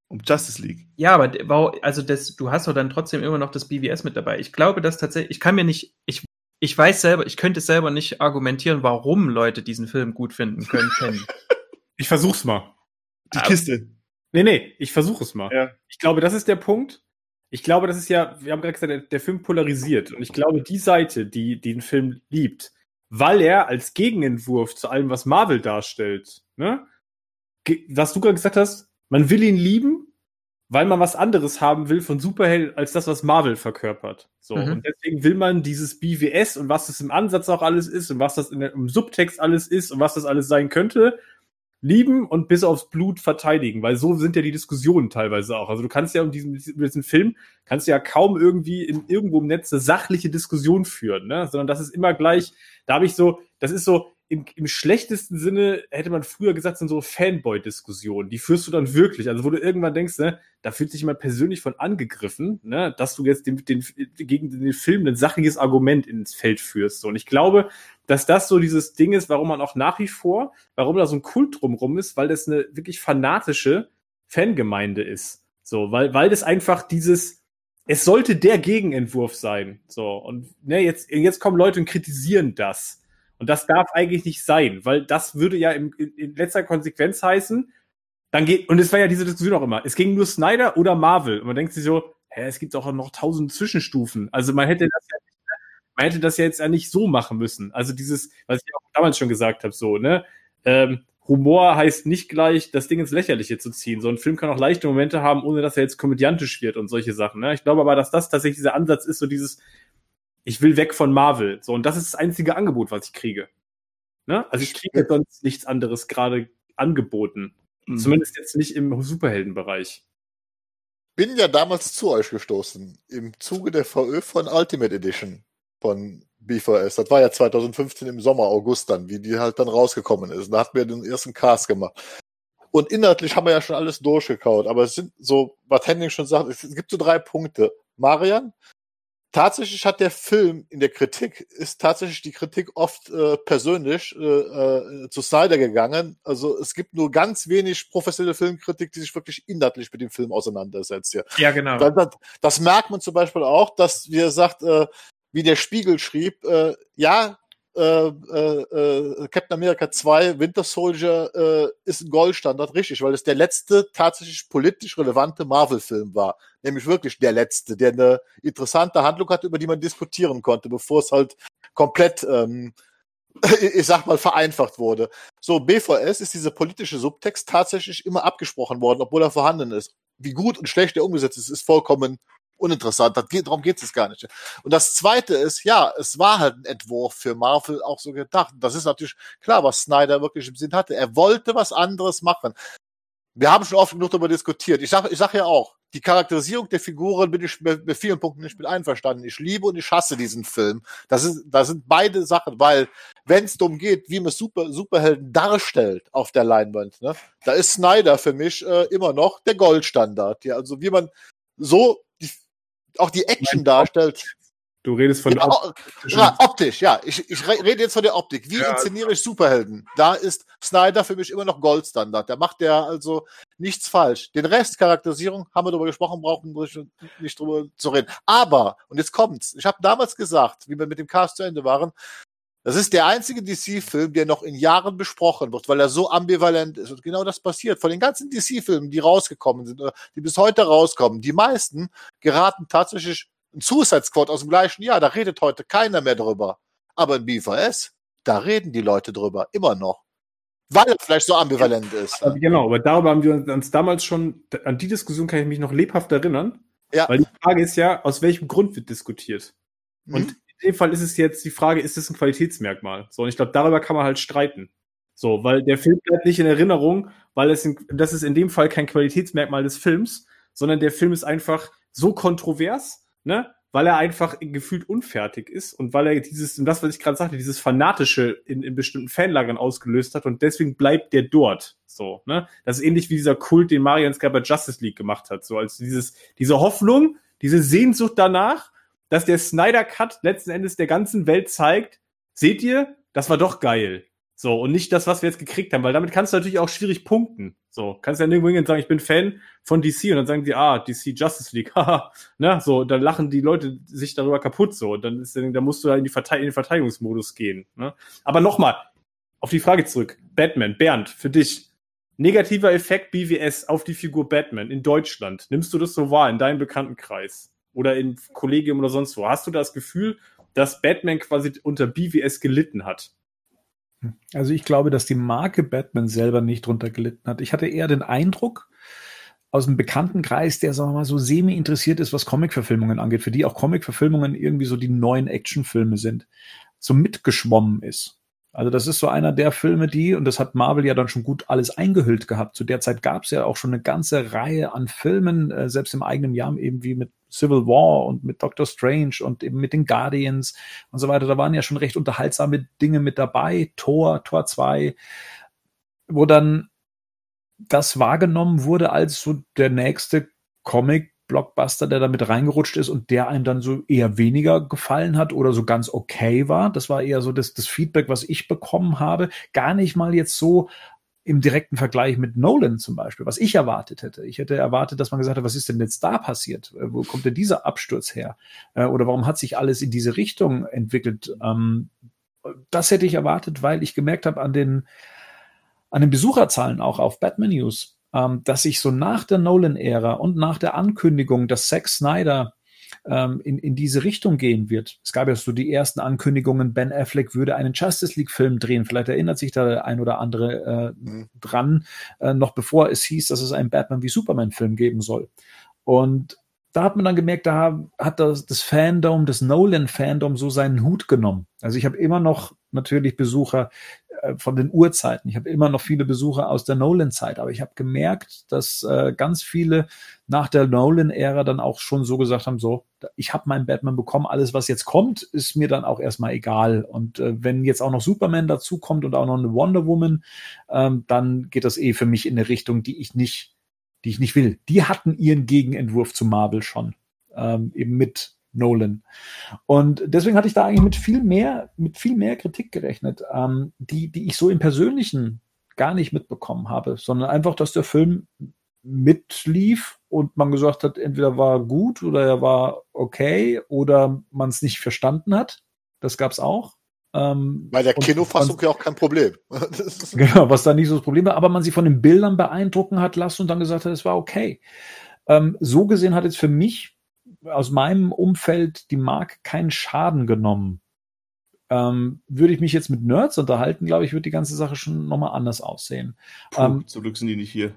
um Justice League. Ja, aber wau- also das, du hast doch dann trotzdem immer noch das BWS mit dabei. Ich glaube, dass tatsächlich, ich kann mir nicht, ich, ich weiß selber, ich könnte selber nicht argumentieren, warum Leute diesen Film gut finden können. Ich versuch's mal. Die Ah. Kiste. Nee, nee, ich versuche es mal. Ja. Ich glaube, das ist der Punkt. Ich glaube, das ist ja, wir haben gerade gesagt, der, der Film polarisiert. Und ich glaube, die Seite, die, die den Film liebt, weil er als Gegenentwurf zu allem, was Marvel darstellt, ne? Was du gerade gesagt hast, man will ihn lieben, weil man was anderes haben will von Superhelden als das, was Marvel verkörpert. So. Mhm. Und deswegen will man dieses BWS und was das im Ansatz auch alles ist und was das in der, im Subtext alles ist und was das alles sein könnte, lieben und bis aufs Blut verteidigen, weil so sind ja die Diskussionen teilweise auch. Also du kannst ja um diesen, diesen Film, kannst ja kaum irgendwie in, irgendwo im Netz eine sachliche Diskussion führen, ne? sondern das ist immer gleich, da habe ich so, das ist so, im, im schlechtesten Sinne hätte man früher gesagt, sind so Fanboy-Diskussionen. Die führst du dann wirklich. Also wo du irgendwann denkst, ne, da fühlt sich jemand persönlich von angegriffen, ne, dass du jetzt den, den, gegen den Film ein sachliches Argument ins Feld führst. So. Und ich glaube, dass das so dieses Ding ist, warum man auch nach wie vor, warum da so ein Kult drumrum ist, weil das eine wirklich fanatische Fangemeinde ist. So, weil, weil das einfach dieses, es sollte der Gegenentwurf sein. So, und ne, jetzt, jetzt kommen Leute und kritisieren das. Und das darf eigentlich nicht sein, weil das würde ja in, in, in letzter Konsequenz heißen, dann geht, und es war ja diese Diskussion auch immer, es ging nur Snyder oder Marvel. Und man denkt sich so, hä, es gibt auch noch tausend Zwischenstufen. Also man hätte das ja man hätte das ja jetzt ja nicht so machen müssen. Also dieses, was ich auch damals schon gesagt habe, so, ne, ähm, Humor heißt nicht gleich, das Ding ins Lächerliche zu ziehen. So ein Film kann auch leichte Momente haben, ohne dass er jetzt komödiantisch wird und solche Sachen. Ne? Ich glaube aber, dass das tatsächlich dieser Ansatz ist, so dieses, ich will weg von Marvel. So, und das ist das einzige Angebot, was ich kriege. Ne? Also ich kriege sonst nichts anderes gerade angeboten. Mhm. Zumindest jetzt nicht im Superheldenbereich. Bin ja damals zu euch gestoßen im Zuge der VÖ von Ultimate Edition von BVS. Das war ja 2015 im Sommer, August dann, wie die halt dann rausgekommen ist. Da hatten wir den ersten Cast gemacht. Und inhaltlich haben wir ja schon alles durchgekaut, aber es sind so, was Henning schon sagt, es gibt so drei Punkte. Marian, tatsächlich hat der Film in der Kritik, ist tatsächlich die Kritik oft äh, persönlich äh, äh, zu Snyder gegangen. Also es gibt nur ganz wenig professionelle Filmkritik, die sich wirklich inhaltlich mit dem Film auseinandersetzt. Ja. Ja, genau. Das, das, das merkt man zum Beispiel auch, dass, wie er sagt, äh, wie der Spiegel schrieb, äh, ja, äh, äh, äh, Captain America 2, Winter Soldier äh, ist ein Goldstandard, richtig, weil es der letzte tatsächlich politisch relevante Marvel-Film war. Nämlich wirklich der letzte, der eine interessante Handlung hatte, über die man diskutieren konnte, bevor es halt komplett, ähm, ich sag mal, vereinfacht wurde. So, BVS ist dieser politische Subtext tatsächlich immer abgesprochen worden, obwohl er vorhanden ist. Wie gut und schlecht er umgesetzt ist, ist vollkommen uninteressant. Das darum geht es gar nicht. Und das Zweite ist, ja, es war halt ein Entwurf für Marvel auch so gedacht. Das ist natürlich klar, was Snyder wirklich im Sinn hatte. Er wollte was anderes machen. Wir haben schon oft genug darüber diskutiert. Ich sage ich sag ja auch, die Charakterisierung der Figuren bin ich mit, vielen Punkten nicht mit einverstanden. Ich liebe und ich hasse diesen Film. Das, ist, das sind beide Sachen, weil wenn es darum geht, wie man Super, Superhelden darstellt auf der Leinwand, ne, da ist Snyder für mich äh, immer noch der Goldstandard. Ja, also wie man so auch die Action darstellt. Du redest von Ja, Op- ja, optisch, ja. Ich, ich re- rede jetzt von der Optik. Wie Ja. inszeniere ich Superhelden? Da ist Snyder für mich immer noch Goldstandard. Da macht der also nichts falsch. Den Rest, Charakterisierung, haben wir darüber gesprochen, brauchen wir nicht drüber zu reden. Aber, und jetzt kommt's, ich habe damals gesagt, wie wir mit dem Cast zu Ende waren, das ist der einzige DC-Film, der noch in Jahren besprochen wird, weil er so ambivalent ist. Und genau das passiert. Von den ganzen DC-Filmen, die rausgekommen sind, oder die bis heute rauskommen, die meisten geraten tatsächlich ein Suicide Squad aus dem gleichen Jahr. Da redet heute keiner mehr drüber. Aber in BVS, da reden die Leute drüber. Immer noch. Weil er vielleicht so ambivalent ist. Aber Genau, aber darüber haben wir uns damals schon, an die Diskussion kann ich mich noch lebhaft erinnern. Ja. Weil die Frage ist ja, aus welchem Grund wird diskutiert? Mhm. In dem Fall ist es jetzt die Frage, ist es ein Qualitätsmerkmal? So, und ich glaube, darüber kann man halt streiten. So, weil der Film bleibt nicht in Erinnerung, weil es in, das ist in dem Fall kein Qualitätsmerkmal des Films, sondern der Film ist einfach so kontrovers, ne? Weil er einfach gefühlt unfertig ist und weil er dieses, und das, was ich gerade sagte, dieses Fanatische in, in bestimmten Fanlagern ausgelöst hat und deswegen bleibt der dort. So, ne? Das ist ähnlich wie dieser Kult, den Marians gerade bei Justice League gemacht hat. So als dieses, diese Hoffnung, Diese Sehnsucht danach, dass der Snyder Cut letzten Endes der ganzen Welt zeigt, seht ihr, das war doch geil. So, und nicht das, was wir jetzt gekriegt haben, weil damit kannst du natürlich auch schwierig punkten. So, kannst ja nirgendwo hingehen sagen, ich bin Fan von DC und dann sagen die, ah, DC Justice League, haha, ne, so, dann lachen die Leute sich darüber kaputt, so, und dann ist, dann musst du da in, die Verte in den Verteidigungsmodus gehen, ne. Aber nochmal, auf die Frage zurück. Batman, Bernd, für dich, negativer Effekt BWS auf die Figur Batman in Deutschland. Nimmst du das so wahr in deinem Bekanntenkreis? Oder im Kollegium oder sonst wo? Hast du das Gefühl, dass Batman quasi unter BWS gelitten hat? Also ich glaube, dass die Marke Batman selber nicht drunter gelitten hat. Ich hatte eher den Eindruck aus einem Bekanntenkreis, der sagen wir mal so semi interessiert ist, was Comic-Verfilmungen angeht, für die auch Comic-Verfilmungen irgendwie so die neuen Actionfilme sind, so mitgeschwommen ist. Also das ist so einer der Filme, die, und das hat Marvel ja dann schon gut alles eingehüllt gehabt. Zu der Zeit gab es ja auch schon eine ganze Reihe an Filmen, äh, selbst im eigenen Jahr eben wie mit Civil War und mit Doctor Strange und eben mit den Guardians und so weiter. Da waren ja schon recht unterhaltsame Dinge mit dabei. Tor, Tor 2, wo dann das wahrgenommen wurde als so der nächste Comic Blockbuster, der da mit reingerutscht ist und der einem dann so eher weniger gefallen hat oder so ganz okay war. Das war eher so das, das Feedback, was ich bekommen habe. Gar nicht mal jetzt so im direkten Vergleich mit Nolan zum Beispiel, was ich erwartet hätte. Ich hätte erwartet, dass man gesagt hat, was ist denn jetzt da passiert? Äh, wo kommt denn dieser Absturz her? Äh, oder warum hat sich alles in diese Richtung entwickelt? Ähm, das hätte ich erwartet, weil ich gemerkt habe an den, an den Besucherzahlen auch auf Batman News, ähm, dass sich so nach der Nolan-Ära und nach der Ankündigung, dass Zack Snyder ähm, in, in diese Richtung gehen wird. Es gab ja so die ersten Ankündigungen, Ben Affleck würde einen Justice League-Film drehen. Vielleicht erinnert sich da der ein oder andere äh, mhm. dran, äh, noch bevor es hieß, dass es einen Batman wie Superman-Film geben soll. Und da hat man dann gemerkt, da hat das, das Fandom, das Nolan-Fandom so seinen Hut genommen. Also ich habe immer noch natürlich Besucher äh, von den Uhrzeiten. Ich habe immer noch viele Besucher aus der Nolan-Zeit, aber ich habe gemerkt, dass äh, ganz viele nach der Nolan-Ära dann auch schon so gesagt haben, so, ich habe meinen Batman bekommen, alles, was jetzt kommt, ist mir dann auch erstmal egal. Und äh, wenn jetzt auch noch Superman dazukommt und auch noch eine Wonder Woman, ähm, dann geht das eh für mich in eine Richtung, die ich nicht die ich nicht will. Die hatten ihren Gegenentwurf zu Marvel schon, ähm, eben mit Nolan. Und deswegen hatte ich da eigentlich mit viel mehr, mit viel mehr Kritik gerechnet, ähm, die, die ich so im Persönlichen gar nicht mitbekommen habe, sondern einfach, dass der Film mitlief und man gesagt hat, entweder war gut oder er war okay oder man es nicht verstanden hat. Das gab es auch. Ähm, Bei der Kinofassung ja auch kein Problem. genau, was da nicht so das Problem war, aber man sich von den Bildern beeindrucken hat lassen und dann gesagt hat, es war okay. Ähm, so gesehen hat jetzt für mich aus meinem Umfeld die Marke keinen Schaden genommen. Ähm, würde ich mich jetzt mit Nerds unterhalten, glaube ich, wird die ganze Sache schon nochmal anders aussehen. Puh, ähm, zum Glück sind die nicht hier.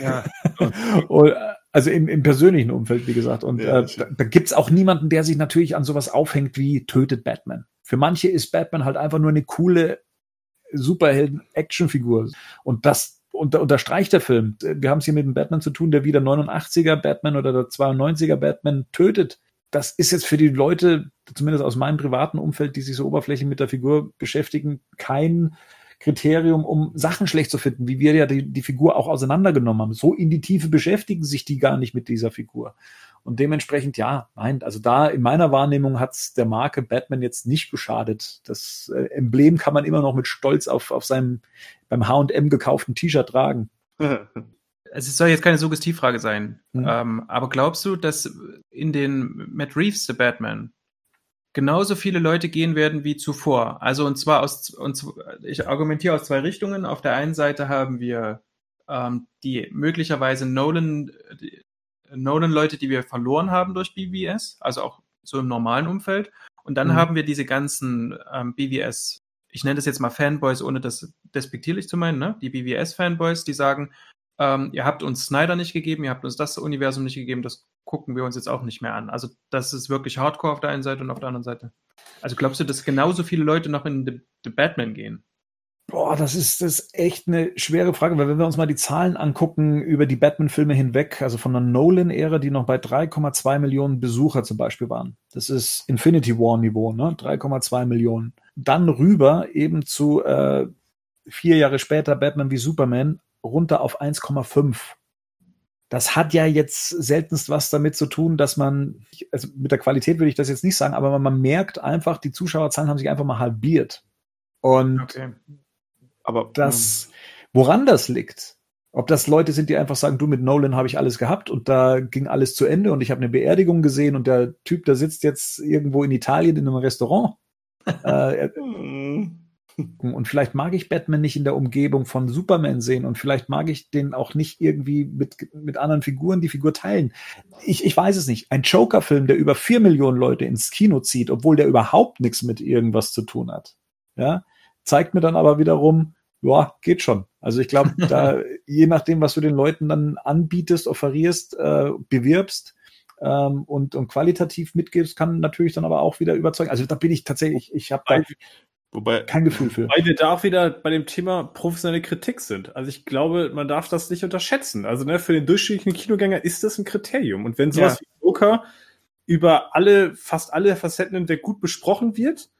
ja. und, also im, im persönlichen Umfeld, wie gesagt. Und ja, äh, da, da gibt es auch niemanden, der sich natürlich an sowas aufhängt wie tötet Batman. Für manche ist Batman halt einfach nur eine coole Superhelden-Actionfigur. Und das unter, unterstreicht der Film. Wir haben es hier mit einem Batman zu tun, der wieder 89er Batman oder der 92er Batman tötet. Das ist jetzt für die Leute, zumindest aus meinem privaten Umfeld, die sich so oberflächlich mit der Figur beschäftigen, kein Kriterium, um Sachen schlecht zu finden, wie wir ja die, die Figur auch auseinandergenommen haben. So in die Tiefe beschäftigen sich die gar nicht mit dieser Figur. Und dementsprechend, ja, nein, also da in meiner Wahrnehmung hat's der Marke Batman jetzt nicht geschadet. Das äh, Emblem kann man immer noch mit Stolz auf, auf seinem beim H&M gekauften T-Shirt tragen. es soll jetzt keine Suggestivfrage sein, mhm. ähm, aber glaubst du, dass in den Matt Reeves The Batman genauso viele Leute gehen werden wie zuvor? Also und zwar aus und ich argumentiere aus zwei Richtungen. Auf der einen Seite haben wir ähm, die möglicherweise Nolan Nolan-Leute, die wir verloren haben durch BVS, also auch so im normalen Umfeld. Und dann mhm. haben wir diese ganzen ähm, BVS, ich nenne das jetzt mal Fanboys, ohne das despektierlich zu meinen, ne? die BVS-Fanboys, die sagen, ähm, ihr habt uns Snyder nicht gegeben, ihr habt uns das Universum nicht gegeben, das gucken wir uns jetzt auch nicht mehr an. Also das ist wirklich Hardcore auf der einen Seite und auf der anderen Seite. Also glaubst du, dass genauso viele Leute noch in The, The Batman gehen? Boah, das ist, das ist echt eine schwere Frage, weil wenn wir uns mal die Zahlen angucken über die Batman-Filme hinweg, also von der Nolan-Ära, die noch bei 3,2 Millionen Besucher zum Beispiel waren. Das ist Infinity War-Niveau, ne? 3,2 Millionen. Dann rüber eben zu äh, vier Jahre später Batman wie Superman runter auf 1,5. das hat ja jetzt seltenst was damit zu tun, dass man, also mit der Qualität würde ich das jetzt nicht sagen, aber man merkt einfach, die Zuschauerzahlen haben sich einfach mal halbiert. Und okay. Aber das, woran das liegt, ob das Leute sind, die einfach sagen, du mit Nolan habe ich alles gehabt und da ging alles zu Ende und ich habe eine Beerdigung gesehen und der Typ, der sitzt jetzt irgendwo in Italien in einem Restaurant. äh, hm. und vielleicht mag ich Batman nicht in der Umgebung von Superman sehen und vielleicht mag ich den auch nicht irgendwie mit, mit anderen Figuren die Figur teilen. Ich, ich weiß es nicht. Ein Joker-Film, der über vier Millionen Leute ins Kino zieht, obwohl der überhaupt nichts mit irgendwas zu tun hat, ja, zeigt mir dann aber wiederum, ja, geht schon. Also ich glaube, da, je nachdem, was du den Leuten dann anbietest, offerierst, äh, bewirbst ähm, und, und qualitativ mitgibst, kann natürlich dann aber auch wieder überzeugen. Also da bin ich tatsächlich, ich habe da Wobei, kein Gefühl für. Weil wir da auch wieder bei dem Thema professionelle Kritik sind. Also ich glaube, man darf das nicht unterschätzen. Also ne, für den durchschnittlichen Kinogänger ist das ein Kriterium. Und wenn sowas ja. wie Joker über alle, fast alle Facetten hinweg gut besprochen wird,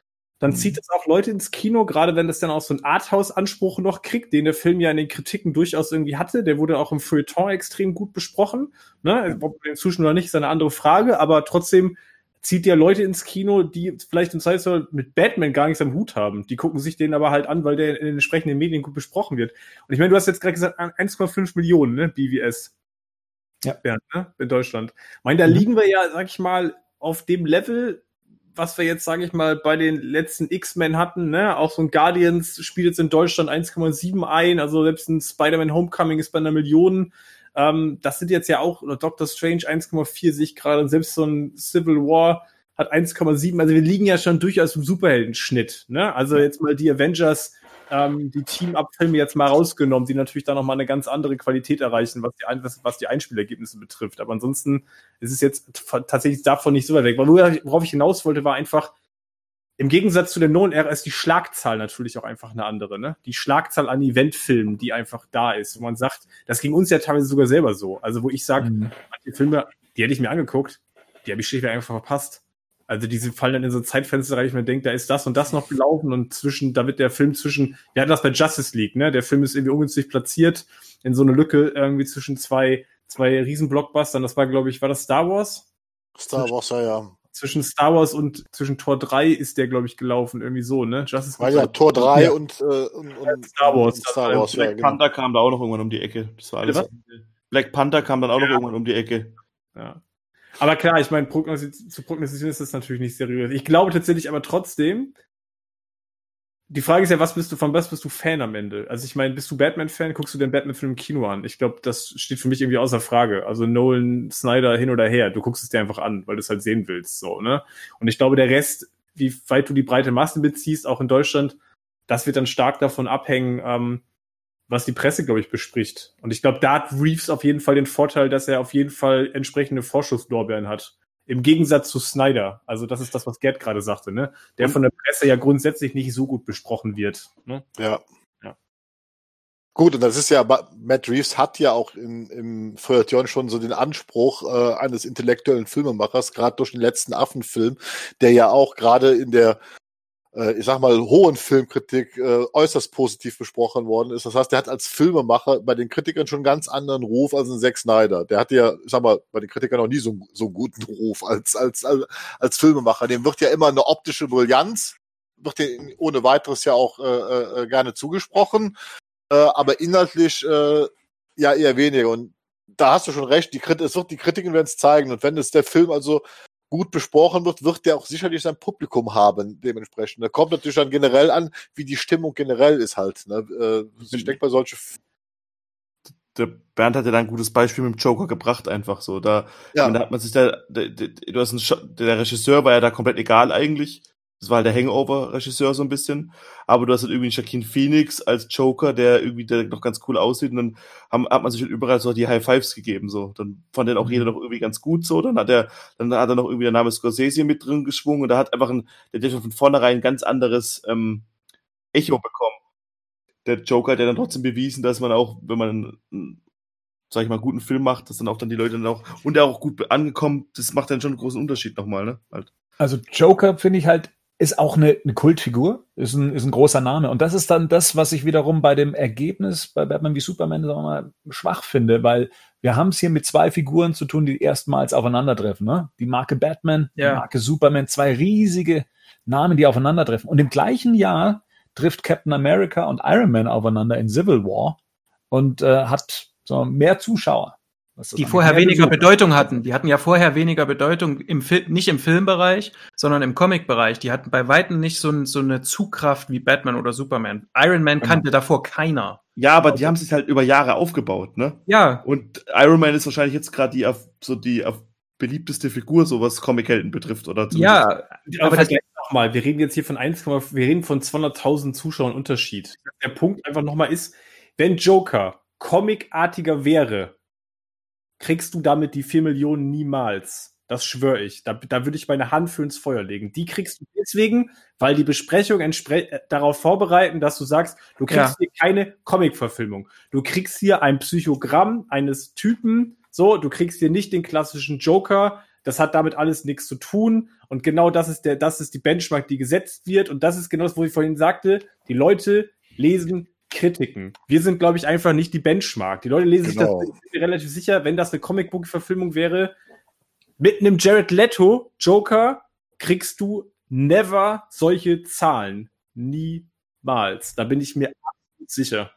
dann mhm. zieht es auch Leute ins Kino, gerade wenn das dann auch so einen Arthouse-Anspruch noch kriegt, den der Film ja in den Kritiken durchaus irgendwie hatte. Der wurde auch im Feuilleton extrem gut besprochen. Ne? Ob den Zuschauer oder nicht, ist eine andere Frage, aber trotzdem zieht ja Leute ins Kino, die vielleicht im Zweifelsfall mit Batman gar nichts am Hut haben. Die gucken sich den aber halt an, weil der in den entsprechenden Medien gut besprochen wird. Und ich meine, du hast jetzt gerade gesagt, 1,5 Millionen, ne, BWS. Ja. ja ne, in Deutschland. Ich meine, da mhm. liegen wir ja, sag ich mal, auf dem Level, was wir jetzt, sage ich mal, bei den letzten X-Men hatten, ne, auch so ein Guardians spielt jetzt in Deutschland 1,7 ein, also selbst ein Spider-Man Homecoming ist bei einer Million. Ähm, das sind jetzt ja auch, oder Doctor Strange 1,4 sich gerade, und selbst so ein Civil War hat 1,7, also wir liegen ja schon durchaus im Superheldenschnitt, ne, also jetzt mal die Avengers, ähm, die Team-Up-Filme jetzt mal rausgenommen, die natürlich dann nochmal eine ganz andere Qualität erreichen, was die, was, was die Einspielergebnisse betrifft. Aber ansonsten ist es jetzt tatsächlich davon nicht so weit weg. Worauf ich hinaus wollte, war einfach, im Gegensatz zu der Nolan-Ära ist die Schlagzahl natürlich auch einfach eine andere. Ne? Die Schlagzahl an Eventfilmen, die einfach da ist. Wo man sagt, das ging uns ja teilweise sogar selber so. Also wo ich sage, mhm. manche Filme, die hätte ich mir angeguckt, die habe ich schlichtweg einfach verpasst. Also diese fallen dann in so Zeitfenster rein, ich mir denke, da ist das und das noch gelaufen und zwischen, da wird der Film zwischen, wir hatten das bei Justice League, ne? Der Film ist irgendwie ungünstig platziert in so eine Lücke irgendwie zwischen zwei, zwei Riesenblockbustern. Das war, glaube ich, war das Star Wars? Star Wars, ja, ja. Zwischen Star Wars und zwischen Tor 3 ist der, glaube ich, gelaufen, irgendwie so, ne? Justice War ja Tor 3 ja. und, äh, und, und, Star Wars. Und Star Wars Black ja, genau. Panther kam da auch noch irgendwann um die Ecke. Das war alles. Black Panther kam dann auch ja. noch irgendwann um die Ecke. Ja. Aber klar, ich meine, prognostiz zu prognostizieren ist das natürlich nicht seriös. Ich glaube tatsächlich aber trotzdem, die Frage ist ja, was bist du, von was bist du Fan am Ende? Also ich meine, bist du Batman-Fan, guckst du den Batman-Film im Kino an? Ich glaube, das steht für mich irgendwie außer Frage. Also Nolan, Snyder hin oder her, du guckst es dir einfach an, weil du es halt sehen willst, so, ne? Und ich glaube, der Rest, wie weit du die breite Masse beziehst, auch in Deutschland, das wird dann stark davon abhängen, ähm, was die Presse, glaube ich, bespricht. Und ich glaube, da hat Reeves auf jeden Fall den Vorteil, dass er auf jeden Fall entsprechende Vorschusslorbeeren hat. Im Gegensatz zu Snyder. Also das ist das, was Gerd gerade sagte, ne? Der von der Presse ja grundsätzlich nicht so gut besprochen wird. Ne? Ja. ja. Gut, und das ist ja, Matt Reeves hat ja auch in, im Feuilleton schon so den Anspruch äh, eines intellektuellen Filmemachers, gerade durch den letzten Affenfilm, der ja auch gerade in der äh, ich sag mal, hohen Filmkritik äh, äußerst positiv besprochen worden ist. Das heißt, der hat als Filmemacher bei den Kritikern schon einen ganz anderen Ruf als ein Zack Snyder. Der hatte ja, ich sag mal, bei den Kritikern noch nie so, so einen guten Ruf als, als, als, als Filmemacher. Dem wird ja immer eine optische Brillanz, wird dir ohne weiteres ja auch äh, äh, gerne zugesprochen, äh, aber inhaltlich äh, ja eher weniger. Und da hast du schon recht, die, Krit es wird, die Kritiken werden es zeigen. Und wenn es der Film also gut besprochen wird, wird der auch sicherlich sein Publikum haben, dementsprechend. Da kommt natürlich dann generell an, wie die Stimmung generell ist halt. Ne? Ich denke bei solche der Bernd hat ja da ein gutes Beispiel mit dem Joker gebracht, einfach so. Da, ja. da hat man sich da, da, da du hast einen, der Regisseur war ja da komplett egal eigentlich. Das war halt der Hangover-Regisseur so ein bisschen. Aber du hast halt irgendwie einen Joaquin Phoenix als Joker, der irgendwie der noch ganz cool aussieht. Und dann haben, hat man sich halt überall so die High Fives gegeben. So. Dann fand den auch jeder mhm. noch irgendwie ganz gut so. Dann hat er, dann hat er noch irgendwie der Name Scorsese mit drin geschwungen und da hat einfach ein, der hat schon von vornherein ein ganz anderes ähm, Echo bekommen. Der Joker hat ja dann trotzdem bewiesen, dass man auch, wenn man sag ich mal, guten Film macht, dass dann auch dann die Leute dann auch, und der auch gut angekommen, das macht dann schon einen großen Unterschied nochmal, ne? Halt. Also Joker finde ich halt ist auch eine, eine Kultfigur, ist ein, ist ein großer Name. Und das ist dann das, was ich wiederum bei dem Ergebnis bei Batman wie Superman sagen wir mal, schwach finde, weil wir haben es hier mit zwei Figuren zu tun, die erstmals aufeinandertreffen. Ne? Die Marke Batman, Ja. die Marke Superman, zwei riesige Namen, die aufeinandertreffen. Und im gleichen Jahr trifft Captain America und Iron Man aufeinander in Civil War und äh, hat so mehr Zuschauer. Die vorher weniger. Bedeutung hatten. Die hatten ja vorher weniger Bedeutung im Fil nicht im Filmbereich, sondern im Comicbereich. Die hatten bei Weitem nicht so, ein, so eine Zugkraft wie Batman oder Superman. Iron Man kannte davor keiner. Ja, aber die haben sich halt über Jahre aufgebaut, ne? Ja, Und Iron Man ist wahrscheinlich jetzt gerade die so die beliebteste Figur, so was Comic-Helden betrifft, oder ja, Aber das- nochmal, wir reden jetzt hier von 1, wir reden von 200.000 Zuschauern Unterschied. Der Punkt einfach nochmal ist, wenn Joker comicartiger wäre, kriegst du damit die 4 Millionen niemals. Das schwöre ich. Da, da würde ich meine Hand für ins Feuer legen. Die kriegst du deswegen, weil die Besprechung äh, darauf vorbereiten, dass du sagst, du kriegst Ja. hier keine Comic-Verfilmung. Du kriegst hier ein Psychogramm eines Typen, so, du kriegst hier nicht den klassischen Joker. Das hat damit alles nichts zu tun. Und genau das ist der, das ist die Benchmark, die gesetzt wird. Und das ist genau das, wo ich vorhin sagte. Die Leute lesen Kritiken. Wir sind, glaube ich, einfach nicht die Benchmark. Die Leute lesen Genau. sich das, ich bin mir relativ sicher, wenn das eine Comicbook-Verfilmung wäre, mit einem Jared Leto Joker kriegst du never solche Zahlen. Niemals. Da bin ich mir absolut sicher.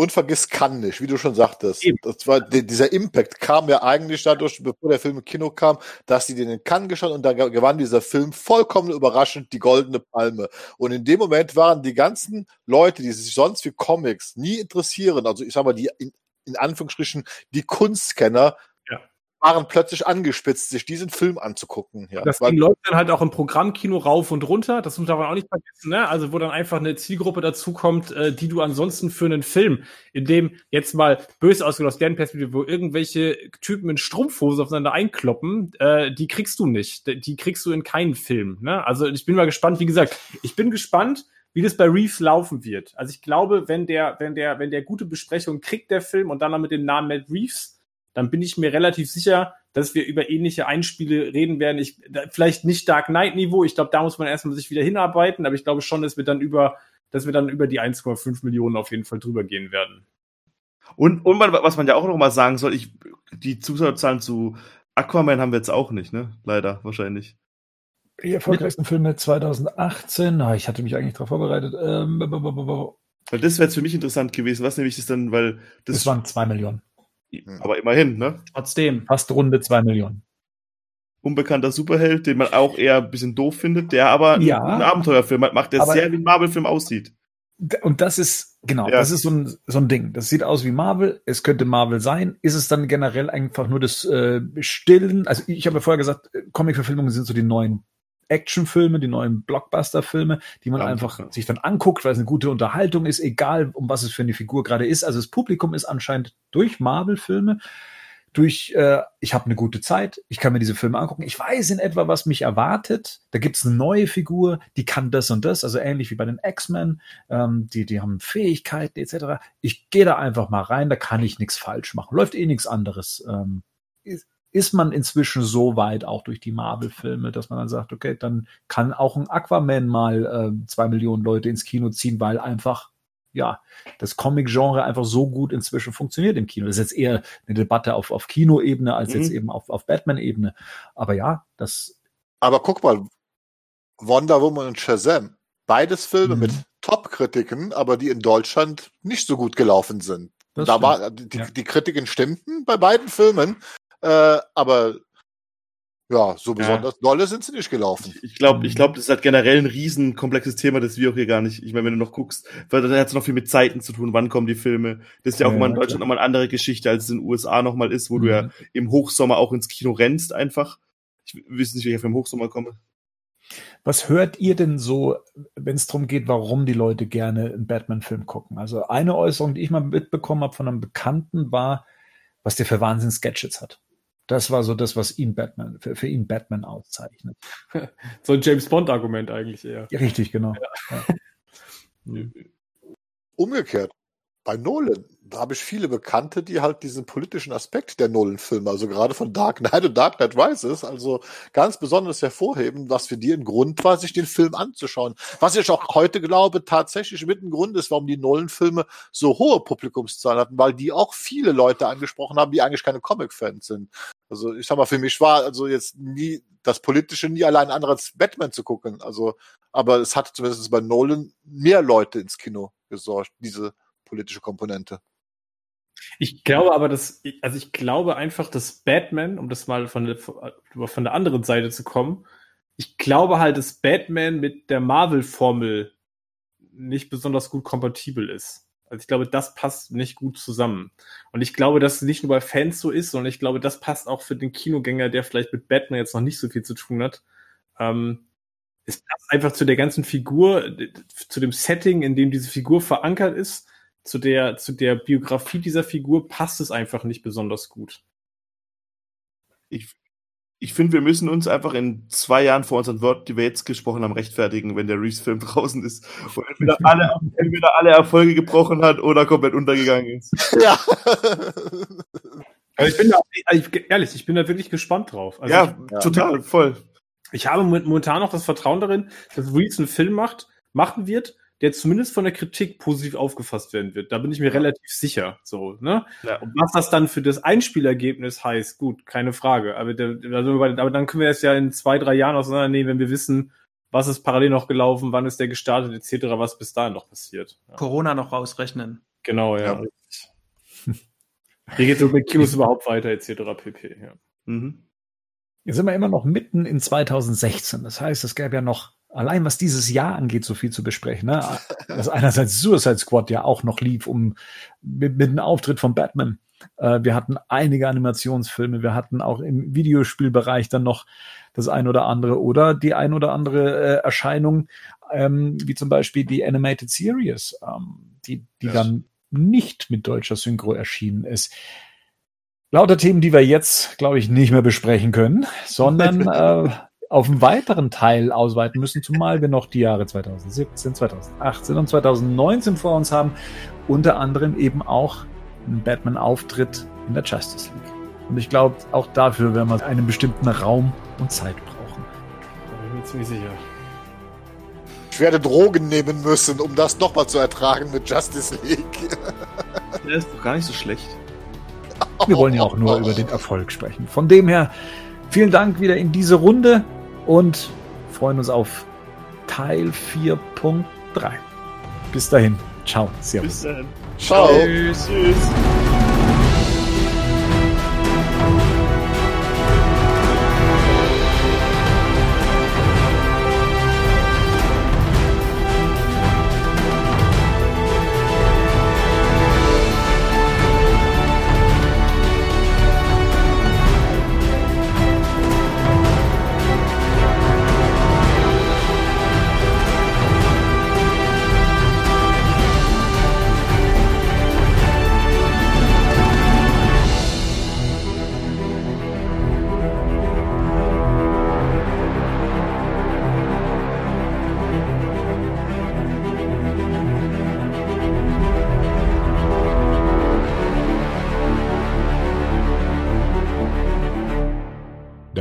Und vergiss kann nicht, wie du schon sagtest. Eben. Das war, die, dieser Impact kam ja eigentlich dadurch, bevor der Film im Kino kam, dass sie den in Cannes geschaut und da ge- gewann dieser Film vollkommen überraschend die Goldene Palme. Und in dem Moment waren die ganzen Leute, die sich sonst für Comics nie interessieren, also ich sag mal, die in, in Anführungsstrichen die Kunstkenner. Waren plötzlich angespitzt, sich diesen Film anzugucken. Ja. Das Weil- Ding läuft dann halt auch im Programmkino rauf und runter. Das muss man auch nicht vergessen, ne? Also, wo dann einfach eine Zielgruppe dazukommt, äh, die du ansonsten für einen Film, in dem jetzt mal böse ausgedrückt aus deren Perspektive, wo irgendwelche Typen in Strumpfhose aufeinander einkloppen, äh, die kriegst du nicht. Die die kriegst du in keinen Film, ne? Also, ich bin mal gespannt. Wie gesagt, ich bin gespannt, wie das bei Reeves laufen wird. Also, ich glaube, wenn der, wenn der, wenn der gute Besprechung kriegt, der Film, und dann noch mit dem Namen Matt Reeves, dann bin ich mir relativ sicher, dass wir über ähnliche Einspiele reden werden. Ich, vielleicht nicht Dark Knight Niveau. Ich glaube, da muss man erstmal sich wieder hinarbeiten, aber ich glaube schon, dass wir dann über, dass wir dann über die 1,5 Millionen auf jeden Fall drüber gehen werden. Und, und man, was man ja auch noch mal sagen soll, ich, die Zuschauerzahlen zu Aquaman haben wir jetzt auch nicht, ne? Leider, wahrscheinlich. Die erfolgreichsten Filme 2018. Ah, ich hatte mich eigentlich darauf vorbereitet. Ähm, Weil das wäre jetzt für mich interessant gewesen. Was nämlich ist dann, weil das, das waren zwei Millionen. Aber immerhin, ne? trotzdem. Fast runde zwei Millionen. Unbekannter Superheld, den man auch eher ein bisschen doof findet, der aber Ja. einen Abenteuerfilm macht, der sehr wie ein Marvel-Film aussieht. Und das ist, genau, Ja. das ist so ein, so ein Ding. Das sieht aus wie Marvel. Es könnte Marvel sein. Ist es dann generell einfach nur das äh, Stillen? Also ich habe ja vorher gesagt, Comic-Verfilmungen sind so die neuen Actionfilme, die neuen Blockbuster-Filme, die man Ja, einfach ja. sich dann anguckt, weil es eine gute Unterhaltung ist, egal um was es für eine Figur gerade ist. Also das Publikum ist anscheinend durch Marvel-Filme, durch, äh, ich habe eine gute Zeit, ich kann mir diese Filme angucken, ich weiß in etwa, was mich erwartet. Da gibt's eine neue Figur, die kann das und das, also ähnlich wie bei den X-Men, ähm, die, die haben Fähigkeiten etc. Ich gehe da einfach mal rein, da kann ich nichts falsch machen. Läuft eh nichts anderes. Ähm, ist, man inzwischen so weit auch durch die Marvel-Filme, dass man dann sagt, okay, dann kann auch ein Aquaman mal ähm, zwei Millionen Leute ins Kino ziehen, weil einfach ja, das Comic-Genre einfach so gut inzwischen funktioniert im Kino. Das ist jetzt eher eine Debatte auf, auf Kino-Ebene als Mhm. jetzt eben auf, auf Batman-Ebene. Aber ja, das, Aber guck mal, Wonder Woman und Shazam, beides Filme Mhm. mit Top-Kritiken, aber die in Deutschland nicht so gut gelaufen sind. das da stimmt. war die, Ja. die Kritiken stimmten bei beiden Filmen, äh, aber ja, so besonders dolle sind sie nicht gelaufen. Ich glaube, Mhm. ich glaube, das ist halt generell ein riesen komplexes Thema, das wir auch hier gar nicht. Ich meine, wenn du noch guckst, weil da hat es noch viel mit Zeiten zu tun, wann kommen die Filme. Das ist ja auch Ja, immer in. Deutschland nochmal eine andere Geschichte, als es in den USA nochmal ist, wo du Mhm. ja im Hochsommer auch ins Kino rennst einfach. Ich weiß nicht, wie ich auf den Hochsommer komme. Was hört ihr denn so, wenn es darum geht, warum die Leute gerne einen Batman-Film gucken? Also eine Äußerung, die ich mal mitbekommen habe von einem Bekannten, war, was der für Wahnsinn-Sketches hat. Das war so das, was ihn Batman, für, für ihn Batman auszeichnet. So ein James Bond-Argument eigentlich eher. Ja, richtig, genau. Ja. Umgekehrt. bei Nolan, da habe ich viele Bekannte, die halt diesen politischen Aspekt der Nolan-Filme, also gerade von Dark Knight und Dark Knight Rises, also ganz besonders hervorheben, was für die ein Grund war, sich den Film anzuschauen. Was ich auch heute glaube, tatsächlich mit ein Grund ist, warum die Nolan-Filme so hohe Publikumszahlen hatten, weil die auch viele Leute angesprochen haben, die eigentlich keine Comic-Fans sind. Also ich sag mal, für mich war also jetzt nie das Politische nie allein anderes Batman zu gucken. Also, aber es hat zumindest bei Nolan mehr Leute ins Kino gesorgt, diese politische Komponente. Ich glaube aber, dass, also ich glaube einfach, dass Batman, um das mal von der, von der anderen Seite zu kommen, ich glaube halt, dass Batman mit der Marvel-Formel nicht besonders gut kompatibel ist. Also ich glaube, das passt nicht gut zusammen. Und ich glaube, dass es nicht nur bei Fans so ist, sondern ich glaube, das passt auch für den Kinogänger, der vielleicht mit Batman jetzt noch nicht so viel zu tun hat. Ähm, es passt einfach zu der ganzen Figur, zu dem Setting, in dem diese Figur verankert ist zu der, zu der Biografie dieser Figur passt es einfach nicht besonders gut. Ich, ich finde, wir müssen uns einfach in zwei Jahren vor unseren Worten, die wir jetzt gesprochen haben, rechtfertigen, wenn der Reese-Film draußen ist und entweder alle, entweder alle Erfolge gebrochen hat oder komplett untergegangen ist. Ja. Also ich bin da, ich, ehrlich, ich bin da wirklich gespannt drauf. Also ja, ich, total, voll. Ich habe momentan noch das Vertrauen darin, dass Reese einen Film macht, machen wird, der zumindest von der Kritik positiv aufgefasst werden wird. Da bin ich mir relativ sicher. So, ne? Ja. Und was das dann für das Einspielergebnis heißt, gut, keine Frage. Aber, der, also, aber dann können wir es ja in zwei, drei Jahren auseinandernehmen, wenn wir wissen, was ist parallel noch gelaufen, wann ist der gestartet, etc., was bis dahin noch passiert. Ja. Corona noch rausrechnen. Genau, ja. ja. Wie geht es mit Kinos überhaupt weiter, etc., pp. Ja. Mhm. Jetzt sind wir immer noch mitten in 2016. Das heißt, es gäbe ja noch allein was dieses Jahr angeht, so viel zu besprechen. Ne? Dass einerseits Suicide Squad ja auch noch lief, um mit, mit dem Auftritt von Batman. Äh, wir hatten einige Animationsfilme, wir hatten auch im Videospielbereich dann noch das ein oder andere oder die ein oder andere äh, Erscheinung, ähm, wie zum Beispiel die Animated Series, ähm, die, die yes. dann nicht mit deutscher Synchro erschienen ist. Lauter Themen, die wir jetzt, glaube ich, nicht mehr besprechen können, sondern äh, auf einen weiteren Teil ausweiten müssen, zumal wir noch die Jahre 2017, 2018 und 2019 vor uns haben. Unter anderem eben auch einen Batman-Auftritt in der Justice League. Und ich glaube, auch dafür werden wir einen bestimmten Raum und Zeit brauchen. Da bin ich mir ziemlich sicher. Ich werde Drogen nehmen müssen, um das nochmal zu ertragen mit Justice League. Der ist doch gar nicht so schlecht. Wir wollen ja auch nur über den Erfolg sprechen. Von dem her, vielen Dank wieder in diese Runde und freuen uns auf Teil 4.3. Bis dahin. Ciao. Servus. Bis dann. Ciao. Tschüss. Tschüss.